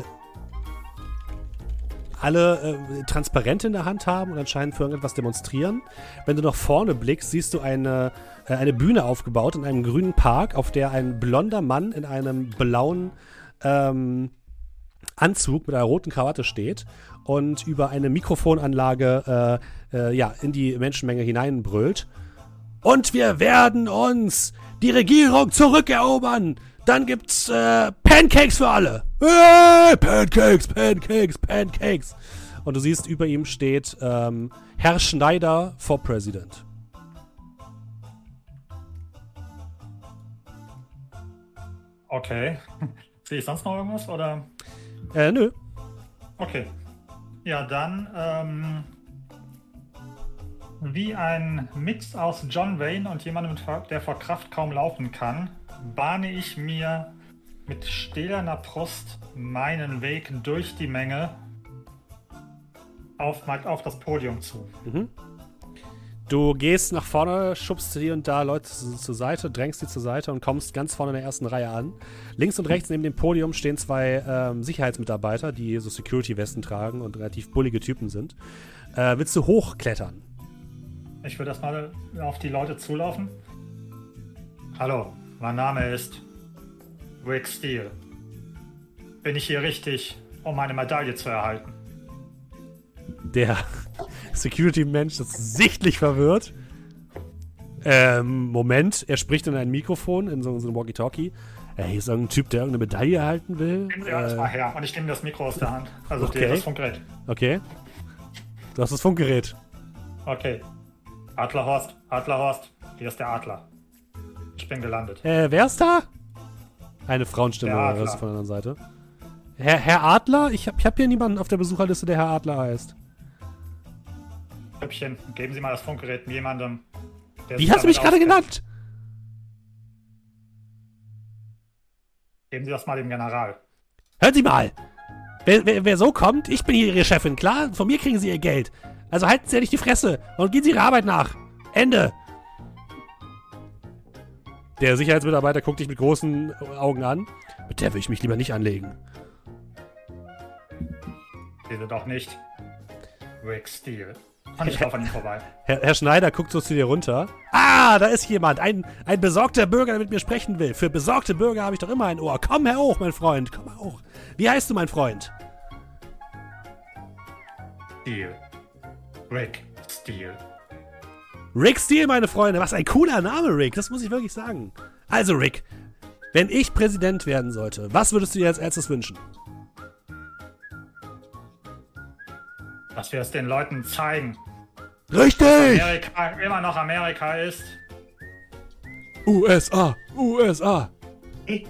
alle äh, Transparente in der Hand haben und anscheinend für irgendetwas demonstrieren. Wenn du nach vorne blickst, siehst du eine, äh, eine Bühne aufgebaut in einem grünen Park, auf der ein blonder Mann in einem blauen ähm, Anzug mit einer roten Krawatte steht und über eine Mikrofonanlage äh, äh, ja, in die Menschenmenge hineinbrüllt. Und wir werden uns die Regierung zurückerobern. Dann gibt's äh, Pancakes für alle. Hey, Pancakes, Pancakes, Pancakes. Und du siehst, über ihm steht ähm, Herr Schneider for President. Okay. Sehe ich sonst noch irgendwas? Oder? Äh, nö. Okay. Ja, dann ähm, wie ein Mix aus John Wayne und jemandem, der vor Kraft kaum laufen kann, bahne ich mir mit stählerner Brust meinen Weg durch die Menge auf, auf das Podium zu. Du gehst nach vorne, schubst hier und da Leute zu- zur Seite, drängst sie zur Seite und kommst ganz vorne in der ersten Reihe an. Links und rechts neben dem Podium stehen zwei ähm, Sicherheitsmitarbeiter, die so Security-Westen tragen und relativ bullige Typen sind. Äh, willst du hochklettern? Ich würde erstmal auf die Leute zulaufen. Hallo, mein Name ist Rick Steele. Bin ich hier richtig, um meine Medaille zu erhalten? Der Security-Mensch ist sichtlich verwirrt. Ähm, Moment, er spricht in ein Mikrofon, in so, so ein Walkie-Talkie. Äh, hier ist irgendein Typ, der irgendeine Medaille erhalten will. Nehmen Sie alles mal Äh, her und ich nehme das Mikro aus der Hand. Also Okay. das Funkgerät. okay. Du hast das Funkgerät. Okay. Adlerhorst, Adlerhorst, hier ist der Adler. Ich bin gelandet. Äh, wer ist da? Eine Frauenstimme hörst du von der anderen Seite. Herr, Herr Adler? Ich habe ich hab hier niemanden auf der Besucherliste, der Herr Adler heißt. Hübchen, geben Sie mal das Funkgerät jemandem. der Wie hast du mich gerade genannt? Geben Sie das mal dem General. Hören Sie mal! Wer, wer, wer so kommt, ich bin hier Ihre Chefin, klar? Von mir kriegen Sie Ihr Geld. Also halten Sie ja nicht die Fresse und gehen Sie Ihrer Arbeit nach. Ende. Der Sicherheitsmitarbeiter guckt dich mit großen Augen an. Mit der will ich mich lieber nicht anlegen. Diese doch nicht. Rick Steele. Und ich laufe an ihm vorbei. Herr, Herr Schneider guckt so zu dir runter. Ah, da ist jemand. Ein, ein besorgter Bürger, der mit mir sprechen will. Für besorgte Bürger habe ich doch immer ein Ohr. Komm her hoch, mein Freund. Komm mal hoch. Wie heißt du, mein Freund? Steele. Rick Steele. Rick Steele, meine Freunde. Was ein cooler Name, Rick. Das muss ich wirklich sagen. Also, Rick, wenn ich Präsident werden sollte, was würdest du dir als erstes wünschen? Dass wir es den Leuten zeigen. Richtig! Amerika immer noch Amerika ist. USA, USA.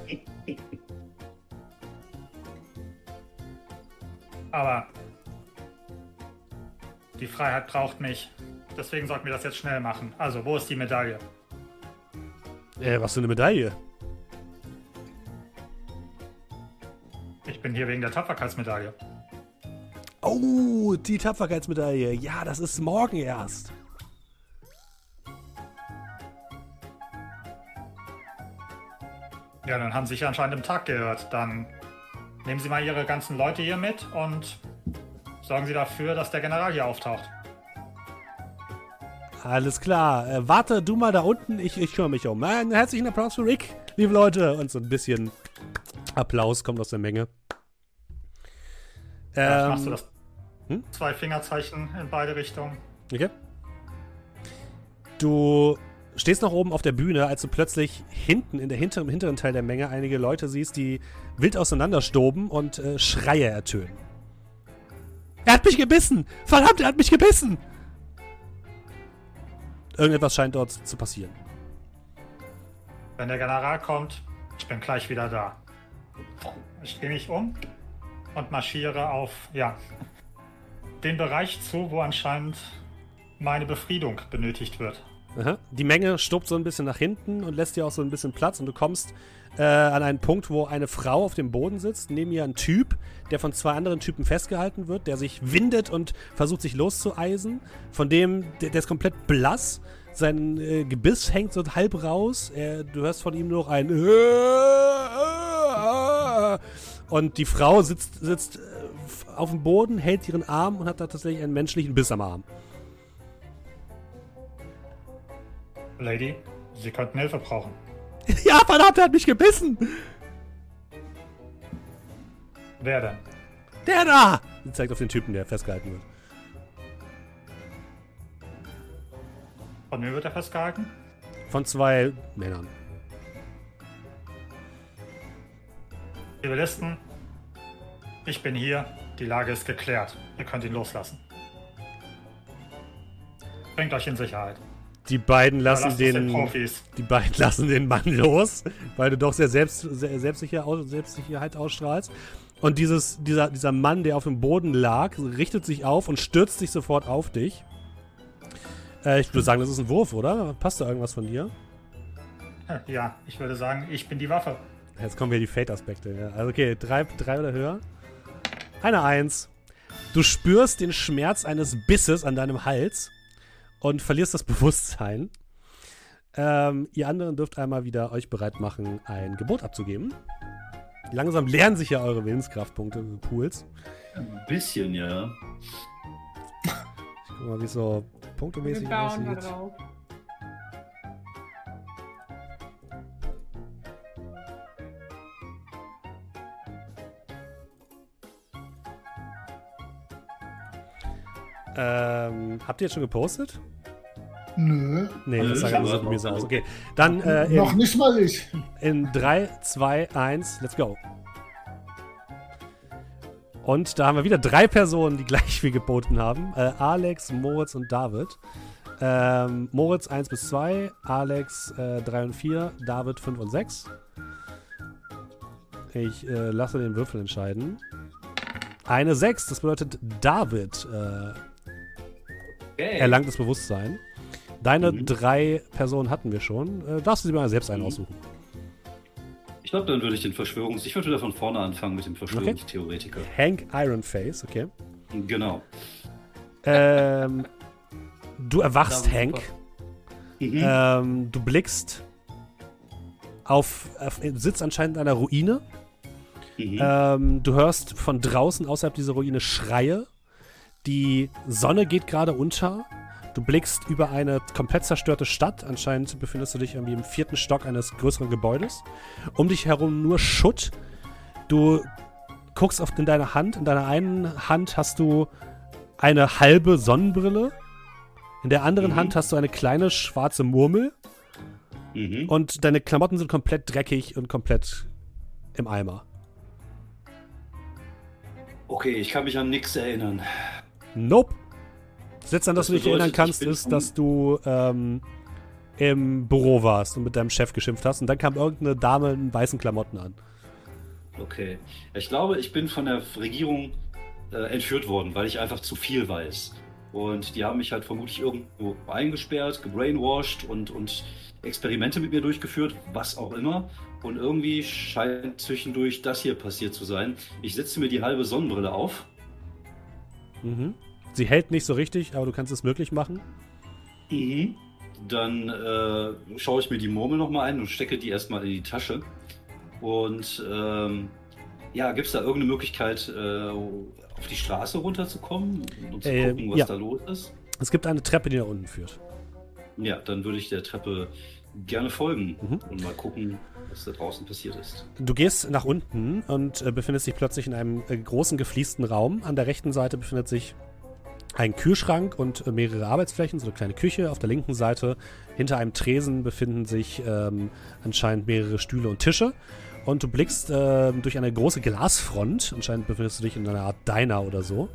Aber die Freiheit braucht mich. Deswegen sollten wir das jetzt schnell machen. Also, wo ist die Medaille? Äh, was für eine Medaille? Ich bin hier wegen der Tapferkeitsmedaille. Oh, die Tapferkeitsmedaille. Ja, das ist morgen erst. Ja, dann haben Sie sich anscheinend im Tag gehört. Dann nehmen Sie mal Ihre ganzen Leute hier mit und sorgen Sie dafür, dass der General hier auftaucht. Alles klar. Äh, warte du mal da unten, ich, ich kümmere mich um. Einen herzlichen Applaus für Rick, liebe Leute. Und so ein bisschen Applaus kommt aus der Menge. Ähm, machst du das hm? zwei Fingerzeichen in beide Richtungen. Okay. Du stehst noch oben auf der Bühne, als du plötzlich hinten, in der hinter, im hinteren Teil der Menge, einige Leute siehst, die wild auseinanderstoben und äh, Schreie ertönen. Er hat mich gebissen! Verdammt, er hat mich gebissen! Irgendetwas scheint dort zu passieren. Wenn der General kommt, ich bin gleich wieder da. Ich drehe mich um und marschiere auf, ja, den Bereich zu, wo anscheinend meine Befriedung benötigt wird. Aha. Die Menge stobt so ein bisschen nach hinten und lässt dir auch so ein bisschen Platz und du kommst äh, an einen Punkt, wo eine Frau auf dem Boden sitzt, neben ihr ein Typ, der von zwei anderen Typen festgehalten wird, der sich windet und versucht sich loszueisen. Von dem, der, der ist komplett blass. Sein äh, Gebiss hängt so halb raus. Er, du hörst von ihm nur noch ein und die Frau sitzt, sitzt äh, auf dem Boden, hält ihren Arm und hat da tatsächlich einen menschlichen Biss am Arm. Lady, Sie könnten Hilfe brauchen. Ja, verdammt, er hat mich gebissen! Wer denn? Der da! Sie zeigt auf den Typen, der festgehalten wird. Von mir wird er festgehalten? Von zwei Männern. Zivilisten, ich bin hier, die Lage ist geklärt. Ihr könnt ihn loslassen. Bringt euch in Sicherheit. Die beiden lassen den den, die beiden lassen den Mann los, weil du doch sehr, selbst, sehr selbstsicher, Selbstsicherheit ausstrahlst. Und dieses, dieser, dieser Mann, der auf dem Boden lag, richtet sich auf und stürzt sich sofort auf dich. Äh, ich würde sagen, das ist ein Wurf, oder? Passt da irgendwas von dir? Ja, ich würde sagen, ich bin die Waffe. Jetzt kommen wieder die Fate-Aspekte. Ja. Also okay, drei, drei oder höher. Eine Eins. Du spürst den Schmerz eines Bisses an deinem Hals und verlierst das Bewusstsein. Ähm, ihr anderen dürft einmal wieder euch bereit machen, ein Gebot abzugeben. Langsam leeren sich ja eure Willenskraftpunkte, Pools. Ein bisschen, ja. Ich guck mal, wie es so Wir punktemäßig bauen da aussieht. Ähm, habt ihr jetzt schon gepostet? Nö, Nee, das sah hab- so mir so aus. Okay, dann äh, in, noch nicht mal ich. In 3, 2, 1, let's go. Und da haben wir wieder drei Personen, die gleich viel geboten haben. Äh, Alex, Moritz und David. Ähm, Moritz 1 bis 2, Alex äh, 3 und 4, David 5 und 6. Ich äh, lasse den Würfel entscheiden. Eine 6, das bedeutet David äh, Okay. erlangt das Bewusstsein. Deine Mhm. drei Personen hatten wir schon. Äh, darfst du sie mal selbst einen Mhm. aussuchen. Ich glaube, dann würde ich den Verschwörungs... Ich würde wieder von vorne anfangen mit dem Verschwörungstheoretiker. Hank Ironface, okay. Genau. Ähm, du erwachst, Hank. Mhm. Ähm, du blickst auf, auf sitzt anscheinend in einer Ruine. Mhm. Ähm, du hörst von draußen außerhalb dieser Ruine Schreie. Die Sonne geht gerade unter. Du blickst über eine komplett zerstörte Stadt. Anscheinend befindest du dich irgendwie im vierten Stock eines größeren Gebäudes. Um dich herum nur Schutt. Du guckst auf in deine Hand. In deiner einen Hand hast du eine halbe Sonnenbrille. In der anderen Mhm. Hand hast du eine kleine schwarze Murmel. Mhm. Und deine Klamotten sind komplett dreckig und komplett im Eimer. Okay, ich kann mich an nichts erinnern. Nope. Das letzte, an das, Das du dich erinnern kannst, ist, dass du ähm, im Büro warst und mit deinem Chef geschimpft hast. Und dann kam irgendeine Dame in weißen Klamotten an. Okay. Ich glaube, ich bin von der Regierung äh, entführt worden, weil ich einfach zu viel weiß. Und die haben mich halt vermutlich irgendwo eingesperrt, gebrainwashed und, und Experimente mit mir durchgeführt, was auch immer. Und irgendwie scheint zwischendurch das hier passiert zu sein. Ich setze mir die halbe Sonnenbrille auf. Mhm. Sie hält nicht so richtig, aber du kannst es möglich machen. Mhm. Dann äh, schaue ich mir die Murmel nochmal ein und stecke die erstmal in die Tasche. Und ähm, ja, gibt es da irgendeine Möglichkeit, äh, auf die Straße runterzukommen und zu Äh, gucken, was ja. da los ist? Es gibt eine Treppe, die nach unten führt. Ja, dann würde ich der Treppe gerne folgen Mhm. und mal gucken, was da draußen passiert ist. Du gehst nach unten und äh, befindest dich plötzlich in einem äh, großen gefliesten Raum. An der rechten Seite befindet sich ein Kühlschrank und äh, mehrere Arbeitsflächen, so eine kleine Küche. Auf der linken Seite hinter einem Tresen befinden sich ähm, anscheinend mehrere Stühle und Tische. Und du blickst ähm, durch eine große Glasfront. Anscheinend befindest du dich in einer Art Diner oder so.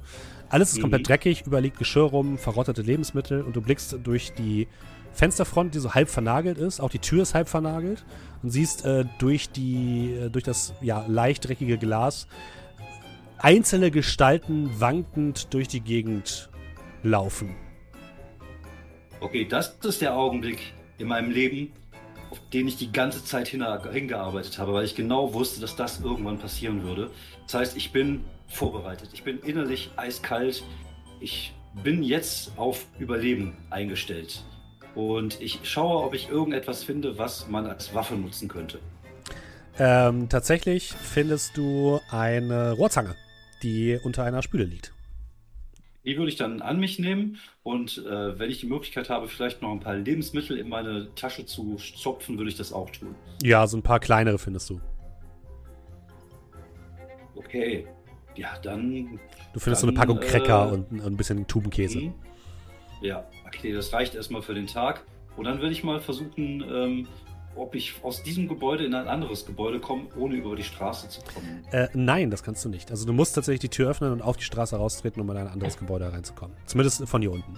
Alles ist Mhm. komplett dreckig, überliegt Geschirr rum, verrottete Lebensmittel und du blickst durch die Fensterfront, die so halb vernagelt ist. Auch die Tür ist halb vernagelt und siehst äh, durch die äh, durch das ja leicht dreckige Glas einzelne Gestalten wankend durch die Gegend laufen. Okay, das ist der Augenblick in meinem Leben, auf den ich die ganze Zeit hin hingearbeitet habe, weil ich genau wusste, dass das irgendwann passieren würde. Das heißt, ich bin vorbereitet. Ich bin innerlich eiskalt. Ich bin jetzt auf Überleben eingestellt. Und ich schaue, ob ich irgendetwas finde, was man als Waffe nutzen könnte. Ähm, tatsächlich findest du eine Rohrzange, die unter einer Spüle liegt. Die würde ich dann an mich nehmen und äh, wenn ich die Möglichkeit habe, vielleicht noch ein paar Lebensmittel in meine Tasche zu zopfen, würde ich das auch tun. Ja, so ein paar kleinere findest du. Okay. Ja, dann Du findest so eine Dann, Packung Cracker äh, und ein- ein bisschen Tubenkäse. Mhm. Ja, okay, das reicht erstmal für den Tag. Und dann werde ich mal versuchen, ähm, ob ich aus diesem Gebäude in ein anderes Gebäude komme, ohne über die Straße zu kommen. Äh, nein, das kannst du nicht. Also du musst tatsächlich die Tür öffnen und auf die Straße raustreten, um in ein anderes Gebäude reinzukommen. Zumindest von hier unten.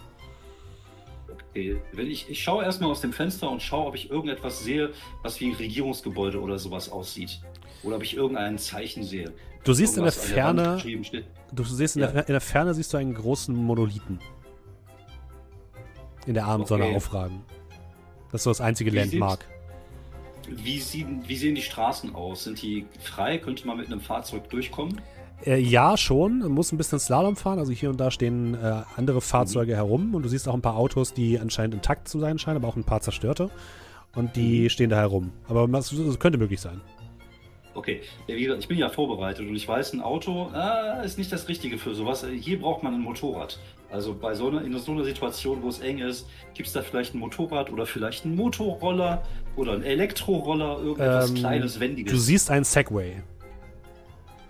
Okay, wenn ich, ich schaue erstmal aus dem Fenster und schaue, ob ich irgendetwas sehe, was wie Regierungsgebäude oder sowas aussieht. Oder ob ich irgendein Zeichen sehe. Du siehst in der Irgendwas der Ferne, steht. du siehst in, Ja. der, in der Ferne siehst du einen großen Monolithen. In der Abendsonne Okay. aufragen. Das ist so das einzige Wie Landmark. Wie, sehen, wie sehen die Straßen aus? Sind die frei? Könnte man mit einem Fahrzeug durchkommen? Äh, ja, schon. Man muss ein bisschen Slalom fahren. Also hier und da stehen äh, andere Fahrzeuge herum und du siehst auch ein paar Autos, die anscheinend intakt zu sein scheinen, aber auch ein paar zerstörte. Und die Mhm. stehen da herum. Aber das, das könnte möglich sein. Okay, ja, wie gesagt, ich bin ja vorbereitet und ich weiß, ein Auto ah, ist nicht das Richtige für sowas. Hier braucht man ein Motorrad. Also bei so einer, in so einer Situation, wo es eng ist, gibt es da vielleicht ein Motorrad oder vielleicht einen Motorroller oder ein Elektroroller, irgendetwas Ähm, Kleines, Wendiges. Du siehst einen Segway.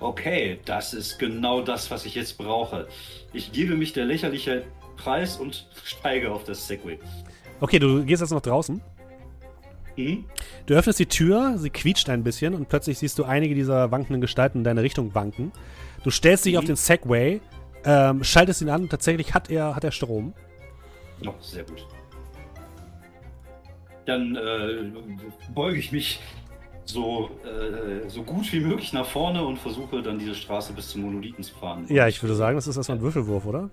Okay, das ist genau das, was ich jetzt brauche. Ich gebe mich der lächerliche Preis und steige auf das Segway. Okay, du gehst jetzt noch draußen. Mhm. Du öffnest die Tür, sie quietscht ein bisschen und plötzlich siehst du einige dieser wankenden Gestalten in deine Richtung wanken. Du stellst dich Mhm. auf den Segway, ähm, schaltest ihn an und tatsächlich hat er, hat er Strom. Oh, sehr gut. Dann äh, beuge ich mich so, äh, so gut wie möglich nach vorne und versuche dann diese Straße bis zum Monolithen zu fahren. Ja, ich würde sagen, das ist erstmal ein Würfelwurf, oder?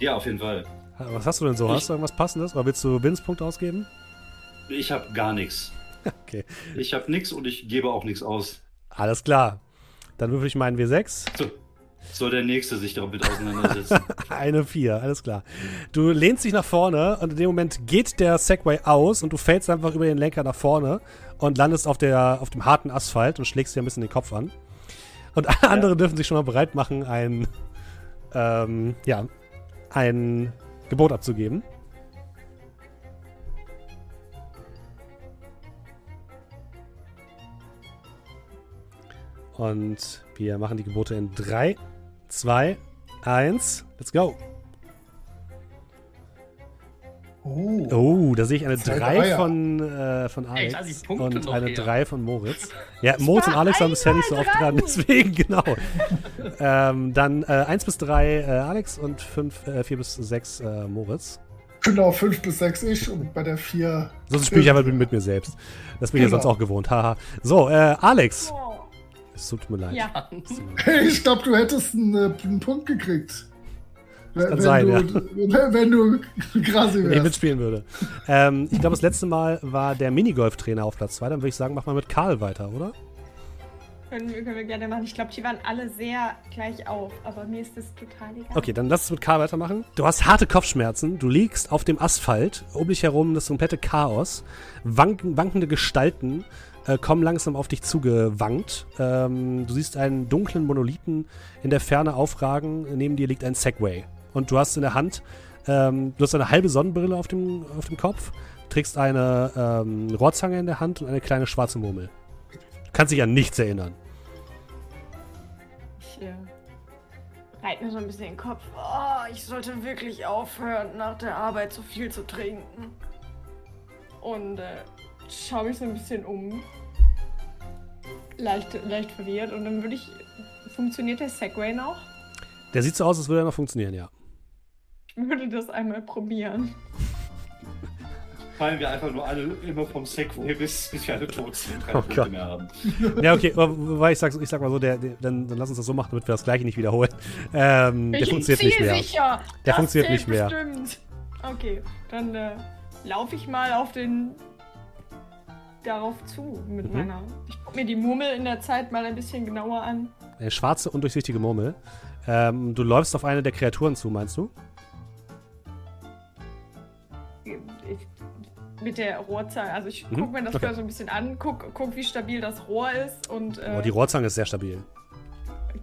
Ja, auf jeden Fall. Was hast du denn so? Ich- Hast du irgendwas Passendes? Oder willst du Winspunkte ausgeben? Ich habe gar nichts. Okay. Ich habe nichts und ich gebe auch nichts aus. Alles klar. Dann würfel ich meinen W6. So. Soll der Nächste sich damit auseinandersetzen. Eine 4, alles klar. Du lehnst dich nach vorne und in dem Moment geht der Segway aus und du fällst einfach über den Lenker nach vorne und landest auf, der, auf dem harten Asphalt und schlägst dir ein bisschen den Kopf an. Und alle anderen dürfen sich schon mal bereit machen, ein, ähm, ja, ein Gebot abzugeben. Und wir machen die Gebote in 3, 2, 1. Let's go. Oh. Oh, da sehe ich eine Zwei 3 Dreier. von, äh, von Ey, Alex Punkte und eine her. 3 von Moritz. Ja, Moritz und Alex waren bisher nicht so oft dran, deswegen, genau. ähm, dann äh, 1 bis 3 äh, Alex und 5, äh, 4 bis 6 äh, Moritz. Genau, 5 bis 6 ich und bei der 4. Sonst spiele ich aber mit, mit mir selbst. Das bin ich ja Genau. sonst auch gewohnt. Haha. So, äh, Alex. Oh. Es tut mir leid. Ja. Ich glaube, du hättest einen, äh, einen Punkt gekriegt. Wenn, kann wenn sein, du, wenn, wenn du Grasi Wenn ich wärst. mitspielen würde. ähm, ich glaube, das letzte Mal war der Minigolf-Trainer auf Platz 2. Dann würde ich sagen, mach mal mit Karl weiter, oder? Können wir, können wir gerne machen. Ich glaube, die waren alle sehr gleich auf, aber mir ist das total egal. Okay, dann lass es mit Karl weitermachen. Du hast harte Kopfschmerzen, du liegst auf dem Asphalt, um dich herum das komplette Chaos. Wanken, wankende Gestalten äh, kommen langsam auf dich zugewankt. Ähm, du siehst einen dunklen Monolithen in der Ferne aufragen. Neben dir liegt ein Segway. Und du hast in der Hand, ähm, du hast eine halbe Sonnenbrille auf dem, auf dem Kopf, trägst eine ähm, Rohrzange in der Hand und eine kleine schwarze Murmel. Du kannst dich an nichts erinnern. Ich äh, reit mir so ein bisschen den Kopf. Oh, ich sollte wirklich aufhören, nach der Arbeit so viel zu trinken. Und äh, schaue mich so ein bisschen um. Leicht, leicht verwirrt. Und dann würde ich. Funktioniert der Segway noch? Der sieht so aus, als würde er noch funktionieren, ja. Ich würde das einmal probieren. Fallen wir einfach nur alle immer vom Segway, bis, bis wir alle tot sind, keine Oh Gott. mehr haben. Ja, okay, wobei ich sag, ich sag mal so, der, der, dann, dann lass uns das so machen, damit wir das gleiche nicht wiederholen. Ähm, der ich funktioniert nicht mehr. zielsicher. Der Das funktioniert nicht mehr. Bestimmt. Okay, dann äh, laufe ich mal auf den darauf zu mit Mhm. meiner. Ich gucke mir die Murmel in der Zeit mal ein bisschen genauer an. Eine schwarze, undurchsichtige Murmel. Ähm, du läufst auf eine der Kreaturen zu, meinst du? Ich, mit der Rohrzange. Also ich Mhm, gucke mir das okay. so ein bisschen an, guck, guck, wie stabil das Rohr ist und äh, Oh, die Rohrzange ist sehr stabil.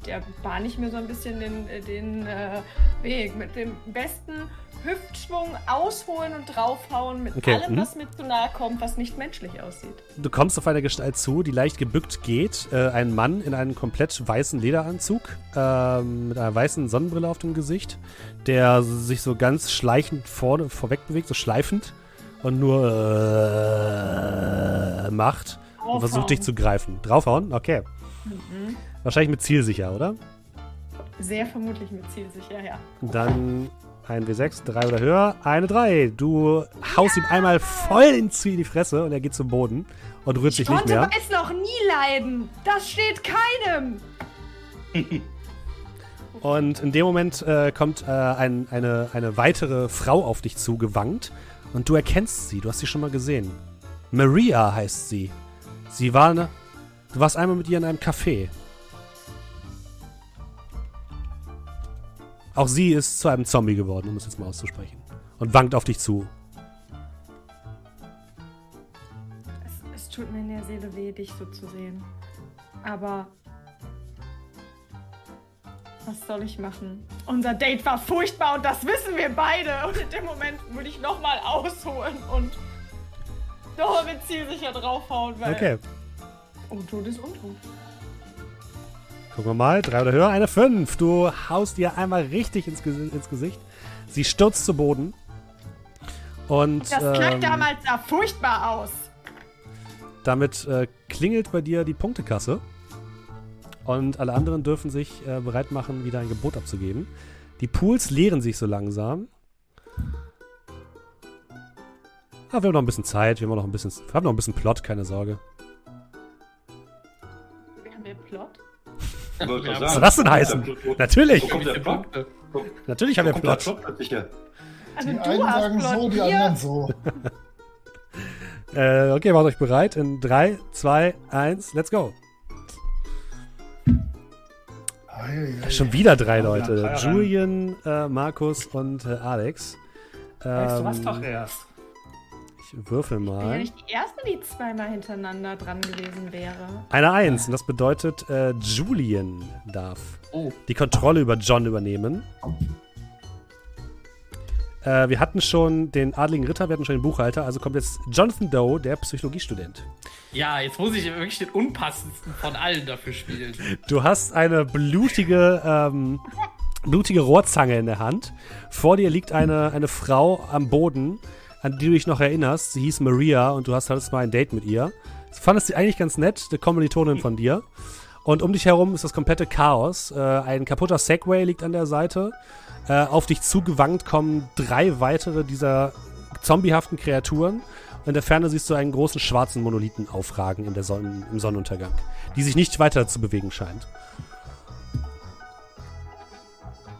Der bahne ich mir so ein bisschen den, äh, den äh, Weg. Mit dem besten Hüftschwung ausholen und draufhauen, mit Okay, allem, mhm. was mit zu nahe kommt, was nicht menschlich aussieht. Du kommst auf eine Gestalt zu, die leicht gebückt geht. Äh, ein Mann in einem komplett weißen Lederanzug, ähm, mit einer weißen Sonnenbrille auf dem Gesicht, der sich so ganz schleichend vorne, vorweg bewegt, so schleifend und nur äh, macht und versucht dich zu greifen. Draufhauen? Okay. Mhm. Wahrscheinlich mit zielsicher, oder? Sehr vermutlich mit zielsicher, ja. Dann ein W6, 3 oder höher. Eine 3. Du haust ihm einmal voll in die Fresse und er geht zum Boden und rührt sich nicht konnte mehr. weiß noch nie leiden. Das steht keinem. Und in dem Moment äh, kommt äh, ein, eine, eine weitere Frau auf dich zugewankt und du erkennst sie. Du hast sie schon mal gesehen. Maria heißt sie. Sie war eine. Du warst einmal mit ihr in einem Café. Auch sie ist zu einem Zombie geworden, um es jetzt mal auszusprechen. Und wankt auf dich zu. Es, es tut mir in der Seele weh, dich so zu sehen. Aber was soll ich machen? Unser Date war furchtbar und das wissen wir beide. Und in dem Moment würde ich nochmal ausholen und noch mit zielsicher draufhauen, weil Okay. Untot ist Untot. Gucken wir mal. Drei oder höher. Eine fünf. Du haust ihr einmal richtig ins, ins Gesicht. Sie stürzt zu Boden. Und Das Kleid ähm, damals sah furchtbar aus. damit äh, klingelt bei dir die Punktekasse. Und alle anderen dürfen sich äh, bereit machen, wieder ein Gebot abzugeben. Die Pools leeren sich so langsam. Aber wir haben noch ein bisschen Zeit. Wir haben noch ein bisschen, wir haben noch ein bisschen Plot, keine Sorge. Was soll das denn heißen? Wo Natürlich. kommt der Plot? Punkte. Natürlich haben wir Plot. Also Die du einen sagen Plot. so, die anderen so. Äh, okay, macht euch bereit. In 3, 2, 1, let's go. Eieiei. Schon wieder drei Ja, Leute. Julian, äh, Markus und äh, Alex. Alex, du Ähm, warst doch erst. Ich würfel Ich bin ja mal. nicht die erste, die zweimal hintereinander dran gewesen wäre. Eine Eins. Und das bedeutet, äh, Julian darf Oh, die Kontrolle über John übernehmen. Äh, wir hatten schon den adligen Ritter, wir hatten schon den Buchhalter, also kommt jetzt Jonathan Doe, der Psychologiestudent. ja, jetzt muss ich wirklich den unpassendsten von allen dafür spielen. Du hast eine blutige, ähm, blutige Rohrzange in der Hand. Vor dir liegt eine, eine Frau am Boden, an die du dich noch erinnerst. Sie hieß Maria und du hast hattest mal ein Date mit ihr. Du fandest sie eigentlich ganz nett, eine Kommilitonin von dir. Und um dich herum ist das komplette Chaos. Äh, ein kaputter Segway liegt an der Seite. Äh, auf dich zugewankt kommen drei weitere dieser zombiehaften Kreaturen. In der Ferne siehst du einen großen schwarzen Monolithen aufragen in der Sonnen im Sonnenuntergang, die sich nicht weiter zu bewegen scheint.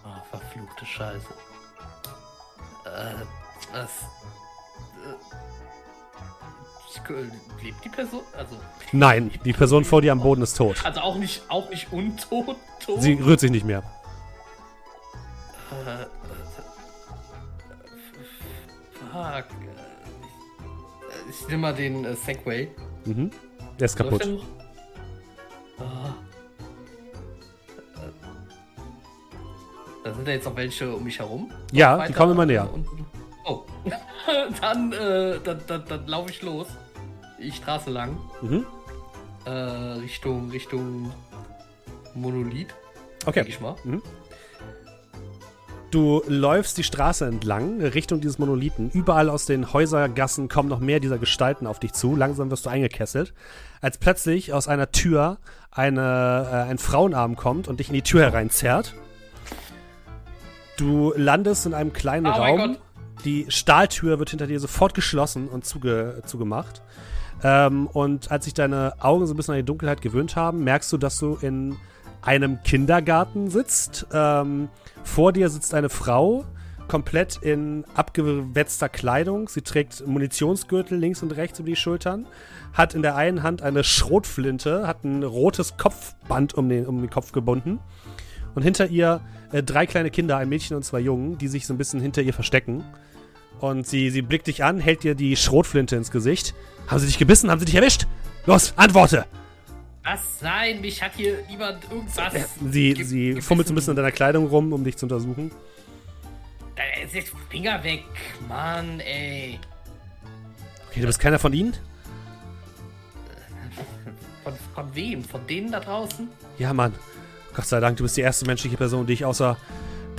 Oh, verfluchte Scheiße. Äh, was? Äh, lebt die Person? Also, Nein, die Person vor dir am Boden ist tot. also auch nicht, auch nicht untot, tot? Sie rührt sich nicht mehr. Äh, äh, fuck. Ich, ich nehme mal den äh, Segway. Mhm. Der ist kaputt. der? Ah. Da sind ja jetzt noch welche um mich herum. Ja, die kommen immer näher. Oh. dann, äh, dann, dann, dann laufe ich los. Die Straße lang. Mhm. Äh, Richtung, Richtung Monolith. Denke Okay. ich mal. Du läufst die Straße entlang, Richtung dieses Monolithen. Überall aus den Häusergassen kommen noch mehr dieser Gestalten auf dich zu. Langsam wirst du eingekesselt. Als plötzlich aus einer Tür eine, äh, ein Frauenarm kommt und dich in die Tür hereinzerrt. Du landest in einem kleinen Oh Raum. Die Stahltür wird hinter dir sofort geschlossen und zuge zugemacht. Ähm, und als sich deine Augen so ein bisschen an die Dunkelheit gewöhnt haben, merkst du, dass du in einem Kindergarten sitzt. Ähm, vor dir sitzt eine Frau, komplett in abgewetzter Kleidung. Sie trägt Munitionsgürtel links und rechts über die Schultern, hat in der einen Hand eine Schrotflinte, hat ein rotes Kopfband um den, um den Kopf gebunden. Und hinter ihr äh, drei kleine Kinder, ein Mädchen und zwei Jungen, die sich so ein bisschen hinter ihr verstecken. Und sie, sie blickt dich an, hält dir die Schrotflinte ins Gesicht. Haben sie dich gebissen? Haben sie dich erwischt? Los, antworte! Was? Nein, mich hat hier niemand irgendwas. Sie, ge- sie gebissen. fummelt so ein bisschen in deiner Kleidung rum, um dich zu untersuchen. Da ist jetzt Finger weg. Mann, ey. Okay, du bist keiner von ihnen? Von, von wem? Von denen da draußen? Ja, Mann. Gott sei Dank, du bist die erste menschliche Person, die ich außer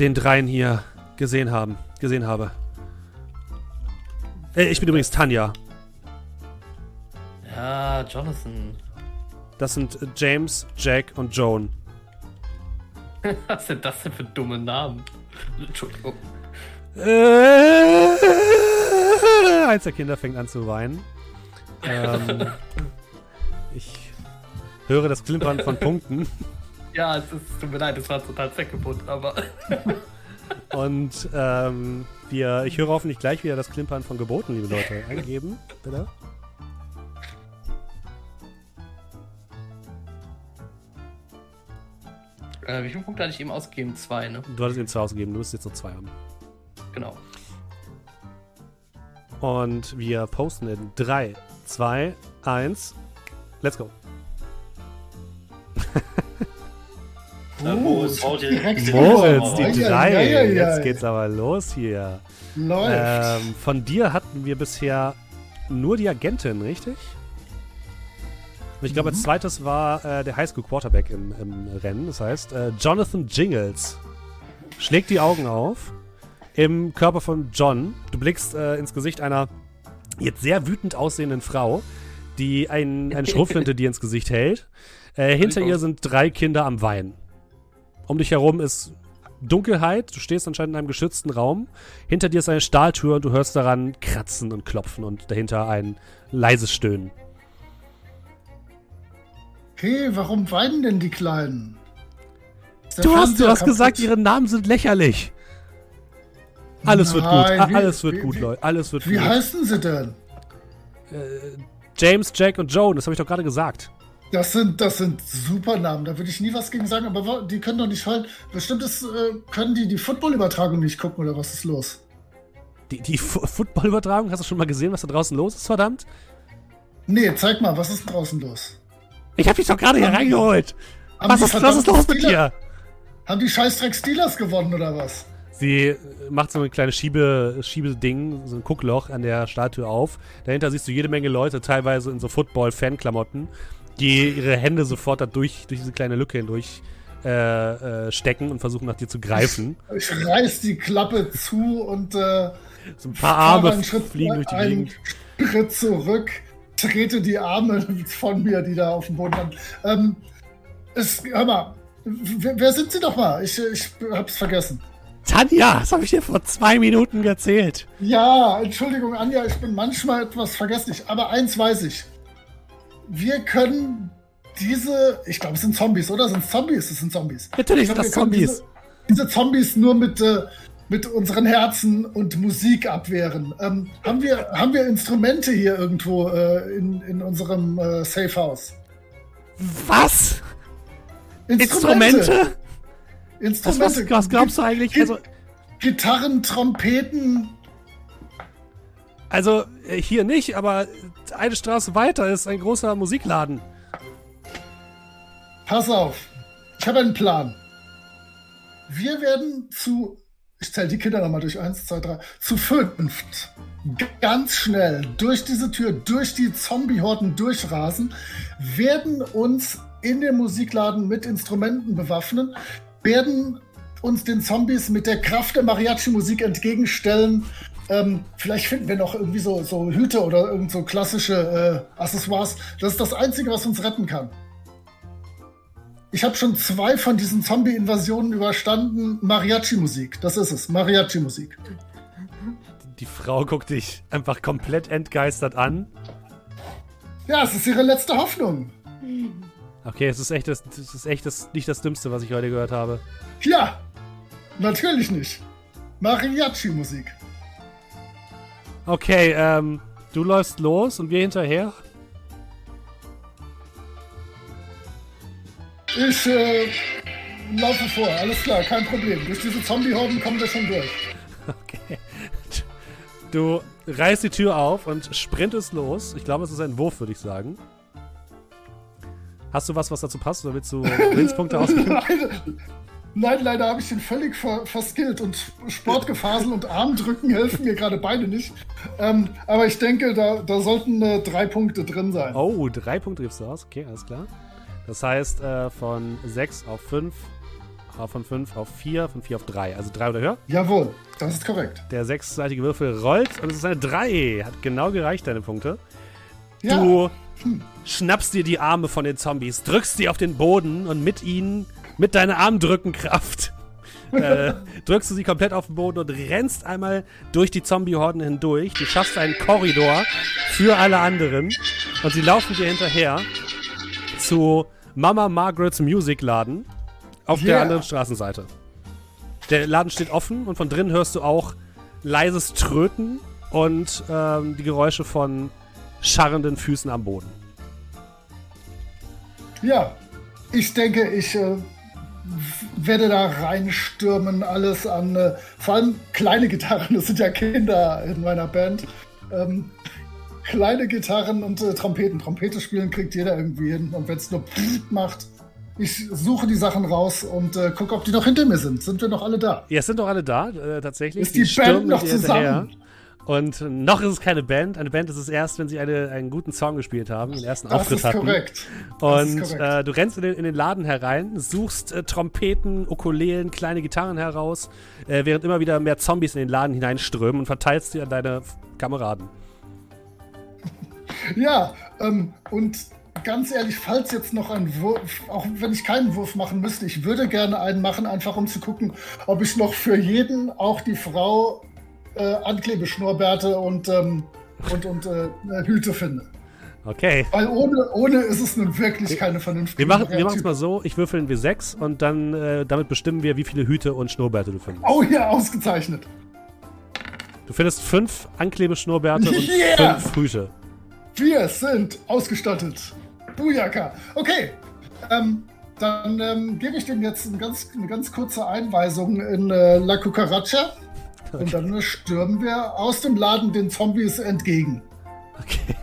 den dreien hier gesehen haben, gesehen habe. Äh, ich bin übrigens Tanja. Ja, Jonathan. Das sind äh, James, Jack und Joan. Was sind das denn für dumme Namen? Entschuldigung. Äh, eins der Kinder fängt an zu weinen. Ähm, ich höre das Klimpern von Punkten. Ja, es ist, tut mir leid, es war total zweckgebunden, aber. Und ähm, wir, ich höre hoffentlich gleich wieder das Klimpern von Geboten, liebe Leute. Eingeben, bitte. Äh, wie viele Punkte hatte ich eben ausgegeben? Zwei, ne? Du hattest ihm zwei ausgegeben, du müsst jetzt noch zwei haben. Genau. Und wir posten in 3, 2, 1. Let's go. Äh, Moritz haut hier direkt den Moritz, die drei. ei, ei, Jetzt ei. geht's aber los hier. Läuft. Ähm, von dir hatten wir bisher nur die Agentin, richtig? Und ich glaube, als zweites war äh, der Highschool Quarterback im, im Rennen. Das heißt, äh, Jonathan Jingles schlägt die Augen auf im Körper von John. Du blickst äh, ins Gesicht einer jetzt sehr wütend aussehenden Frau, die ein, eine Schrotflinte dir ins Gesicht hält. Äh, hinter ihr sind drei Kinder am Weinen. Um dich herum ist Dunkelheit, du stehst anscheinend in einem geschützten Raum. Hinter dir ist eine Stahltür und du hörst daran kratzen und klopfen und dahinter ein leises Stöhnen. Hey, warum weinen denn die Kleinen? Du hast, du hast gesagt, ihre Namen sind lächerlich. Alles wird gut, Nein, wie- alles wird wie- gut, wie- Leute. Alles wird Wie gut. heißen sie denn? James, Jack und Joan, das habe ich doch gerade gesagt. Das sind, das sind super Namen, da würde ich nie was gegen sagen, aber die können doch nicht heulen. Bestimmt ist, äh, können die die Football-Übertragung nicht gucken oder was ist los? Die, die Football-Übertragung, hast du schon mal gesehen, was da draußen los ist, verdammt? Nee, zeig mal, was ist draußen los? Ich hab dich doch gerade hier reingeholt. Was ist, was ist los mit Steelers- dir? Haben die Scheißdreck Steelers gewonnen oder was? Sie äh, macht so ein kleines Schiebe, Schiebeding, so ein Guckloch an der Statue auf. Dahinter siehst du jede Menge Leute, teilweise in so Football-Fan-Klamotten, die ihre Hände sofort da durch, durch diese kleine Lücke hindurch äh, äh, stecken und versuchen nach dir zu greifen. Ich reiß die Klappe zu und äh, So ein paar Arme fliegen durch die einen Gegend. Schritt zurück, trete die Arme von mir, die da auf dem Boden landen. Ähm, es, hör mal, wer, wer sind Sie doch mal? Ich, ich hab's vergessen. Tanja, das habe ich dir vor zwei Minuten erzählt. Ja, Entschuldigung, Anja, ich bin manchmal etwas vergesslich, aber eins weiß ich. Wir können diese, ich glaube, es sind Zombies, oder? Sind es Zombies? Es sind Zombies. Natürlich Ich sind glaub, das Zombies. Diese, diese Zombies nur mit, äh, mit unseren Herzen und Musik abwehren. Ähm, haben, wir, haben wir Instrumente hier irgendwo äh, in, in unserem äh, Safe House? Was? Instrumente? Instrumente? Was, was, glaubst du eigentlich? Gi- Also, Gitarren, Trompeten. Also äh, hier nicht, aber eine Straße weiter ist ein großer Musikladen. Pass auf, ich habe einen Plan. Wir werden zu, ich zähle die Kinder nochmal durch, eins, zwei, drei, zu fünft ganz schnell durch diese Tür, durch die Zombie-Horden durchrasen, werden uns in dem Musikladen mit Instrumenten bewaffnen, werden uns den Zombies mit der Kraft der Mariachi-Musik entgegenstellen. Ähm, vielleicht finden wir noch irgendwie so, so Hüte oder irgend so klassische äh, Accessoires. Das ist das Einzige, was uns retten kann. Ich habe schon zwei von diesen Zombie-Invasionen überstanden. Mariachi-Musik, das ist es. Mariachi-Musik. Die Frau guckt dich einfach komplett entgeistert an. Ja, es ist ihre letzte Hoffnung. Okay, es ist echt, das, das ist echt das, nicht das Dümmste, was ich heute gehört habe. Ja, natürlich nicht. Mariachi-Musik. Okay, ähm, du läufst los und wir hinterher. Ich äh, laufe vor, alles klar, kein Problem. Durch diese Zombie-Horden kommen wir schon durch. Okay. Du reißt die Tür auf und sprintest los. Ich glaube, es ist ein Wurf, würde ich sagen. Hast du was, was dazu passt? Oder willst du Willspunkte ausgeben? Nein, leider habe ich den völlig ver verskillt und Sportgefasel und Armdrücken helfen mir gerade beide nicht. Ähm, aber ich denke, da, da sollten äh, drei Punkte drin sein. Oh, drei Punkte gibst du aus. Okay, alles klar. Das heißt, äh, von 6 auf 5, von 5 auf 4, von 4 auf 3. Also 3 oder höher. Jawohl, das ist korrekt. Der sechsseitige Würfel rollt und es ist eine 3. Hat genau gereicht, deine Punkte. Ja, Du schnappst dir die Arme von den Zombies, drückst sie auf den Boden und mit ihnen, mit deiner Armdrückenkraft, äh, drückst du sie komplett auf den Boden und rennst einmal durch die Zombie-Horden hindurch. Du schaffst einen Korridor für alle anderen und sie laufen dir hinterher zu Mama Margarets Musikladen auf der Yeah. anderen Straßenseite. Der Laden steht offen und von drinnen hörst du auch leises Tröten und ähm, die Geräusche von scharrenden Füßen am Boden. ja. Ich denke, ich äh, werde da reinstürmen, alles an, äh, vor allem kleine Gitarren, das sind ja Kinder in meiner Band. Ähm, kleine Gitarren und äh, Trompeten. Trompete spielen kriegt jeder irgendwie hin. Und wenn es nur macht, ich suche die Sachen raus und äh, gucke, ob die noch hinter mir sind. Sind wir noch alle da? Ja, sind doch alle da, äh, tatsächlich. Ist die stürmen Band noch dir hinterher. Und noch ist es keine Band. Eine Band ist es erst, wenn sie eine, einen guten Song gespielt haben, den ersten Das Auftritt ist hatten. korrekt. Das ist Und korrekt. äh, du rennst in den, in den Laden herein, suchst äh, Trompeten, Ukulelen, kleine Gitarren heraus, äh, während immer wieder mehr Zombies in den Laden hineinströmen und verteilst sie an deine Kameraden. Ja, ähm, und ganz ehrlich, falls jetzt noch ein Wurf, auch wenn ich keinen Wurf machen müsste, ich würde gerne einen machen, einfach um zu gucken, ob ich noch für jeden, auch die Frau, äh, Anklebeschnurrbärte und, ähm, und, und äh, Hüte finde. Okay. Weil ohne, ohne ist es nun wirklich keine vernünftige Wir machen wir es mal so, ich würfel ein W6 und dann äh, damit bestimmen wir, wie viele Hüte und Schnurrbärte du findest. Oh ja, ausgezeichnet. Du findest fünf Anklebeschnurrbärte und Yeah! fünf Hüte. Wir sind ausgestattet. Bujaka. Okay. Ähm, dann ähm, gebe ich dem jetzt ein ganz, eine ganz kurze Einweisung in äh, La Cucaracha. Und dann stürmen wir aus dem Laden den Zombies entgegen. Okay.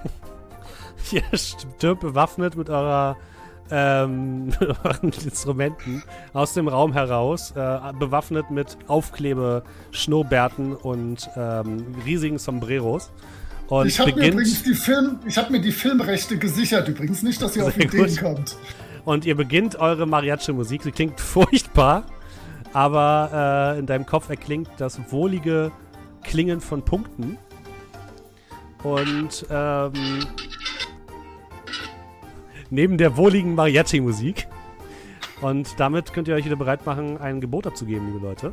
Ihr stirbt bewaffnet mit eurer ähm, euren Instrumenten aus dem Raum heraus, äh, bewaffnet mit Aufklebe-Schnurrbärten und ähm, riesigen Sombreros. Und ich habe mir übrigens die Film, ich habe mir die Filmrechte gesichert übrigens, nicht, dass ihr auf Ideen gut. kommt. und ihr beginnt eure Mariachi-Musik. Sie klingt furchtbar, aber äh, in deinem Kopf erklingt das wohlige Klingen von Punkten. Und ähm, neben der wohligen Mariachi-Musik. Und damit könnt ihr euch wieder bereit machen, ein Gebot abzugeben, liebe Leute.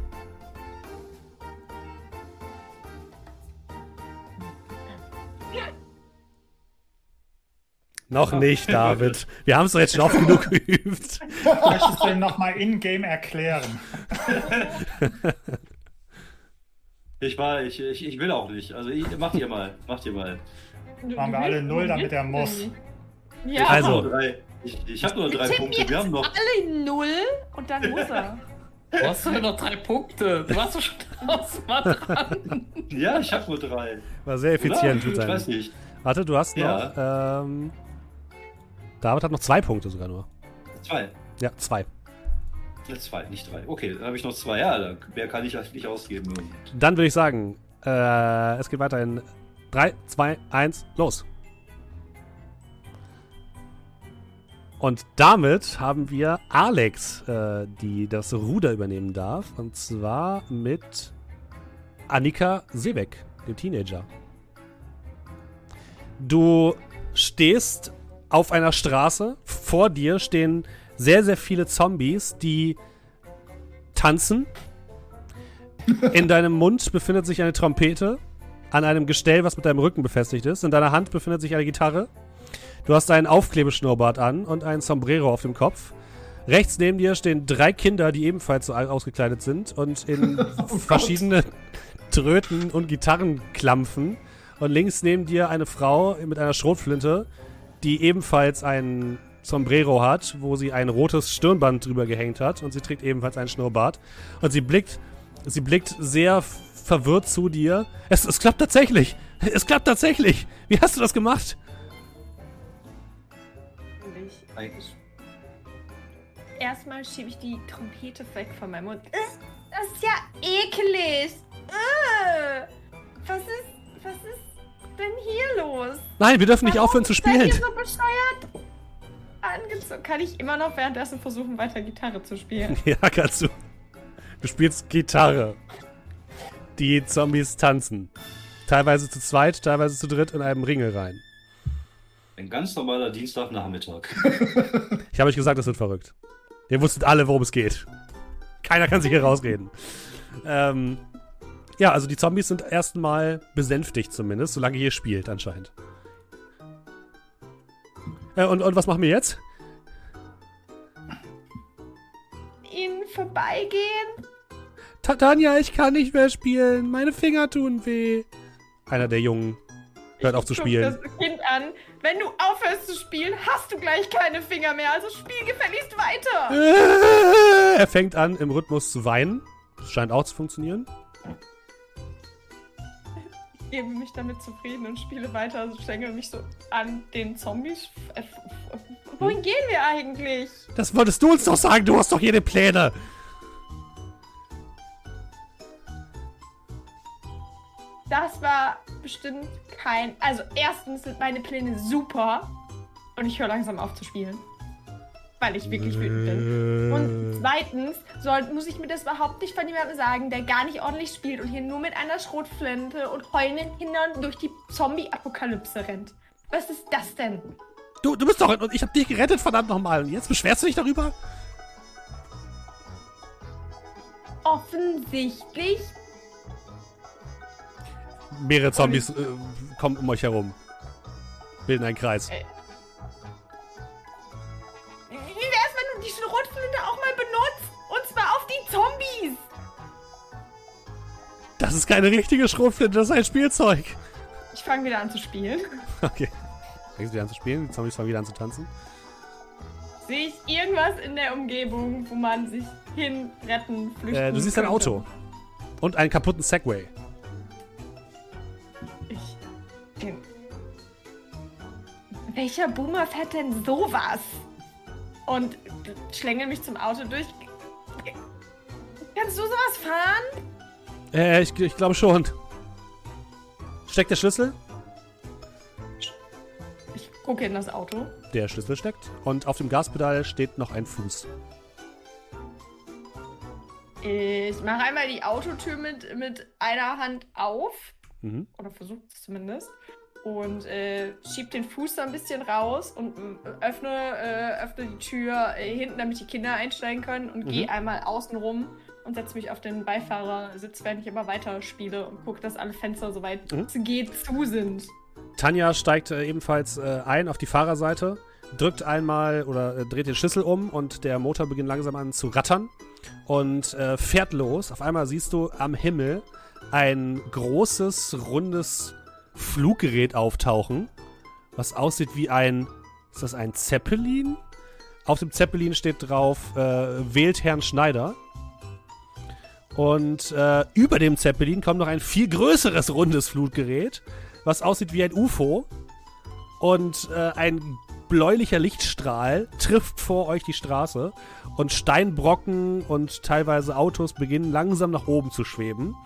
Noch nicht, David. Wir haben es doch jetzt schon oft genug geübt. Möchtest du ihm nochmal in-game erklären? Ich war, ich, ich, ich will auch nicht. Also ich, macht ihr mal, macht ihr mal. Machen wir alle null, damit er muss. Ja, Also- Nur drei. Ich, ich habe nur drei Tippen Punkte. Wir haben noch. alle null und dann muss er. Du hast nur noch drei Punkte. Du warst doch schon tausendmal dran. Ja, ich habe nur drei. War sehr effizient Oder? Ich weiß nicht. Warte, du hast noch. Ja. Ähm, David hat noch zwei Punkte sogar nur. Zwei. Ja, zwei. Ja, zwei, nicht drei. Okay, dann habe ich noch zwei. Ja, dann, mehr kann ich eigentlich nicht ausgeben. Dann würde ich sagen, äh, es geht weiter in 3, 2, 1, los. Und damit haben wir Alex, äh, die das Ruder übernehmen darf. Und zwar mit Annika Seebeck, dem Teenager. Du stehst auf einer Straße. Vor dir stehen sehr, sehr viele Zombies, die tanzen. In deinem Mund befindet sich eine Trompete. An einem Gestell, was mit deinem Rücken befestigt ist. In deiner Hand befindet sich eine Gitarre. Du hast einen Aufklebeschnurrbart an und ein Sombrero auf dem Kopf. Rechts neben dir stehen drei Kinder, die ebenfalls so ausgekleidet sind und in verschiedene Tröten und Gitarren klampfen. Und links neben dir eine Frau mit einer Schrotflinte, die ebenfalls ein Sombrero hat, wo sie ein rotes Stirnband drüber gehängt hat und sie trägt ebenfalls einen Schnurrbart. Und sie blickt, sie blickt sehr verwirrt zu dir. Es, es klappt tatsächlich! Es klappt tatsächlich! Wie hast du das gemacht? Eigentlich. Erstmal schiebe ich die Trompete weg von meinem Mund. Äh, Das ist ja eklig. Äh, Was ist, was ist denn hier los? Nein, wir dürfen nicht Warum aufhören zu seid ihr spielen. so bescheuert angezogen? Kann ich immer noch währenddessen versuchen, weiter Gitarre zu spielen? Ja, kannst du. Du spielst Gitarre. Die Zombies tanzen. Teilweise zu zweit, teilweise zu dritt in einem Ringel rein. Ein ganz normaler Dienstagnachmittag. Ich habe euch gesagt, das wird verrückt. Ihr wusstet alle, worum es geht. Keiner kann sich hier rausreden. Ähm, ja, also die Zombies sind erstmal besänftigt zumindest, solange ihr spielt anscheinend. Äh, und, und was machen wir jetzt? Ihnen vorbeigehen? Ta Tanja, ich kann nicht mehr spielen. Meine Finger tun weh. Einer der Jungen hört auf zu Ich spielen. das Kind an. Wenn du aufhörst zu spielen, hast du gleich keine Finger mehr. Also spiel gefälligst weiter. Äh, Er fängt an, im Rhythmus zu weinen. Das scheint auch zu funktionieren. Ich gebe mich damit zufrieden und spiele weiter. Also schlängel mich so an den Zombies. Äh, Wohin Hm. gehen wir eigentlich? Das wolltest du uns doch sagen. Du hast doch jede Pläne. Das war bestimmt kein. Also, erstens sind meine Pläne super. Und ich höre langsam auf zu spielen. Weil ich wirklich wütend bin. Und zweitens soll, muss ich mir das überhaupt nicht von jemandem sagen, der gar nicht ordentlich spielt und hier nur mit einer Schrotflinte und heulenden Kindern durch die Zombie-Apokalypse rennt. Was ist das denn? Du, du bist doch. Und ich hab dich gerettet, verdammt nochmal. Und jetzt beschwerst du dich darüber? Offensichtlich. Mehrere Zombies äh, kommen um euch herum. Bilden einen Kreis. Äh. Die Schrotflinte auch mal benutzt? Und zwar auf die Zombies. Das ist keine richtige Schrotflinte, das ist ein Spielzeug. Ich fange wieder an zu spielen. Okay. Fängst du wieder an zu spielen? Die Zombies fangen wieder an zu tanzen. Sehe ich irgendwas in der Umgebung, wo man sich hinretten, flüchten Äh, du siehst ein könnte? Auto. Und einen kaputten Segway. Ich. Den. Welcher Boomer fährt denn sowas? Und schlängel mich zum Auto durch. Kannst du sowas fahren? Äh, ich, ich glaube schon. Steckt der Schlüssel? Ich gucke in das Auto. Der Schlüssel steckt. Und auf dem Gaspedal steht noch ein Fuß. Ich mache einmal die Autotür mit, mit einer Hand auf. Mhm. Oder versucht es zumindest. Und äh, schieb den Fuß da ein bisschen raus und äh, öffne, äh, öffne die Tür äh, hinten, damit die Kinder einsteigen können und Mhm. gehe einmal außen rum und setze mich auf den Beifahrersitz, während ich immer weiter spiele und gucke, dass alle Fenster soweit Mhm. es geht zu sind. Tanja steigt äh, ebenfalls äh, ein auf die Fahrerseite, drückt einmal oder dreht den Schlüssel um und der Motor beginnt langsam an zu rattern und äh, fährt los. Auf einmal siehst du am Himmel ein großes, rundes Fluggerät auftauchen, was aussieht wie ein. Ist das ein Zeppelin? Auf dem Zeppelin steht drauf, äh, wählt Herrn Schneider. Und äh, über dem Zeppelin kommt noch ein viel größeres rundes Fluggerät, was aussieht wie ein UFO. Und äh, ein bläulicher Lichtstrahl trifft vor euch die Straße. Und Steinbrocken und teilweise Autos beginnen langsam nach oben zu schweben.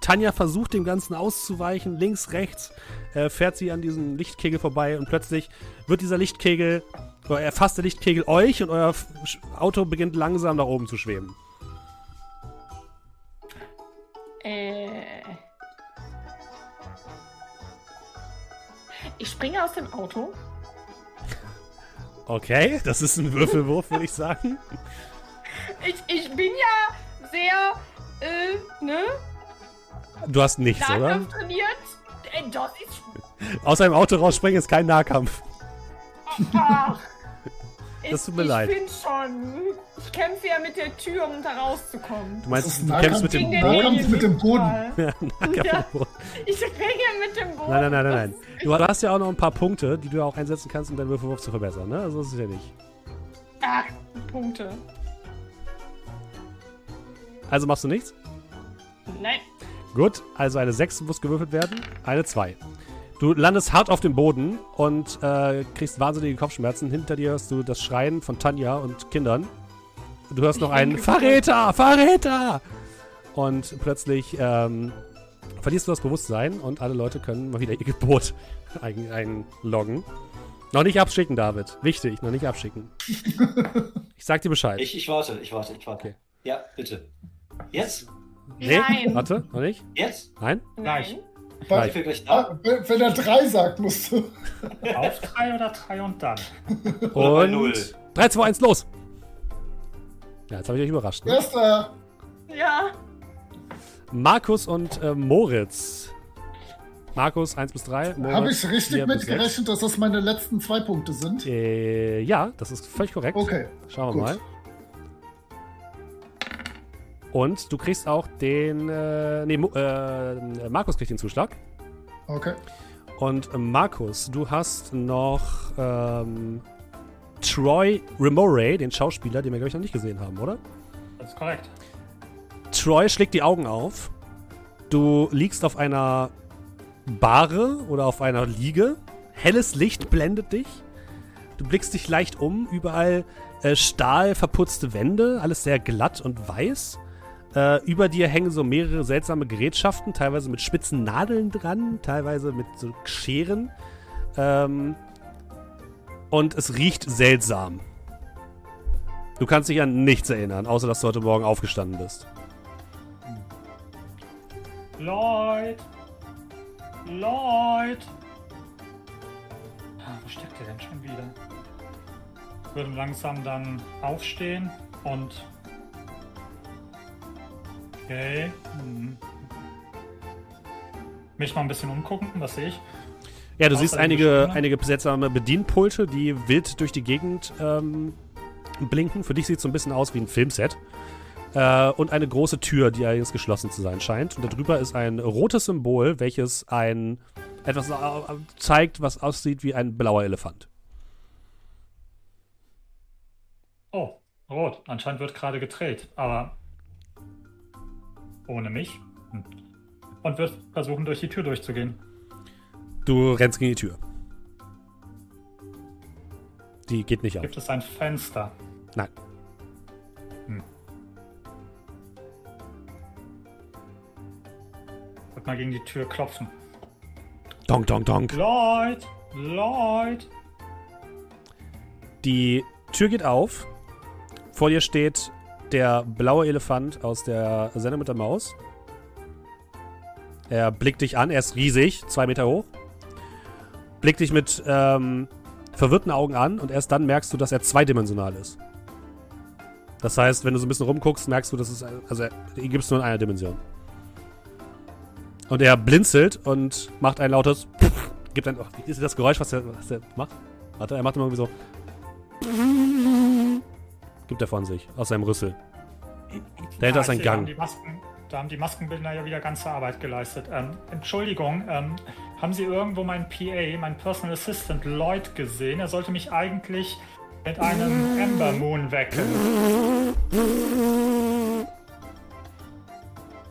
Tanja versucht dem Ganzen auszuweichen. Links, rechts äh, fährt sie an diesem Lichtkegel vorbei. Und plötzlich wird dieser Lichtkegel, oder erfasst der Lichtkegel euch und euer Auto beginnt langsam nach oben zu schweben. Äh. Ich springe aus dem Auto. Okay, das ist ein Würfelwurf, würde ich sagen. Ich, ich bin ja sehr, äh, ne? Du hast nichts, oder? Nahkampf trainiert. Äh, das ist. Aus einem Auto rausspringen ist kein Nahkampf. Ach. Das tut mir ich, leid. Ich bin schon. Ich kämpfe ja mit der Tür, um da rauszukommen. Du meinst, du kämpfst mit dem Boden? Mit dem Boden. Ja. mit dem Boden. Ich ringe mit dem Boden. Nein, nein, nein, nein, nein. Du hast ja auch noch ein paar Punkte, die du auch einsetzen kannst, um deinen Würfelwurf zu verbessern, ne? Also das ist ja nicht. Ah, Punkte. Also machst du nichts? Nein. Gut, also eine 6 muss gewürfelt werden, eine 2. Du landest hart auf dem Boden und äh, kriegst wahnsinnige Kopfschmerzen. Hinter dir hörst du das Schreien von Tanja und Kindern. Du hörst noch einen Verräter, Verräter! Und plötzlich ähm, verlierst du das Bewusstsein und alle Leute können mal wieder ihr Gebot ein einloggen. Noch nicht abschicken, David. Wichtig, noch nicht abschicken. Ich sag dir Bescheid. Ich, ich warte, ich warte, ich warte. Okay. Ja, bitte. Jetzt? nee, Nein. warte, noch nicht? Jetzt? Nein? Gleich. Bei, Ich will gleich ah, da. wenn wenn er drei sagt, musst du. Auf drei oder drei und dann. Oder bei Und null. 3, 2, 1, los! Ja, jetzt habe ich euch überrascht. Ne? Erster. Ja. Markus und äh, Moritz. Markus 1 bis 3. Moritz Habe ich richtig 4 bis mitgerechnet, dass das meine letzten zwei Punkte sind? 6. Äh, ja, das ist völlig korrekt. Okay. Schauen wir gut. mal. Und du kriegst auch den. Äh, nee, äh, Markus kriegt den Zuschlag. Okay. Und äh, Markus, du hast noch ähm, Troy Remore, den Schauspieler, den wir, glaube ich, noch nicht gesehen haben, oder? Das ist korrekt. Troy schlägt die Augen auf. Du liegst auf einer Bahre oder auf einer Liege. Helles Licht blendet dich. Du blickst dich leicht um. Überall äh, stahlverputzte Wände. Alles sehr glatt und weiß. Äh, über dir hängen so mehrere seltsame Gerätschaften. Teilweise mit spitzen Nadeln dran. Teilweise mit so Scheren. Ähm, und es riecht seltsam. Du kannst dich an nichts erinnern, außer dass du heute Morgen aufgestanden bist. Lloyd! Lloyd! Ah, wo steckt der denn schon wieder? Ich würde langsam dann aufstehen und. Okay. Hm. Mich mal ein bisschen umgucken, was sehe ich? Ja, du Außer siehst einige, Beschwörern? einige seltsame Bedienpulte, die wild durch die Gegend ähm, blinken. Für dich sieht es so ein bisschen aus wie ein Filmset. Äh, und eine große Tür, die allerdings geschlossen zu sein scheint. Und darüber ist ein rotes Symbol, welches ein etwas äh, zeigt, was aussieht wie ein blauer Elefant. Oh, rot. Anscheinend wird gerade gedreht, aber ohne mich. Hm. Und wird versuchen, durch die Tür durchzugehen. Du rennst gegen die Tür. Die geht nicht auf. Gibt es ein Fenster? Nein. Hm. Wird mal gegen die Tür klopfen. Donk, donk, donk. Lloyd! Lloyd! Die Tür geht auf. Vor dir steht der blaue Elefant aus der Sendung mit der Maus. Er blickt dich an, er ist riesig, zwei Meter hoch. Blickt dich mit ähm, verwirrten Augen an und erst dann merkst du, dass er zweidimensional ist. Das heißt, wenn du so ein bisschen rumguckst, merkst du, dass es. Also, ihn gibt es nur in einer Dimension. Und er blinzelt und macht ein lautes. Gibt ein. Oh, ist das Geräusch, was er, was er macht? Warte, er macht immer irgendwie so. Gibt er von sich, aus seinem Rüssel. Dahinter ist ein Gang. da haben die Maskenbildner ja wieder ganze Arbeit geleistet. Ähm, Entschuldigung, ähm, haben Sie irgendwo meinen PA, meinen Personal Assistant Lloyd gesehen? Er sollte mich eigentlich mit einem Ember Moon wecken.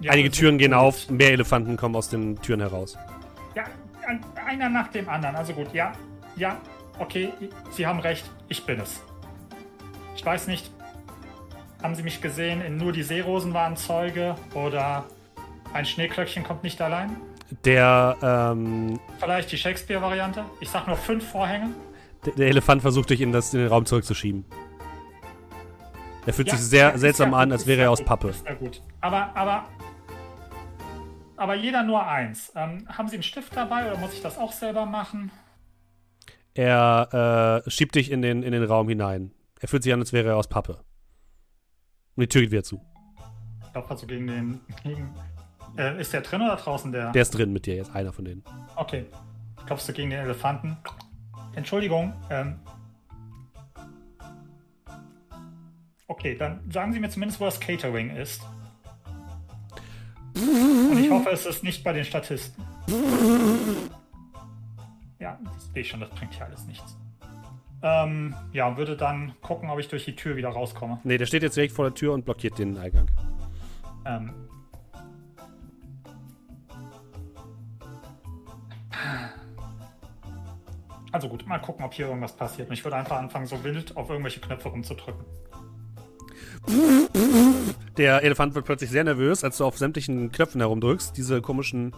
Ja, Einige Türen gehen gut. auf, mehr Elefanten kommen aus den Türen heraus. Ja, ein- einer nach dem anderen. Also gut, ja, ja, okay, Sie haben recht, ich bin es. Ich weiß nicht, haben Sie mich gesehen? In nur die Seerosen waren Zeuge oder ein Schneeklöckchen kommt nicht allein? Der, ähm, Vielleicht die Shakespeare-Variante? Ich sag nur fünf Vorhänge. der, der Elefant versucht dich in, das, in den Raum zurückzuschieben. Er fühlt Ja, sich sehr seltsam ja an, als wäre er aus Pappe. Ist ja gut. Aber, aber, aber jeder nur eins. Ähm, haben Sie einen Stift dabei oder muss ich das auch selber machen? Er äh, schiebt dich in den, in den Raum hinein. Er fühlt sich an, als wäre er aus Pappe. Und die Tür geht wieder zu. Ich glaube, also gegen den. Gegen, äh, ist der drin oder draußen der? Der ist drin mit dir jetzt, einer von denen. Okay. Klopfst du gegen den Elefanten? Entschuldigung. Ähm. Okay, dann sagen Sie mir zumindest, wo das Catering ist. Und ich hoffe, es ist nicht bei den Statisten. Ja, das sehe ich schon, das bringt hier alles nichts. Ähm, ja, würde dann gucken, ob ich durch die Tür wieder rauskomme. Nee, der steht jetzt direkt vor der Tür und blockiert den Eingang. Ähm. Also gut, mal gucken, ob hier irgendwas passiert. Und ich würde einfach anfangen, so wild auf irgendwelche Knöpfe rumzudrücken. Der Elefant wird plötzlich sehr nervös, als du auf sämtlichen Knöpfen herumdrückst. Diese komischen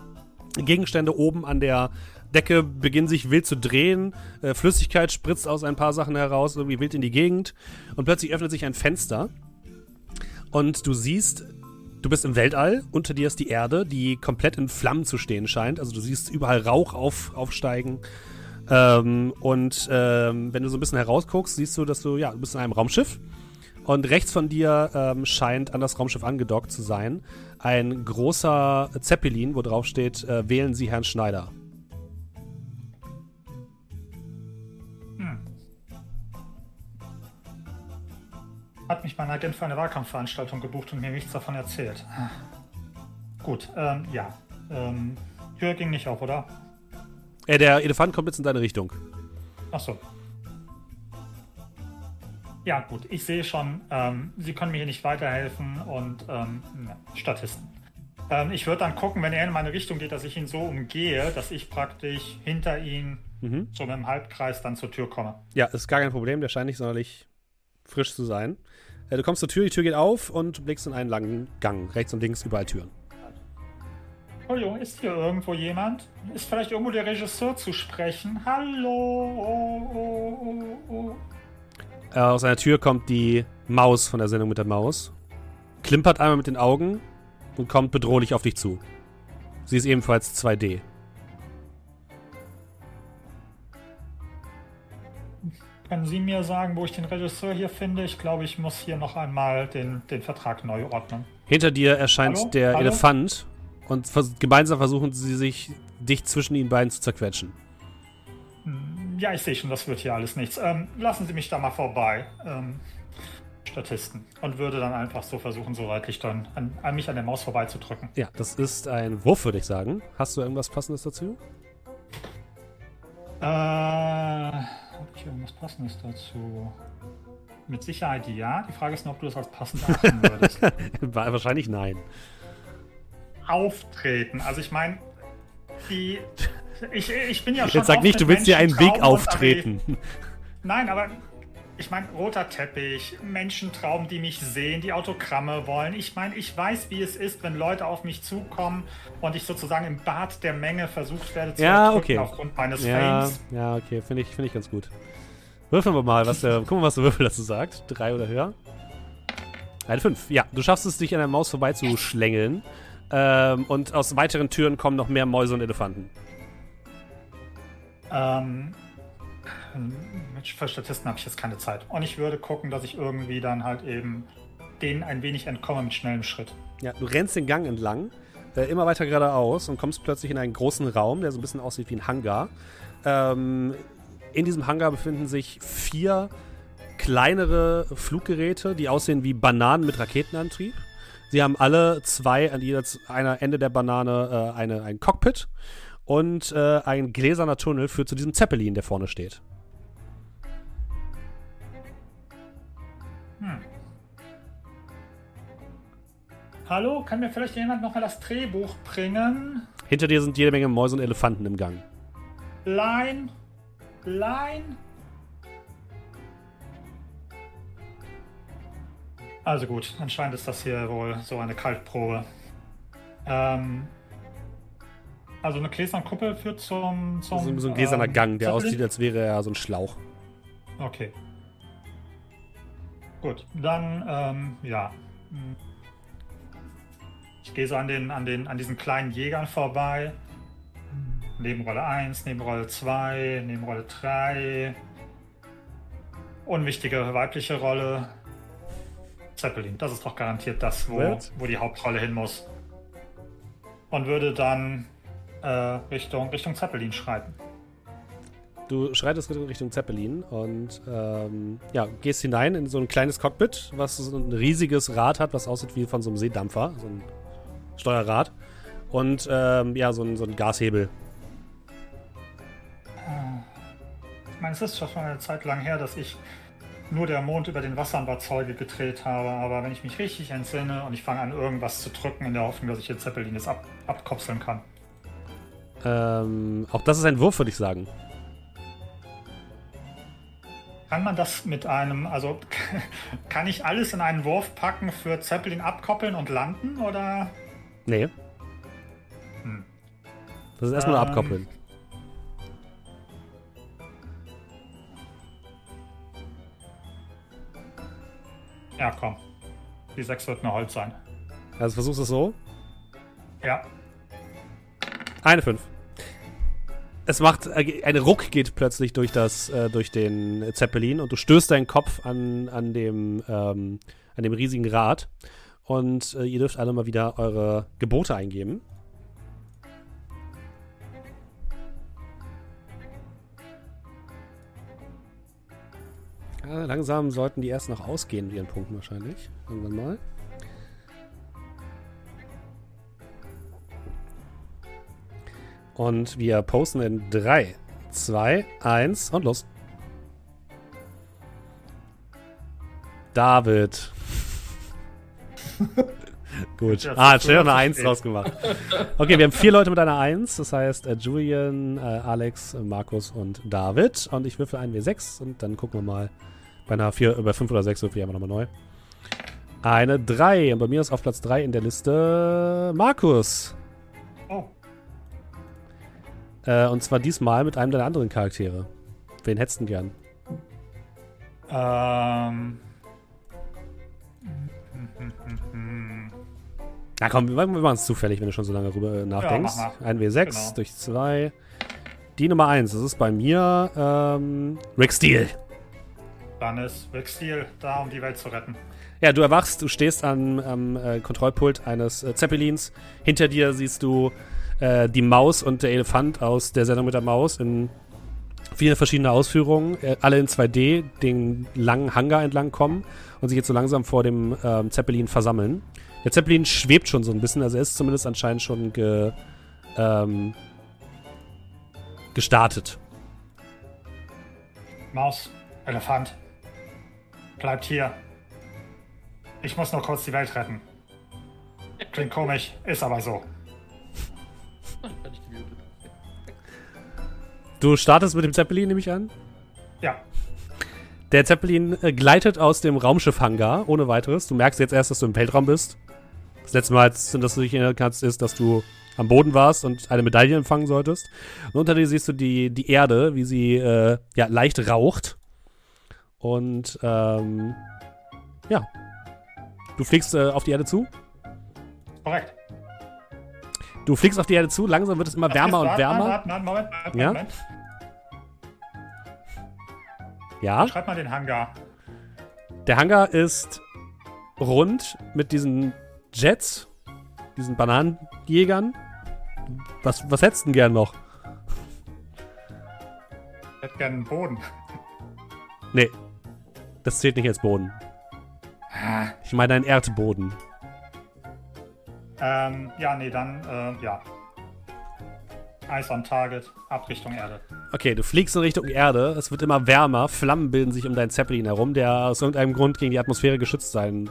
Gegenstände oben an der Decke beginnen sich wild zu drehen. Äh, Flüssigkeit spritzt aus ein paar Sachen heraus, irgendwie wild in die Gegend. Und plötzlich öffnet sich ein Fenster. Und du siehst, du bist im Weltall. Unter dir ist die Erde, die komplett in Flammen zu stehen scheint. Also du siehst überall Rauch auf, aufsteigen. Ähm, und ähm, wenn du so ein bisschen herausguckst, siehst du, dass du, ja, du bist in einem Raumschiff. Und rechts von dir ähm, scheint an das Raumschiff angedockt zu sein ein großer Zeppelin, wo drauf steht, äh, wählen Sie Herrn Schneider. Hat mich mein Agent für eine Wahlkampfveranstaltung gebucht und mir nichts davon erzählt. Gut, ähm, ja. Ähm, Tür ging nicht auf, oder? Äh, der Elefant kommt jetzt in deine Richtung. Achso. Ja, gut, ich sehe schon, ähm, Sie können mir hier nicht weiterhelfen und ähm, ja, Statisten. Ähm, ich würde dann gucken, wenn er in meine Richtung geht, dass ich ihn so umgehe, dass ich praktisch hinter ihn Mhm. so mit dem Halbkreis dann zur Tür komme. Ja, ist gar kein Problem, der scheint nicht sonderlich frisch zu sein. Äh, du kommst zur Tür, die Tür geht auf und blickst in einen langen Gang. Rechts und links überall Türen. Entschuldigung, ist hier irgendwo jemand? Ist vielleicht irgendwo der Regisseur zu sprechen? Hallo? Oh, oh, oh, oh. Äh, aus einer Tür kommt die Maus von der Sendung mit der Maus, klimpert einmal mit den Augen und kommt bedrohlich auf dich zu. Sie ist ebenfalls 2D. Können Sie mir sagen, wo ich den Regisseur hier finde? Ich glaube, ich muss hier noch einmal den, den Vertrag neu ordnen. Hinter dir erscheint Hallo? der Hallo? Elefant und vers gemeinsam versuchen sie sich, dich zwischen ihnen beiden zu zerquetschen. Hm, Ja, ich sehe schon, das wird hier alles nichts. Ähm, lassen Sie mich da mal vorbei. Ähm, Statisten. Und würde dann einfach so versuchen, so seitlich dann an, an mich an der Maus vorbeizudrücken. Ja, das ist ein Wurf, würde ich sagen. Hast du irgendwas Passendes dazu? Äh, habe ich irgendwas Passendes dazu? Mit Sicherheit ja. Die Frage ist nur, ob du das als passend erachten würdest. Wahrscheinlich nein. Auftreten. Also ich meine, die. Ich, ich bin ja schon. Jetzt sag nicht, du willst dir einen Weg auftreten. Nein, aber ich meine, roter Teppich, Menschentraum, die mich sehen, die Autogramme wollen. Ich meine, ich weiß, wie es ist, wenn Leute auf mich zukommen und ich sozusagen im Bad der Menge versucht werde zu Ja, okay. aufgrund meines Ja, Fames. ja, okay, finde ich, find ich ganz gut. Würfeln wir mal, was der, gucken wir, was der Würfel dazu sagt. Drei oder höher. Eine fünf. Ja, du schaffst es, dich an der Maus vorbeizuschlängeln. Ähm, und aus weiteren Türen kommen noch mehr Mäuse und Elefanten. Ähm, für Statisten habe ich jetzt keine Zeit. Und ich würde gucken, dass ich irgendwie dann halt eben denen ein wenig entkomme mit schnellem Schritt. Ja, du rennst den Gang entlang, äh, immer weiter geradeaus und kommst plötzlich in einen großen Raum, der so ein bisschen aussieht wie ein Hangar. Ähm, in diesem Hangar befinden sich vier kleinere Fluggeräte, die aussehen wie Bananen mit Raketenantrieb. Sie haben alle zwei an jeder einer Ende der Banane äh, eine, ein Cockpit und äh, ein gläserner Tunnel führt zu diesem Zeppelin, der vorne steht. Hallo, kann mir vielleicht jemand noch mal das Drehbuch bringen? Hinter dir sind jede Menge Mäuse und Elefanten im Gang. Line? Line? Also gut, anscheinend ist das hier wohl so eine Kaltprobe. Ähm, also eine gläserne Kuppel führt zum... zum So, so ein gläserner ähm, Gang, der aussieht, als wäre er so ein Schlauch. Okay. Gut, dann, ähm, ja. Ich gehe so an, den, an, den, an diesen kleinen Jägern vorbei. Nebenrolle 1, Nebenrolle 2, Nebenrolle 3. Unwichtige weibliche Rolle. Zeppelin, das ist doch garantiert das, wo, What? wo die Hauptrolle hin muss. Und würde dann äh, Richtung, Richtung Zeppelin schreiten. Du schreitest Richtung Zeppelin und ähm, ja, gehst hinein in so ein kleines Cockpit, was so ein riesiges Rad hat, was aussieht wie von so einem Seedampfer, so ein Steuerrad. Und ähm, ja, so ein, so ein Gashebel. Ich meine, es ist schon eine Zeit lang her, dass ich nur der Mond über den Wassern war Zeuge gedreht habe, aber wenn ich mich richtig entsinne und ich fange an, irgendwas zu drücken, in der Hoffnung, dass ich den Zeppelin jetzt ab, abkopseln kann. Ähm, auch das ist ein Wurf, würde ich sagen. Kann man das mit einem, also kann ich alles in einen Wurf packen für Zeppelin abkoppeln und landen oder? Nee. Hm. Das ist erstmal Ähm, abkoppeln. Ja, komm. Die 6 wird nur Holz sein. Also versuchst du es so. Ja. Eine 5. Es macht, äh, ein Ruck geht plötzlich durch das, äh, durch den Zeppelin und du stößt deinen Kopf an, an dem, ähm, an dem riesigen Rad. Und äh, ihr dürft alle mal wieder eure Gebote eingeben. Ja, langsam sollten die erst noch ausgehen mit ihren Punkten wahrscheinlich. Irgendwann mal. Und wir posten in 3, 2, 1 und los. David. Gut. Ah, schnell noch eine 1 spät. draus gemacht. Okay, wir haben vier Leute mit einer 1. Das heißt äh, Julian, äh, Alex, äh, Markus und David. Und ich würfel einen W6 und dann gucken wir mal. Bei einer 4, über 5 oder 6 würfel ich einfach nochmal neu. Eine 3. Und bei mir ist auf Platz 3 in der Liste Markus. Oh. Äh, und zwar diesmal mit einem deiner anderen Charaktere. Wen hättest du gern? Ähm. Na komm, wir machen es zufällig, wenn du schon so lange rüber äh, nachdenkst. mach mal. Ein W6 Genau. durch 2. Die Nummer 1, das ist bei mir ähm, Rick Steele. Dann ist Rick Steele da, um die Welt zu retten. Ja, du erwachst, du stehst am am, äh, Kontrollpult eines äh, Zeppelins. Hinter dir siehst du äh, die Maus und der Elefant aus der Sendung mit der Maus in viele verschiedene Ausführungen, äh, alle in 2D, den langen Hangar entlang kommen und sich jetzt so langsam vor dem ähm, Zeppelin versammeln. Der Zeppelin schwebt schon so ein bisschen, also er ist zumindest anscheinend schon ge, ähm, gestartet. Maus, Elefant. Bleibt hier. Ich muss nur kurz die Welt retten. Klingt komisch, ist aber so. Bin ich gemutet. Du startest mit dem Zeppelin, nehme ich an. Ja, Der Zeppelin äh, gleitet aus dem Raumschiff-Hangar ohne weiteres. Du merkst jetzt erst, dass du im Weltraum bist. Das letzte Mal, dass du dich erinnern kannst, ist, dass du am Boden warst und eine Medaille empfangen solltest. Und unter dir siehst du die, die Erde, wie sie äh, ja, leicht raucht. Und ähm, ja. Du fliegst äh, auf die Erde zu. korrekt. Du fliegst auf die Erde zu. Langsam wird es immer wärmer und wärmer. Warte, Moment, warte, Ja? Moment. Ja. Schreib mal den Hangar. Der Hangar ist rund mit diesen Jets, diesen Bananenjägern. Was, was hättest du denn gern noch? Ich hätte gerne einen Boden. Nee, das zählt nicht als Boden. Ah. Ich meine einen Erdboden. Ähm, ja, nee, dann, äh, ja. Eis on Target, ab Richtung Erde. Okay, du fliegst in Richtung Erde. Es wird immer wärmer. Flammen bilden sich um deinen Zeppelin herum, der aus irgendeinem Grund gegen die Atmosphäre geschützt sein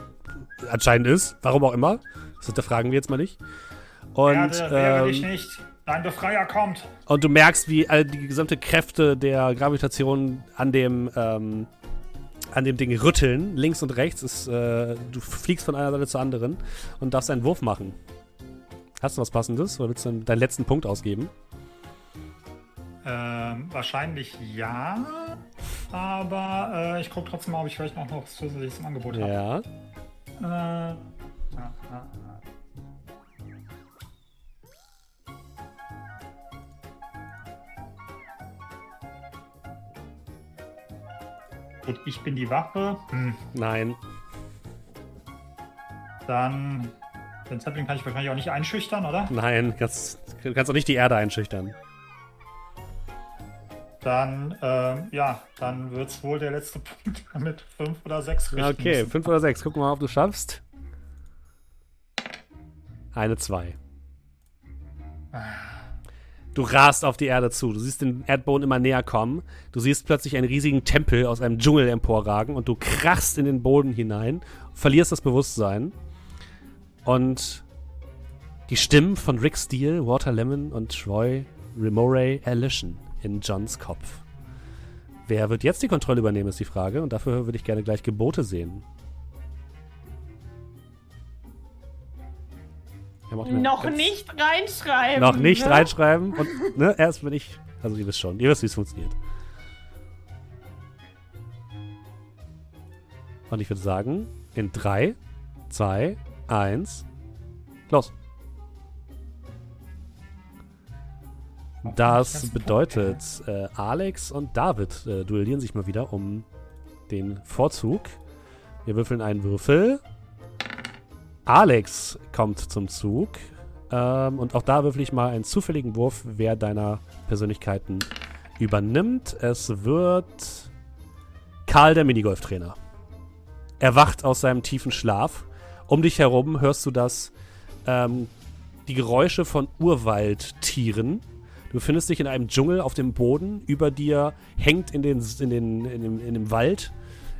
anscheinend ist. Warum auch immer. Das hinterfragen wir jetzt mal nicht. Und, Erde, wehre dich ähm, nicht. Dein Befreier kommt. Und du merkst, wie all die gesamte Kräfte der Gravitation an dem, ähm, an dem Ding rütteln, links und rechts. Ist, äh, du fliegst von einer Seite zur anderen und darfst einen Wurf machen. Hast du was Passendes oder willst du deinen letzten Punkt ausgeben? Ähm, wahrscheinlich ja. Aber äh, ich gucke trotzdem mal, ob ich vielleicht noch was zusätzliches im Angebot habe. Ja. Äh, Gut, ich bin die Waffe. Hm, Nein. dann. Den Zeppelin kann ich wahrscheinlich auch nicht einschüchtern, oder? Nein. Kannst, du kannst auch nicht die Erde einschüchtern. Dann, ähm, ja, dann wird es wohl der letzte Punkt mit 5 oder 6 richten Okay, müssen. fünf oder sechs. Gucken wir mal, ob du schaffst. Eine zwei. Du rast auf die Erde zu. Du siehst den Erdboden immer näher kommen. Du siehst plötzlich einen riesigen Tempel aus einem Dschungel emporragen und du krachst in den Boden hinein, verlierst das Bewusstsein. Und die Stimmen von Rick Steele, Walter Lemon und Troy Remore erlöschen in Johns Kopf. Wer wird jetzt die Kontrolle übernehmen, ist die Frage. Und dafür würde ich gerne gleich Gebote sehen. Noch ganz- nicht reinschreiben. Noch nicht ne? reinschreiben. Und ne, erst wenn ich. Also ihr wisst schon. Ihr wisst, wie es funktioniert. Und ich würde sagen, in 3, 2, 1, los. Das bedeutet, äh, Alex und David äh, duellieren sich mal wieder um den Vorzug. Wir würfeln einen Würfel. Alex kommt zum Zug. Ähm, und auch da würfel ich mal einen zufälligen Wurf, wer deiner Persönlichkeiten übernimmt. Es wird Karl, der Minigolftrainer. Er wacht aus seinem tiefen Schlaf. Um dich herum hörst du das, ähm, die Geräusche von Urwaldtieren. Du befindest dich in einem Dschungel auf dem Boden. Über dir hängt in, den, in, den, in, dem, in dem Wald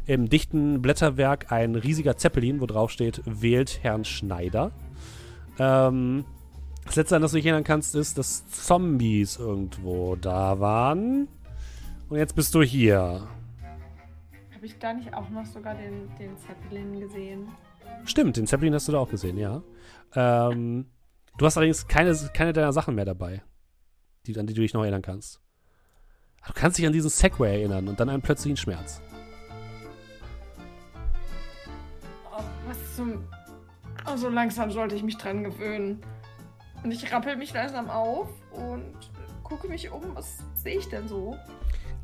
im dichten Blätterwerk ein riesiger Zeppelin, wo drauf steht, wählt Herrn Schneider. Ähm, das letzte, an das du dich erinnern kannst, ist, dass Zombies irgendwo da waren. Und jetzt bist du hier. Habe ich da nicht auch noch sogar den, den Zeppelin gesehen? Stimmt, den Zeppelin hast du da auch gesehen, ja. Ähm, du hast allerdings keine, keine deiner Sachen mehr dabei, die, an die du dich noch erinnern kannst. Du kannst dich an diesen Segway erinnern und dann einen plötzlichen Schmerz. Zum. Oh, so langsam sollte ich mich dran gewöhnen. Und ich rappel mich langsam auf und gucke mich um. Was sehe ich denn so?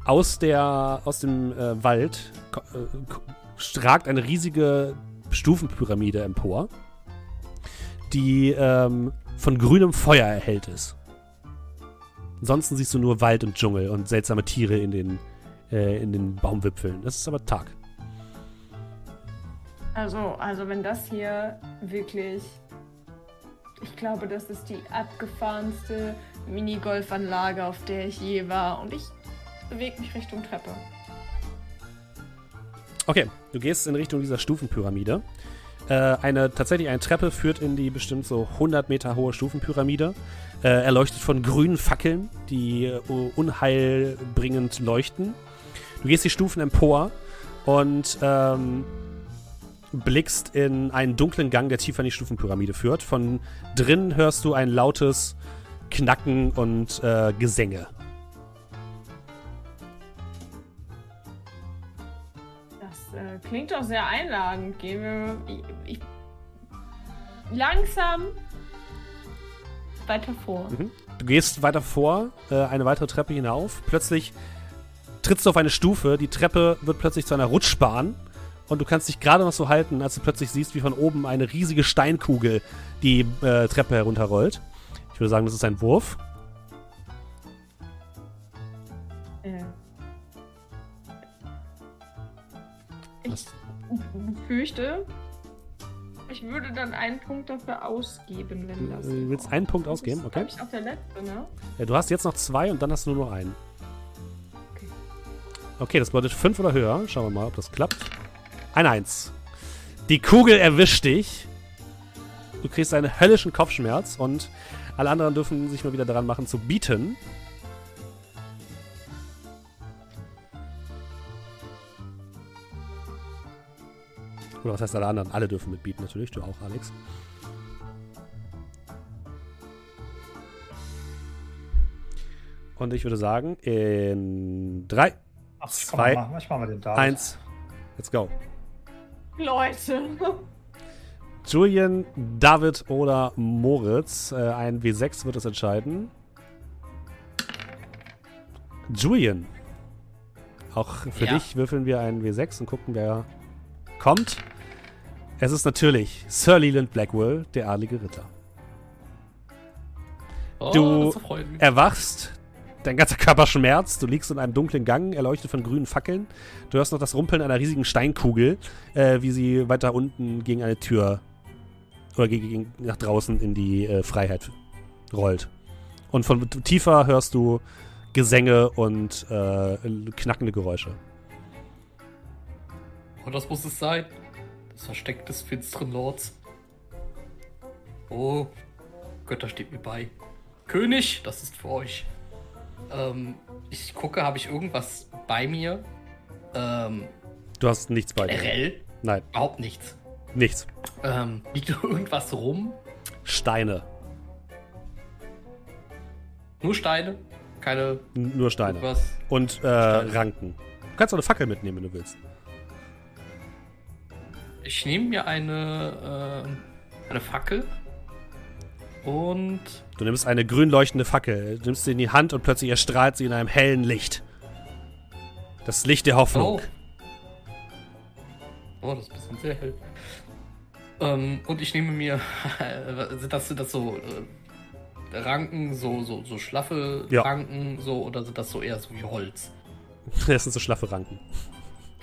Aus, der, aus dem äh, Wald äh, stragt eine riesige Stufenpyramide empor, die ähm, von grünem Feuer erhellt ist. Ansonsten siehst du nur Wald und Dschungel und seltsame Tiere in den, äh, in den Baumwipfeln. Das ist aber Tag. Also, also wenn das hier wirklich. Ich glaube, das ist die abgefahrenste Minigolfanlage, auf der ich je war. Und ich bewege mich Richtung Treppe. Okay, du gehst in Richtung dieser Stufenpyramide. Äh, eine, tatsächlich eine Treppe führt in die bestimmt so 100 Meter hohe Stufenpyramide. Äh, erleuchtet von grünen Fackeln, die äh, unheilbringend leuchten. Du gehst die Stufen empor und ähm, blickst in einen dunklen Gang, der tiefer in die Stufenpyramide führt. Von drinnen hörst du ein lautes Knacken und äh, Gesänge. Das äh, klingt doch sehr einladend. Gehen wir ich, ich, langsam weiter vor. Mhm. Du gehst weiter vor, äh, eine weitere Treppe hinauf. Plötzlich trittst du auf eine Stufe. Die Treppe wird plötzlich zu einer Rutschbahn. Und du kannst dich gerade noch so halten, als du plötzlich siehst, wie von oben eine riesige Steinkugel die äh, Treppe herunterrollt. Ich würde sagen, das ist ein Wurf. Äh. Ich fürchte, ich würde dann einen Punkt dafür ausgeben, wenn das. Du willst einen Punkt ausgeben? Ist, Okay. Ich auch der letzte, ne? Ja, du hast jetzt noch zwei und dann hast du nur noch einen. Okay. Okay, das bedeutet fünf oder höher. Schauen wir mal, ob das klappt. Ein Eins. Die Kugel erwischt dich. Du kriegst einen höllischen Kopfschmerz und alle anderen dürfen sich mal wieder daran machen zu bieten. Oder was heißt alle anderen? Alle dürfen mitbieten natürlich, du auch, Alex. Und ich würde sagen, in 3, Ach, Zwei, komm, mach, ich mach mal den da. 1, let's go. Leute. Julian, David oder Moritz. Äh, ein W6 wird es entscheiden. Julian. Auch für Ja. dich würfeln wir einen W6 und gucken, wer kommt. Es ist natürlich Sir Leland Blackwell, der adlige Ritter. Oh, Du-. Erwachst, dein ganzer Körper schmerzt, du liegst in einem dunklen Gang, erleuchtet von grünen Fackeln. Du hörst noch das Rumpeln einer riesigen Steinkugel, äh, wie sie weiter unten gegen eine Tür oder gegen, nach draußen in die äh, Freiheit rollt. Und von tiefer hörst du Gesänge und äh, knackende Geräusche. Oh, das muss es sein. Das Versteck des finsteren Lords. Oh, Götter steht mir bei. König, das ist für euch. Ähm, ich gucke, habe ich irgendwas bei mir? Ähm, Du hast nichts bei dir. generell Nein, überhaupt nichts. nichts. Ähm, liegt irgendwas rum? Steine. Nur Steine? Keine N nur Steine. irgendwas? Und äh, Ranken. Du kannst auch eine Fackel mitnehmen, wenn du willst. Ich nehme mir eine, äh, eine Fackel und Du nimmst eine grün leuchtende Fackel, du nimmst sie in die Hand und plötzlich erstrahlt sie in einem hellen Licht. Das Licht der Hoffnung. Oh. Oh, das ist ein bisschen sehr hell. Ähm, und ich nehme mir, sind das, sind das so äh, Ranken, so, so, so schlaffe Ja. Ranken, so, oder sind das so eher so wie Holz? Das sind so schlaffe Ranken.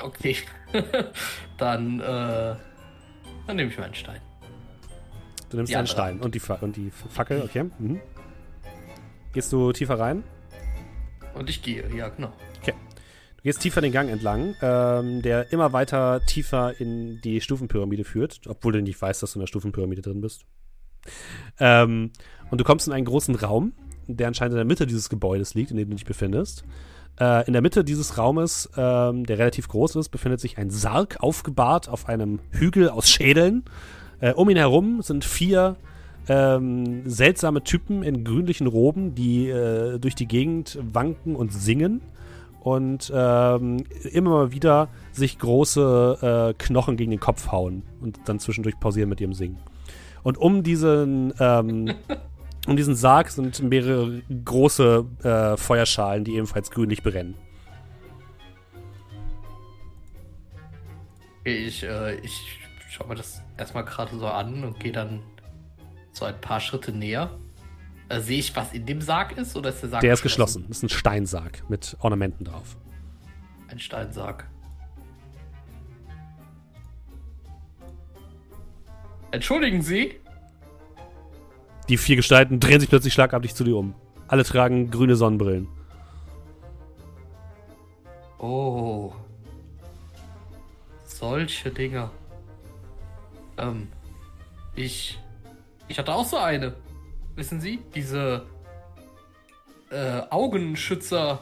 Okay. dann, äh, dann nehme ich mir einen Stein. Du nimmst Die einen Stein und die, und die Fackel, okay. Mhm. Gehst du tiefer rein? Und ich gehe, ja, genau. Du gehst tiefer den Gang entlang, ähm, der immer weiter tiefer in die Stufenpyramide führt, obwohl du nicht weißt, dass du in der Stufenpyramide drin bist. Ähm, und du kommst in einen großen Raum, der anscheinend in der Mitte dieses Gebäudes liegt, in dem du dich befindest. Äh, in der Mitte dieses Raumes, ähm, der relativ groß ist, befindet sich ein Sarg aufgebahrt auf einem Hügel aus Schädeln. Äh, um ihn herum sind vier ähm, seltsame Typen in grünlichen Roben, die äh, durch die Gegend wanken und singen und ähm, immer mal wieder sich große äh, Knochen gegen den Kopf hauen und dann zwischendurch pausieren mit ihrem Singen. Und um diesen, ähm, um diesen Sarg sind mehrere große äh, Feuerschalen, die ebenfalls grünlich brennen. Ich, äh, ich schaue mir das erstmal gerade so an und gehe dann so ein paar Schritte näher. Äh, sehe ich, was in dem Sarg ist, oder ist der Sarg Der ist geschlossen. Das ist ein Steinsarg mit Ornamenten drauf. Ein Steinsarg. Entschuldigen Sie? Die vier Gestalten drehen sich plötzlich schlagartig zu dir um. Alle tragen grüne Sonnenbrillen. Oh. solche Dinger. Ähm, ich. Ich hatte auch so eine. Wissen Sie? Diese äh, Augenschützer,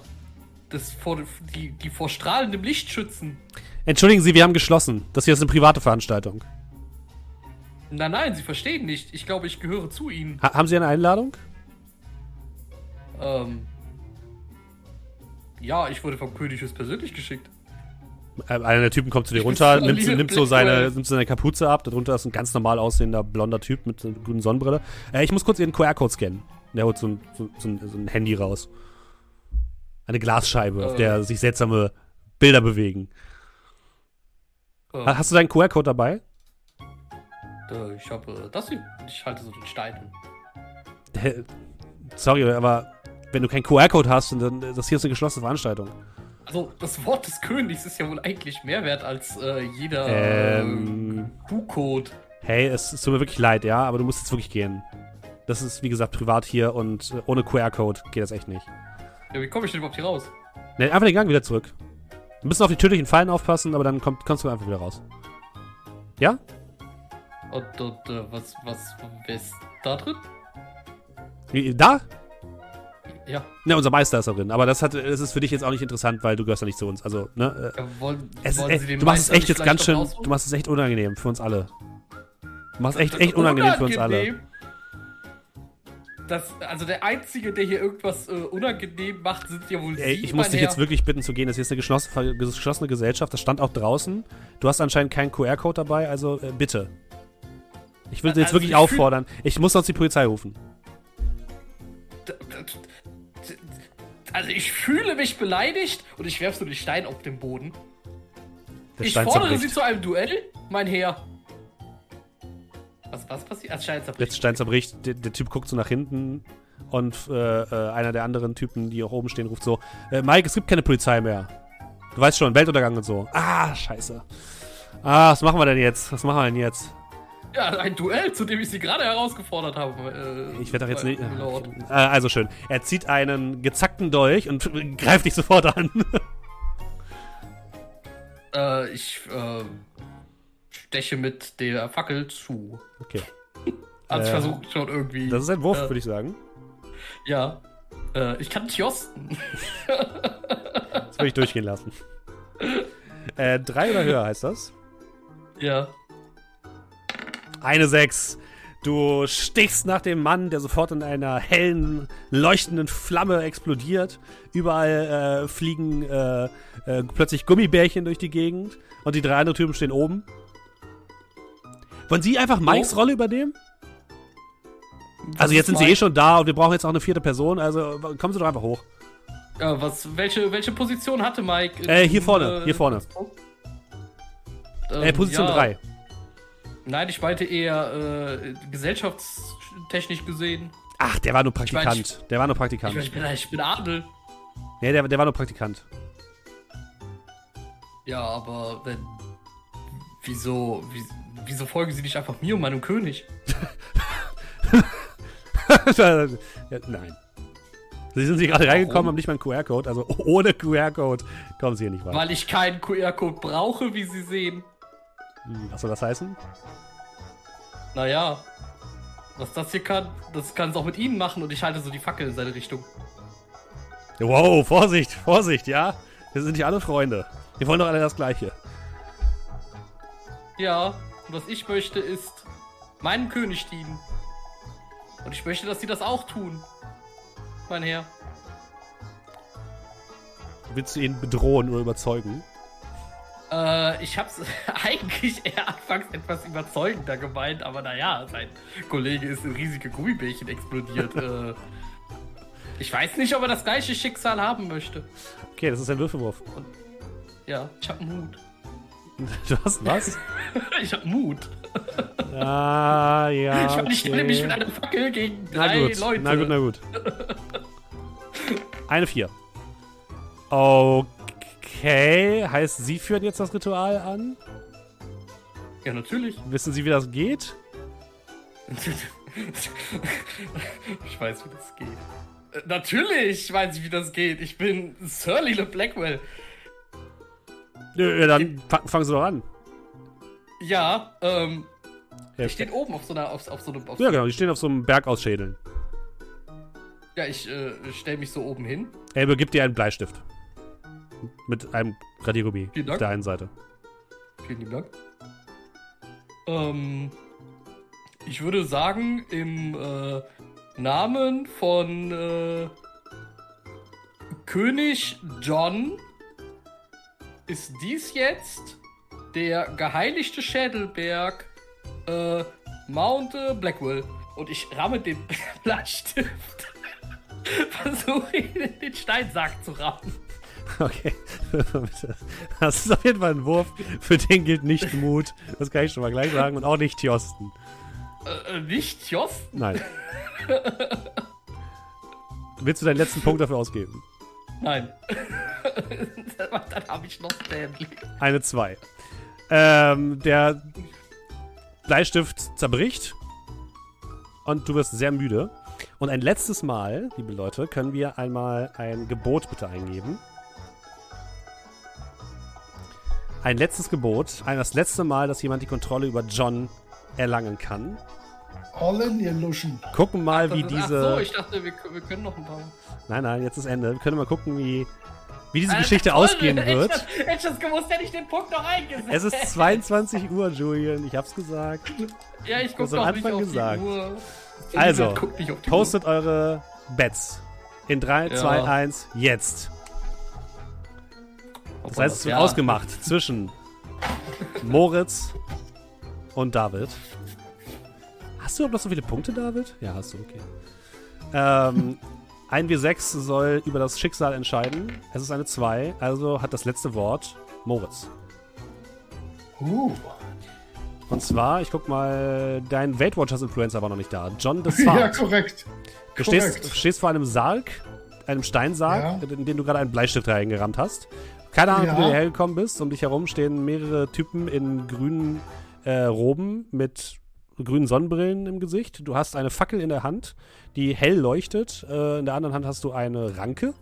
das vor, die, die vor strahlendem Licht schützen. Entschuldigen Sie, wir haben geschlossen. Das hier ist eine private Veranstaltung. Nein, nein, Sie verstehen nicht. Ich glaube, ich gehöre zu Ihnen. Ha haben Sie eine Einladung? Ähm. Ja, ich wurde vom König persönlich geschickt. Äh, einer der Typen kommt zu dir runter, nimmt, nimmt, so seine, nimmt seine Kapuze ab. Darunter ist ein ganz normal aussehender blonder Typ mit einer guten Sonnenbrille. Äh, ich muss kurz Ihren QR-Code scannen. Der holt so ein, so, so, ein, so ein Handy raus. Eine Glasscheibe, auf der sich seltsame Bilder bewegen. Ha- Hast du deinen QR-Code dabei? äh, ich habe äh, das hier. Ich halte so den Stein? Sorry, aber wenn du keinen QR-Code hast, dann das hier ist eine geschlossene Veranstaltung. Also, das Wort des Königs ist ja wohl eigentlich mehr wert als äh, jeder Ähm. äh, Q-Code. Hey, es, es tut mir wirklich leid, ja, aber du musst jetzt wirklich gehen. Das ist, wie gesagt, privat hier und äh, ohne QR-Code geht das echt nicht. Ja, wie komme ich denn überhaupt hier raus? Ne, einfach den Gang wieder zurück. Wir müssen auf die tödlichen Fallen aufpassen, aber dann kommt, kommst du einfach wieder raus. Ja? Und, und äh, was, was, wer ist da drin? Wie- Da? Ja, Ne, unser Meister ist da drin. Aber das, hat, das ist für dich jetzt auch nicht interessant, weil du gehörst ja nicht zu uns. Also, ne? Äh, ja wollen, es wollen ey, du machst es echt jetzt ganz schön. rausholen? Du machst es echt unangenehm für uns alle. Du machst echt, echt ist unangenehm für uns alle. unangenehm. Das, also der Einzige, der hier irgendwas äh, unangenehm macht, sind ja wohl Ey, Sie, ich muss dich Herr. jetzt wirklich bitten zu gehen. Das hier ist eine geschlossene, geschlossene Gesellschaft. Das stand auch draußen. Du hast anscheinend keinen QR-Code dabei, also äh, bitte. Ich will Also jetzt wirklich ich auffordern. Ich muss sonst die Polizei rufen. Also ich fühle mich beleidigt und ich werfe so den Stein auf den Boden. Der ich Stein fordere zerbricht. Sie zu einem Duell, mein Herr. Was, was passiert? Ah, Stein zerbricht. Stein zerbricht. Der, der Typ guckt so nach hinten. Und äh, äh, einer der anderen Typen, die auch oben stehen, ruft so: äh, Mike, es gibt keine Polizei mehr. Du weißt schon, Weltuntergang und so. Ah, scheiße. Ah, was machen wir denn jetzt? Was machen wir denn jetzt? Ja, ein Duell, zu dem ich Sie gerade herausgefordert habe. Äh, Ich werde doch jetzt nicht. Äh, also schön. Er zieht einen gezackten Dolch und greift dich sofort an. Äh, ich äh, steche mit der Fackel zu. okay. Also ich Äh, versuche schon irgendwie. Das ist ein Wurf, Äh, würde ich sagen. Ja. Äh, ich kann Tjosten. Das würde ich durchgehen lassen. Äh, drei oder höher heißt das? ja. Eine Sechs. Du stichst nach dem Mann, der sofort in einer hellen, leuchtenden Flamme explodiert. Überall äh, fliegen äh, äh, plötzlich Gummibärchen durch die Gegend. Und die drei anderen Typen stehen oben. Wollen Sie einfach Mikes Rolle übernehmen? Also jetzt sind Sie eh schon da und wir brauchen jetzt auch eine vierte Person. Also kommen Sie doch einfach hoch. Ja, was, welche, welche Position hatte Mike? in Äh, hier vorne, hier vorne. Ähm, Äh, Position ja. 3. Nein, ich meinte eher äh, gesellschaftstechnisch gesehen. Ach, der war nur Ich mein, Praktikant. der war nur Ich, Praktikant. mein, ich, bin, ich bin Adel. Nee, der, der war nur Praktikant. Ja, aber wenn. Wieso, wie, wieso folgen sie nicht einfach mir und meinem König? ja, nein. Sie sind hier gerade reingekommen, haben nicht mal einen QR-Code. Also ohne QR-Code kommen sie hier nicht weiter. Weil ich keinen QR-Code brauche, wie sie sehen. Hm, Was soll das heißen? Naja, was das hier kann, das kann es auch mit ihnen machen und ich halte so die Fackel in seine Richtung. Wow, Vorsicht, Vorsicht, ja. Wir sind nicht alle Freunde. Wir wollen doch alle das Gleiche. Ja, und was ich möchte ist meinem König dienen. Und ich möchte, dass sie das auch tun. Mein Herr. Willst du ihn bedrohen oder überzeugen? Äh, ich hab's eigentlich eher anfangs etwas überzeugender gemeint, aber naja, sein Kollege ist in riesige Gummibärchen explodiert. äh, ich weiß nicht, ob er das gleiche Schicksal haben möchte. Okay, das ist ein Würfelwurf. Ja, ich hab Mut. Du hast was? ich hab Mut. Ah, ja. ich meine, ich stelle mich mit okay. einer Fackel gegen Na drei gut, Leute. na gut, na gut. Eine Vier. Okay, heißt Sie führen jetzt das Ritual an? Ja, natürlich. Wissen Sie, wie das geht? ich weiß, wie das geht. Äh, Natürlich weiß ich, wie das geht. Ich bin Sir Lile Blackwell. Ja, dann fa- fangen Sie doch an. Ja, ähm, Ja, die stehen oben auf so einer, auf, auf so einem, auf ja, genau, die stehen auf so einem Berg aus Schädeln. ja, ich äh, stelle mich so oben hin. Elbe gibt dir einen Bleistift. Mit einem Radiergummi Vielen auf Dank. der einen Seite. Vielen lieben Dank. Ähm, ich würde sagen, im äh, Namen von äh, König John ist dies jetzt der geheiligte Schädelberg äh, Mount äh, Blackwell. Und ich ramme den Bleistift. Versuche ihn in den Steinsack zu rammen. Okay. Das ist auf jeden Fall ein Wurf. Für den gilt nicht Mut. Das kann ich schon mal gleich sagen. Und auch nicht Tjosten. Äh, äh, nicht Jost? Nein. Willst du deinen letzten Punkt dafür ausgeben? Nein. Dann habe ich noch Stanley. Eine 2. Ähm, der Bleistift zerbricht. Und du wirst sehr müde. Und ein letztes Mal, liebe Leute, können wir einmal ein Gebot bitte eingeben. Ein letztes Gebot. Ein, das letzte Mal, dass jemand die Kontrolle über John erlangen kann. All in, ihr Luschen. Gucken mal, wie Ach diese. so, ich dachte, wir, wir können noch ein paar. Nein, nein, jetzt ist Ende. Wir können mal gucken, wie, wie diese Alter, Geschichte toll, ausgehen wird. Hätte ich das gewusst, hätte ich den Punkt noch eingesetzt. Es ist 22 Uhr, Julian. Ich hab's gesagt. Ja, ich guck am doch nicht Anfang auf gesagt. die Uhr. Also, Guck nicht auf die Postet eure Bets. In 3, Ja. 2, 1, jetzt. Uhr. Das heißt, es wird Ja. ausgemacht zwischen Moritz und David. Hast du überhaupt noch so viele Punkte, David? Ja, hast du, okay. Ähm, 1W6 soll über das Schicksal entscheiden. Es ist eine 2, also hat das letzte Wort Moritz. Uh, Und zwar, ich guck mal, dein Weight Watchers Influencer war noch nicht da. John ja, Desart. korrekt. Du korrekt. stehst, stehst vor einem Sarg, einem Steinsarg, Ja. in den du gerade einen Bleistift reingerammt hast. Keine Ahnung, wie du Ja. hierher gekommen bist. Um dich herum stehen mehrere Typen in grünen äh, Roben mit grünen Sonnenbrillen im Gesicht. Du hast eine Fackel in der Hand, die hell leuchtet. Äh, in der anderen Hand hast du eine Ranke.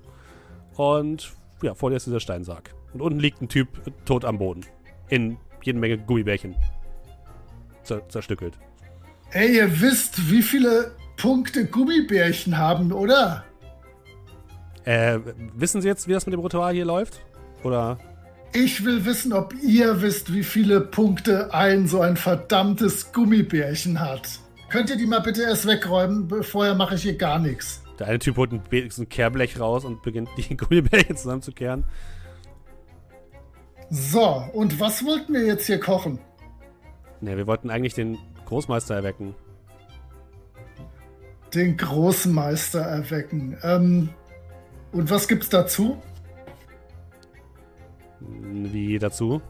Und ja, vor dir ist dieser Steinsarg. Und unten liegt ein Typ äh, tot am Boden. In jede Menge Gummibärchen. Zer zerstückelt. Ey, ihr wisst, wie viele Punkte Gummibärchen haben, oder? Äh, wissen Sie jetzt, wie das mit dem Ritual hier läuft? Oder? Ich will wissen, ob ihr wisst, wie viele Punkte ein so ein verdammtes Gummibärchen hat. Könnt ihr die mal bitte erst wegräumen? Vorher mache ich hier gar nichts. Der eine Typ holt ein, so ein Kehrblech raus und beginnt die Gummibärchen zusammenzukehren. So, und was wollten wir jetzt hier kochen? Ne, wir wollten eigentlich den Großmeister erwecken. Den Großmeister erwecken. Ähm, und was gibt's dazu? Wie dazu?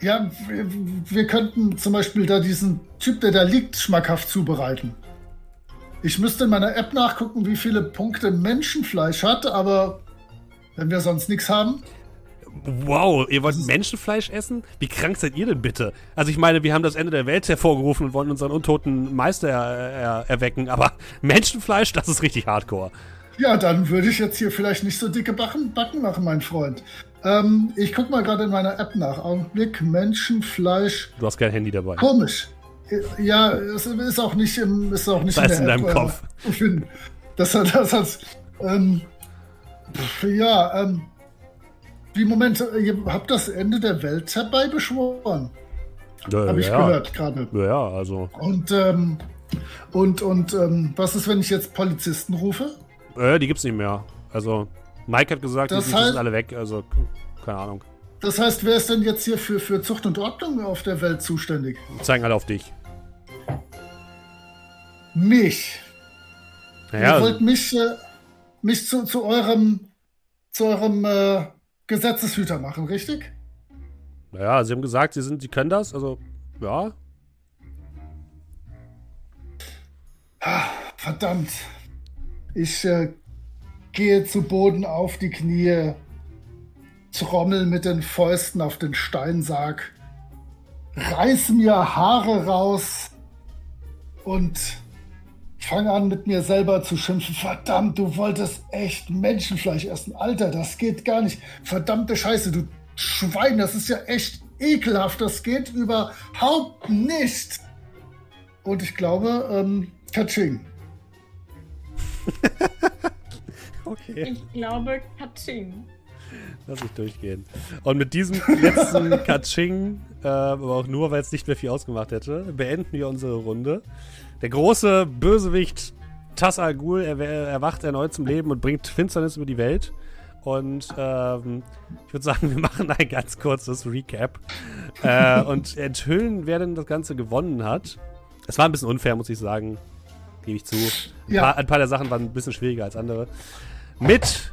Ja, wir, wir könnten zum Beispiel da diesen Typ, der da liegt, schmackhaft zubereiten. Ich müsste in meiner App nachgucken, wie viele Punkte Menschenfleisch hat, aber wenn wir sonst nichts haben. Wow, ihr wollt Menschenfleisch essen? Wie krank seid ihr denn bitte? Also ich meine, wir haben das Ende der Welt hervorgerufen und wollen unseren untoten Meister er, er, erwecken, aber Menschenfleisch, das ist richtig hardcore. Ja, dann würde ich jetzt hier vielleicht nicht so dicke Backen, Backen machen, mein Freund. Ähm, ich guck mal gerade in meiner App nach. Augenblick, Menschenfleisch. Du hast kein Handy dabei. Komisch. Ja, es ist auch nicht im, ist auch nicht Das in ist der in App, deinem äh, Kopf. zu finden. Das hat, das hat, ähm, pf, ja, ähm, wie Moment, ihr habt das Ende der Welt herbeibeschworen, Ja, habe ich ja. gehört gerade. Ja, ja, also. Und, ähm, und, und, ähm, was ist, wenn ich jetzt Polizisten rufe? Äh, die gibt's nicht mehr. Also, Mike hat gesagt, die Das sind, die sind heißt- alle weg, also keine Ahnung. Das heißt, wer ist denn jetzt hier für, für Zucht und Ordnung auf der Welt zuständig? Die zeigen alle auf dich. Mich. Naja, Ihr wollt mich, äh, mich zu, zu eurem, zu eurem äh, Gesetzeshüter machen, richtig? naja, sie haben gesagt, sie sind, sie können das, also, ja. Verdammt. Ich äh, gehe zu Boden auf die Knie, trommel mit den Fäusten auf den Steinsarg, reiß mir Haare raus und fange an mit mir selber zu schimpfen. Verdammt, du wolltest echt Menschenfleisch essen. Alter, das geht gar nicht. Verdammte Scheiße, du Schwein, das ist ja echt ekelhaft. Das geht überhaupt nicht. Und ich glaube, ähm, Katsching. Okay, Ich glaube, Katsching. lass ich durchgehen. Und mit diesem letzten Katsching, äh, aber auch nur, weil es nicht mehr viel ausgemacht hätte, beenden wir unsere Runde. Der große Bösewicht Tas Al Ghul er, erwacht erneut zum Leben und bringt Finsternis über die Welt. Und ähm, ich würde sagen, wir machen ein ganz kurzes Recap äh, und enthüllen, wer denn das Ganze gewonnen hat. Es war ein bisschen unfair, muss ich sagen. Gebe ich zu. Ein, Ja. paar, ein paar der Sachen waren ein bisschen schwieriger als andere. Mit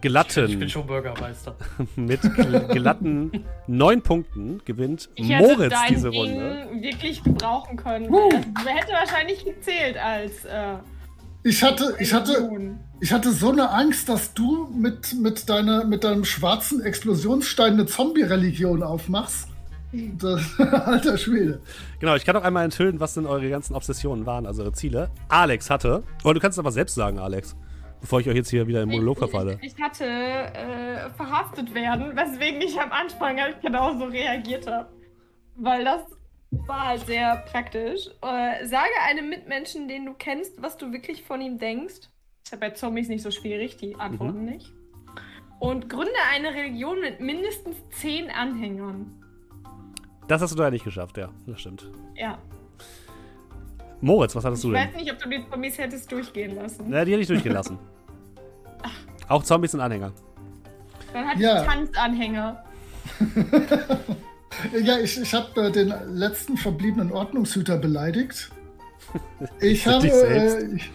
glatten, Ich bin schon Bürgermeister. mit gl- glatten neun Punkten gewinnt Ich Moritz diese Ding Runde. wirklich gebrauchen können. Wer hätte wahrscheinlich gezählt als äh, Ich hatte, ich hatte, ich hatte so eine Angst, dass du mit, mit, deiner, mit deinem schwarzen Explosionsstein eine Zombie-Religion aufmachst. Das, alter Schwede. Genau, ich kann auch einmal enthüllen, was denn eure ganzen Obsessionen waren, also eure Ziele. Alex hatte, oder du kannst es aber selbst sagen, Alex, bevor ich euch jetzt hier wieder im Monolog verfalle. Ich, ich hatte äh, verhaftet werden, weswegen ich am Anfang halt genauso reagiert habe. Weil das war halt sehr praktisch. Äh, sage einem Mitmenschen, den du kennst, was du wirklich von ihm denkst. Ist ja bei Zombies nicht so schwierig, die antworten nicht. Und gründe eine Religion mit mindestens zehn Anhängern. Das hast du da nicht geschafft, ja, das stimmt. Ja. Moritz, was hattest Ich du denn? weiß nicht, ob du die Zombies hättest durchgehen lassen. Na, die hätte ich durchgelassen. Auch Zombies sind Anhänger. Dann hatte Ja. ich Tanzanhänger. Ja, ich, ich habe äh, den letzten verbliebenen Ordnungshüter beleidigt. Ich habe, äh, ich,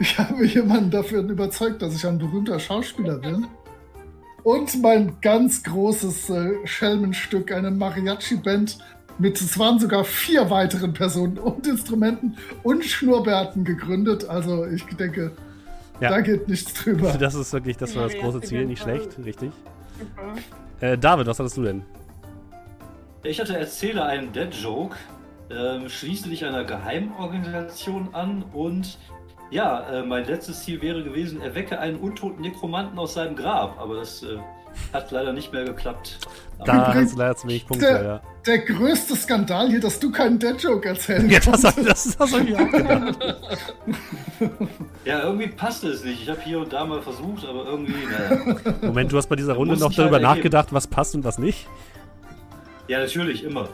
ich habe jemanden dafür überzeugt, dass ich ein berühmter Schauspieler bin. Und mein ganz großes äh, Schelmenstück, eine Mariachi-Band mit, es waren sogar vier weiteren Personen und Instrumenten und Schnurrbärten gegründet. Also ich denke, Ja. da geht nichts drüber. Das ist wirklich, das war das große Ziel, nicht schlecht, richtig. Äh, David, was hattest du denn? Ich hatte erzähle einen Dead-Joke, ähm, schließe dich einer Geheimorganisation an und ja, äh, mein letztes Ziel wäre gewesen, erwecke einen untoten Nekromanten aus seinem Grab, aber das äh, hat leider nicht mehr geklappt. Da hast du leider zu wenig Punkte, der- ja. Der größte Skandal hier, dass du keinen Dead-Joke erzählen Ja, das, das, das hast du mir auch gedacht. Ja, irgendwie passte es nicht. Ich habe hier und da mal versucht, aber irgendwie, naja. Moment, du hast bei dieser Runde noch ich darüber halt ergeben. nachgedacht, was passt und was nicht. Ja, natürlich, immer.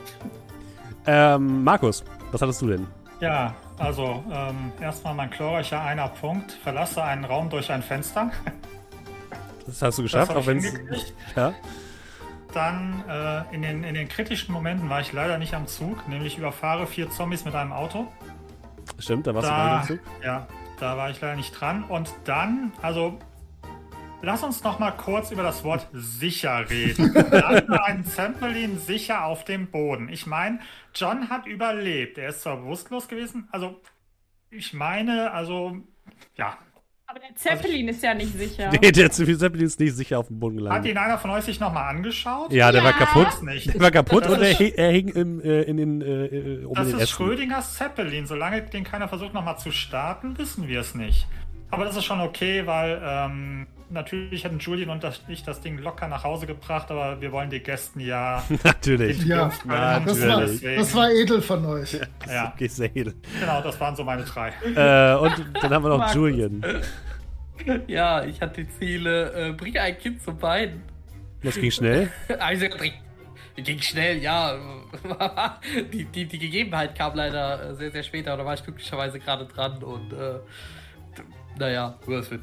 Ähm, Markus, was hattest du denn? Ja, also ähm, erstmal mein glorreicher einer Punkt. Verlasse einen Raum durch ein Fenster. Das hast du geschafft, auch wenn es. Ja. Dann äh, in, den, in den kritischen Momenten war ich leider nicht am Zug, nämlich überfahre vier Zombies mit einem Auto. Stimmt, da warst Da, du gar nicht im Zug. ja, da war ich leider nicht dran. Und dann, also, lass uns noch mal kurz über das Wort sicher reden. Lande ein Zeppelin sicher auf dem Boden. Ich meine, John hat überlebt. Er ist zwar bewusstlos gewesen, also, ich meine, also, ja. Aber der Zeppelin ist ja nicht sicher. Nee, der Zeppelin ist nicht sicher auf dem Boden Hat gelandet. ihn einer von euch sich noch mal angeschaut? Ja, der war Ja. kaputt. Das nicht. Der war kaputt Das und er, er hing im, äh, in den, äh, äh, oben Das den ist Ästen. Schrödingers Zeppelin. Solange den keiner versucht, nochmal zu starten, wissen wir es nicht. Aber das ist schon okay, weil ähm, natürlich hätten Julian und das, ich das Ding locker nach Hause gebracht, aber wir wollen die Gästen ja Natürlich. Ja, gönnen. Das war, das war edel von euch. Ja, Okay, sehr edel. genau, das waren so meine drei. äh, und dann haben wir noch. Julian. Ja, ich hatte die Ziele, äh, bringe ein Kind zum Beinen. Das ging schnell. Also, bring- ging schnell, ja. die, die, die Gegebenheit kam leider äh, sehr, sehr später. Da war ich glücklicherweise gerade dran und, äh, naja, was wird.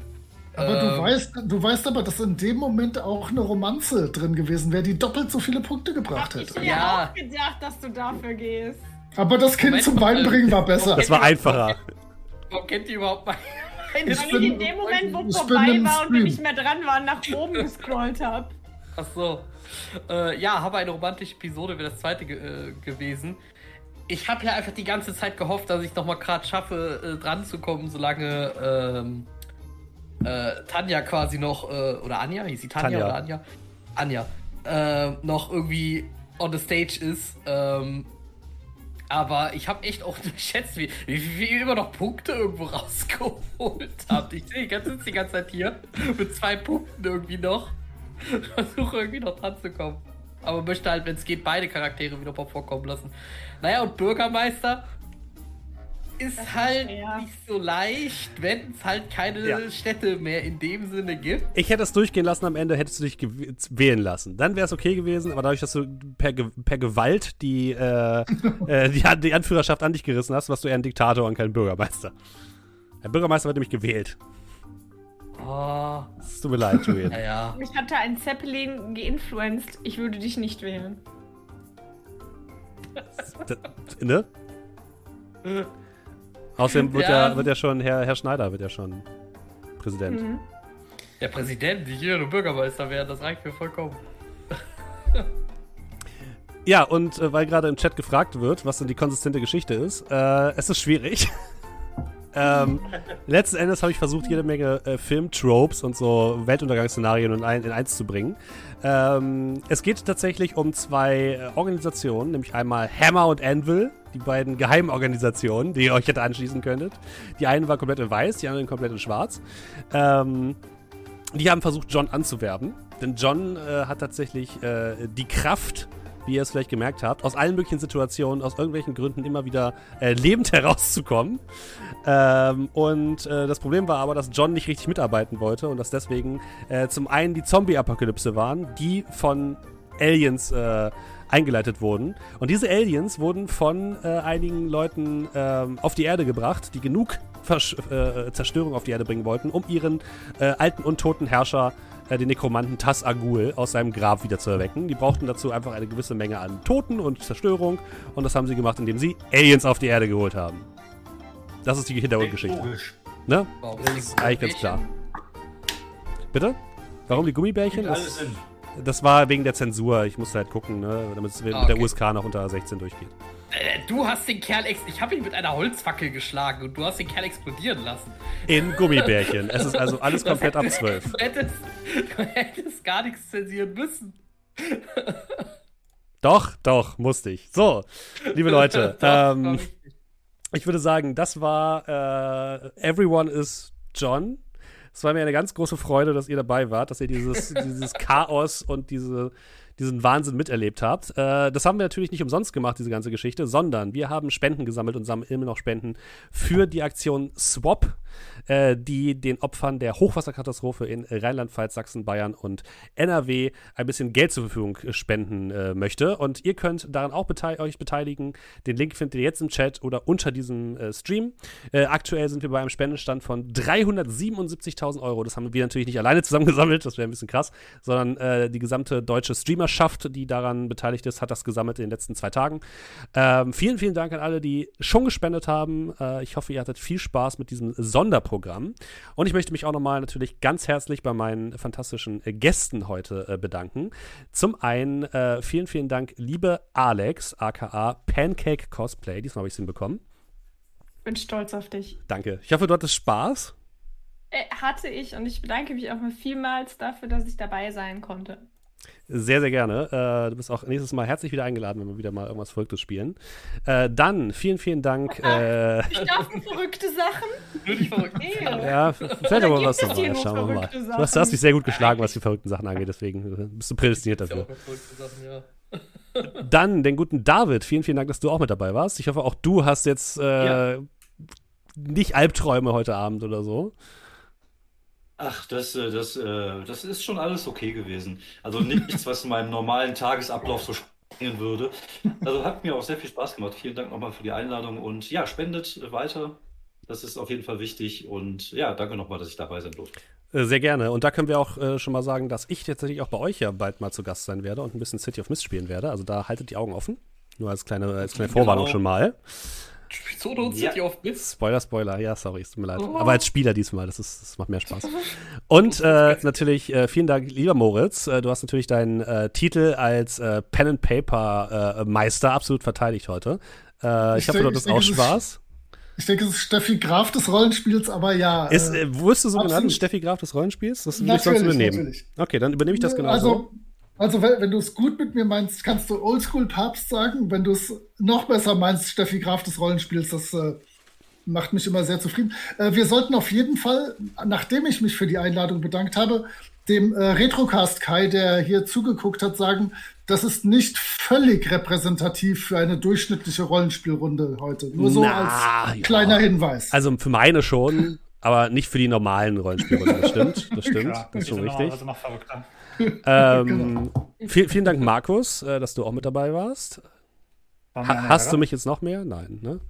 Aber du Ähm, weißt, du weißt aber, dass in dem Moment auch eine Romanze drin gewesen wäre, die doppelt so viele Punkte gebracht Hab ich hätte. mir Ja. auch gedacht, dass du dafür gehst. Aber das Kind Moment, zum Wein äh, bringen war besser. Das war einfacher. Warum kennt ihr überhaupt meine, Ich Weil bin- ich in dem Moment, wo ich vorbei war und wir nicht mehr dran waren, nach oben gescrollt habe. Ach so. Äh, ja, habe eine romantische Episode, wäre das zweite ge äh, gewesen. Ich habe ja einfach die ganze Zeit gehofft, dass ich noch mal gerade schaffe, äh, dran zu kommen, solange ähm, äh, Tanja quasi noch, äh, oder Anja, hieß sie Tanja, Tanja. oder Anja? Anja, äh, noch irgendwie on the stage ist. Ähm, aber ich habe echt auch unterschätzt, wie, wie, wie ihr immer noch Punkte irgendwo rausgeholt habt. Ich sehe die ganze, die ganze Zeit hier mit zwei Punkten irgendwie noch. Versuche irgendwie noch dran zu kommen. Aber möchte halt, wenn es geht, beide Charaktere wieder mal vorkommen lassen. Naja, und Bürgermeister ist Das ist halt schwer. nicht so leicht, wenn es halt keine Ja. Städte mehr in dem Sinne gibt. Ich hätte es durchgehen lassen, am Ende hättest du dich wählen lassen. Dann wäre es okay gewesen, aber dadurch, dass du per, Ge per Gewalt die, äh, äh, die, die Anführerschaft an dich gerissen hast, warst du eher ein Diktator und kein Bürgermeister. Der Bürgermeister wird nämlich gewählt. Oh, Es tut mir leid, Julian. naja. Mich hatte ein Zeppelin geinfluenced. Ich würde dich nicht wählen. D- ne? Außerdem wird ja, Ja. wird ja schon, Herr, Herr Schneider wird ja schon Präsident. Mhm. Der Präsident, nicht jeder Bürgermeister werden, das reicht mir vollkommen. Ja, und äh, weil gerade im Chat gefragt wird, was denn die konsistente Geschichte ist, äh, es ist schwierig. ähm, letzten Endes habe ich versucht, jede Menge äh, Film-Tropes und so Weltuntergangsszenarien in, ein, in eins zu bringen. Ähm, es geht tatsächlich um zwei äh, Organisationen, nämlich einmal Hammer und Anvil, die beiden Geheimorganisationen, die ihr euch hätte anschließen könntet. Die eine war komplett in weiß, die andere komplett in schwarz. Ähm, die haben versucht, John anzuwerben. Denn John äh, hat tatsächlich äh, die Kraft, wie ihr es vielleicht gemerkt habt, aus allen möglichen Situationen, aus irgendwelchen Gründen immer wieder äh, lebend herauszukommen. Ähm, und äh, das Problem war aber, dass John nicht richtig mitarbeiten wollte und dass deswegen äh, zum einen die Zombie-Apokalypse waren, die von Aliens äh, eingeleitet wurden. Und diese Aliens wurden von äh, einigen Leuten ähm, auf die Erde gebracht, die genug Versch äh, Zerstörung auf die Erde bringen wollten, um ihren alten und toten Herrscher, äh, den Nekromanten Tas Agul, aus seinem Grab wieder zu erwecken. Die brauchten dazu einfach eine gewisse Menge an Toten und Zerstörung. Und das haben sie gemacht, indem sie Aliens auf die Erde geholt haben. Das ist die Hintergrundgeschichte. Ne? Warum Das ist eigentlich ganz klar. Bitte? Warum die Gummibärchen? Das, das war wegen der Zensur. Ich musste halt gucken, ne, damit es mit Ah, der okay. USK noch unter 16 durchgeht. Äh, du hast den Kerl ex ich habe ihn mit einer Holzfackel geschlagen und du hast den Kerl explodieren lassen. In Gummibärchen. es ist also alles komplett ab hätte- 12. Du hättest, du hättest gar nichts zensieren müssen. Doch, doch, musste ich. So, liebe Leute, Doch, ähm, ich würde sagen, das war äh, Everyone is John. Es war mir eine ganz große Freude, dass ihr dabei wart, dass ihr dieses, dieses Chaos und diese, diesen Wahnsinn miterlebt habt. Äh, das haben wir natürlich nicht umsonst gemacht, diese ganze Geschichte, sondern wir haben Spenden gesammelt und sammeln immer noch Spenden für die Aktion Swap, äh, die den Opfern der Hochwasserkatastrophe in Rheinland-Pfalz, Sachsen, Bayern und NRW ein bisschen Geld zur Verfügung spenden äh, möchte. Und ihr könnt daran auch betei euch beteiligen. Den Link findet ihr jetzt im Chat oder unter diesem äh, Stream. Äh, aktuell sind wir bei einem Spendenstand von 377.000 Euro. Das haben wir natürlich nicht alleine zusammengesammelt, das wäre ein bisschen krass, sondern äh, die gesamte deutsche Streamerschaft, die daran beteiligt ist, hat das gesammelt in den letzten zwei Tagen. Ähm, vielen, vielen Dank an alle, die schon gespendet haben. Äh, ich hoffe, ihr hattet viel Spaß mit diesem Sonderprogramm. Und ich möchte mich auch nochmal natürlich ganz herzlich bei meinen fantastischen Gästen heute äh, bedanken. Zum einen äh, vielen, vielen Dank, liebe Alex, aka Pancake Cosplay. Diesmal habe ich es hinbekommen. Bin stolz auf dich. Danke. Ich hoffe, du hattest Spaß. Äh, hatte ich und ich bedanke mich auch mal vielmals dafür, dass ich dabei sein konnte. Sehr, sehr gerne. Äh, du bist auch nächstes Mal herzlich wieder eingeladen, wenn wir wieder mal irgendwas Verrücktes spielen. Äh, dann vielen, vielen Dank. Äh, Ich darf verrückte Sachen. Nur nicht verrückt. Nee. ja, vielleicht aber was dabei. nur Schauen wir mal. verrückte Du hast, du hast dich sehr gut geschlagen, was die verrückten Sachen angeht, deswegen äh, bist du prädestiniert dafür. Sachen, ja. Dann den guten David. Vielen, vielen Dank, dass du auch mit dabei warst. Ich hoffe, auch du hast jetzt äh, Ja. nicht Albträume heute Abend oder so. Ach, das, äh, das, äh, das ist schon alles okay gewesen. Also nichts, was in meinem normalen Tagesablauf so springen würde. Also hat mir auch sehr viel Spaß gemacht. Vielen Dank nochmal für die Einladung und ja, spendet weiter. Das ist auf jeden Fall wichtig und ja, danke nochmal, dass ich dabei sein durfte. Äh, Sehr gerne. Und da können wir auch äh, schon mal sagen, dass ich tatsächlich auch bei euch ja bald mal zu Gast sein werde und ein bisschen City of Mist spielen werde. Also da haltet die Augen offen. Nur als kleine, als kleine Genau. Vorwarnung schon mal. So und Ja. City of Mist. Spoiler, Spoiler, ja, sorry, es tut mir leid. Oh. Aber als Spieler diesmal, das, ist, das macht mehr Spaß. Und äh, natürlich, äh, vielen Dank, lieber Moritz. Äh, du hast natürlich deinen äh, Titel als äh, Pen and Paper äh, Meister absolut verteidigt heute. Äh, ich, Ich hoffe, du hattest auch Spaß. Ich denke, es ist Steffi Graf des Rollenspiels, aber ja. Ist, äh, wurdest du so genannt. Steffi Graf des Rollenspiels? Das würde ich sonst übernehmen. natürlich. Okay, dann übernehme ich das genau also, so. Also wenn, wenn du es gut mit mir meinst, kannst du Oldschool Papst sagen. Wenn du es noch besser meinst, Steffi Graf des Rollenspiels, das äh, macht mich immer sehr zufrieden. Äh, wir sollten auf jeden Fall, nachdem ich mich für die Einladung bedankt habe, dem äh, Retrocast Kai, der hier zugeguckt hat, sagen, das ist nicht völlig repräsentativ für eine durchschnittliche Rollenspielrunde heute. Nur so Na, als ja. kleiner Hinweis. Also für meine schon, aber nicht für die normalen Rollenspielrunden. Das stimmt, das stimmt, Ja, das ist schon noch- richtig. Also noch verrückter. Ähm, viel, vielen Dank, Markus, äh, dass du auch mit dabei warst. Ha hast du Ehre. mich jetzt noch mehr? Nein, ne?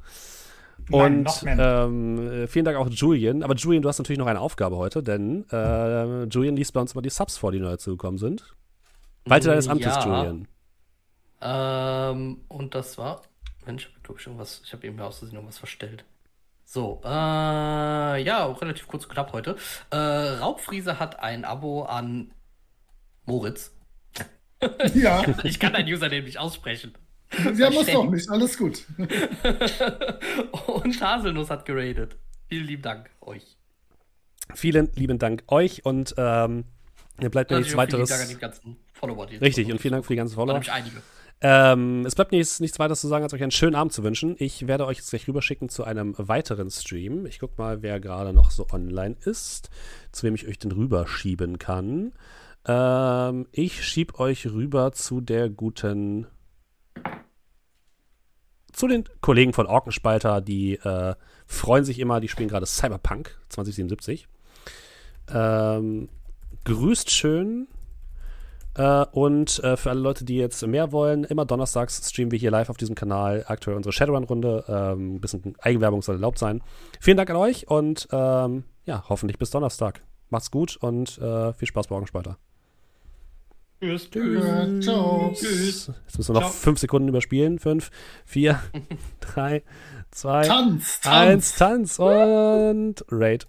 Nein, Und mehr. ähm, äh, vielen Dank auch Julian. Aber Julian, du hast natürlich noch eine Aufgabe heute, denn äh, Julian liest bei uns immer die Subs vor, die neu dazugekommen sind. Walte deines Amtes, Ja. Julian. Ähm, und das war. Mensch, ich glaube schon was. Ich habe eben aus Versehen noch was verstellt. So, äh, ja, auch relativ kurz und knapp heute. Äh, Raubfriese hat ein Abo an Moritz. ja, Ich kann dein Username nicht aussprechen. ja, muss doch nicht. Alles gut. und Haselnuss hat geradet. Vielen lieben Dank euch. Vielen lieben Dank euch und ähm, mir bleibt mir nichts auch vielen weiteres. Dank an die ganzen Follower. die Richtig, und vielen Dank für die ganzen Follower. nämlich einige. Ähm, es bleibt nichts, nichts weiteres zu sagen, als euch einen schönen Abend zu wünschen. Ich werde euch jetzt gleich rüberschicken zu einem weiteren Stream. Ich guck mal, wer gerade noch so online ist, zu wem ich euch denn rüberschieben kann. Ähm, ich schieb euch rüber zu der guten. Zu den Kollegen von Orkenspalter, die äh, freuen sich immer, die spielen gerade Cyberpunk 2077. Ähm, grüßt schön, äh, und äh, für alle Leute, die jetzt mehr wollen, immer donnerstags streamen wir hier live auf diesem Kanal aktuell unsere Shadowrun-Runde. Ähm, ein bisschen Eigenwerbung soll erlaubt sein. Vielen Dank an euch und ähm, ja, hoffentlich bis Donnerstag. Macht's gut und äh, viel Spaß bei Orgenspalter. Tschüss. Ja, ciao. Tschüss. Jetzt müssen wir noch Ciao. fünf Sekunden überspielen. Fünf, vier, drei, zwei, Tanz, Tanz. eins, Tanz und Raid.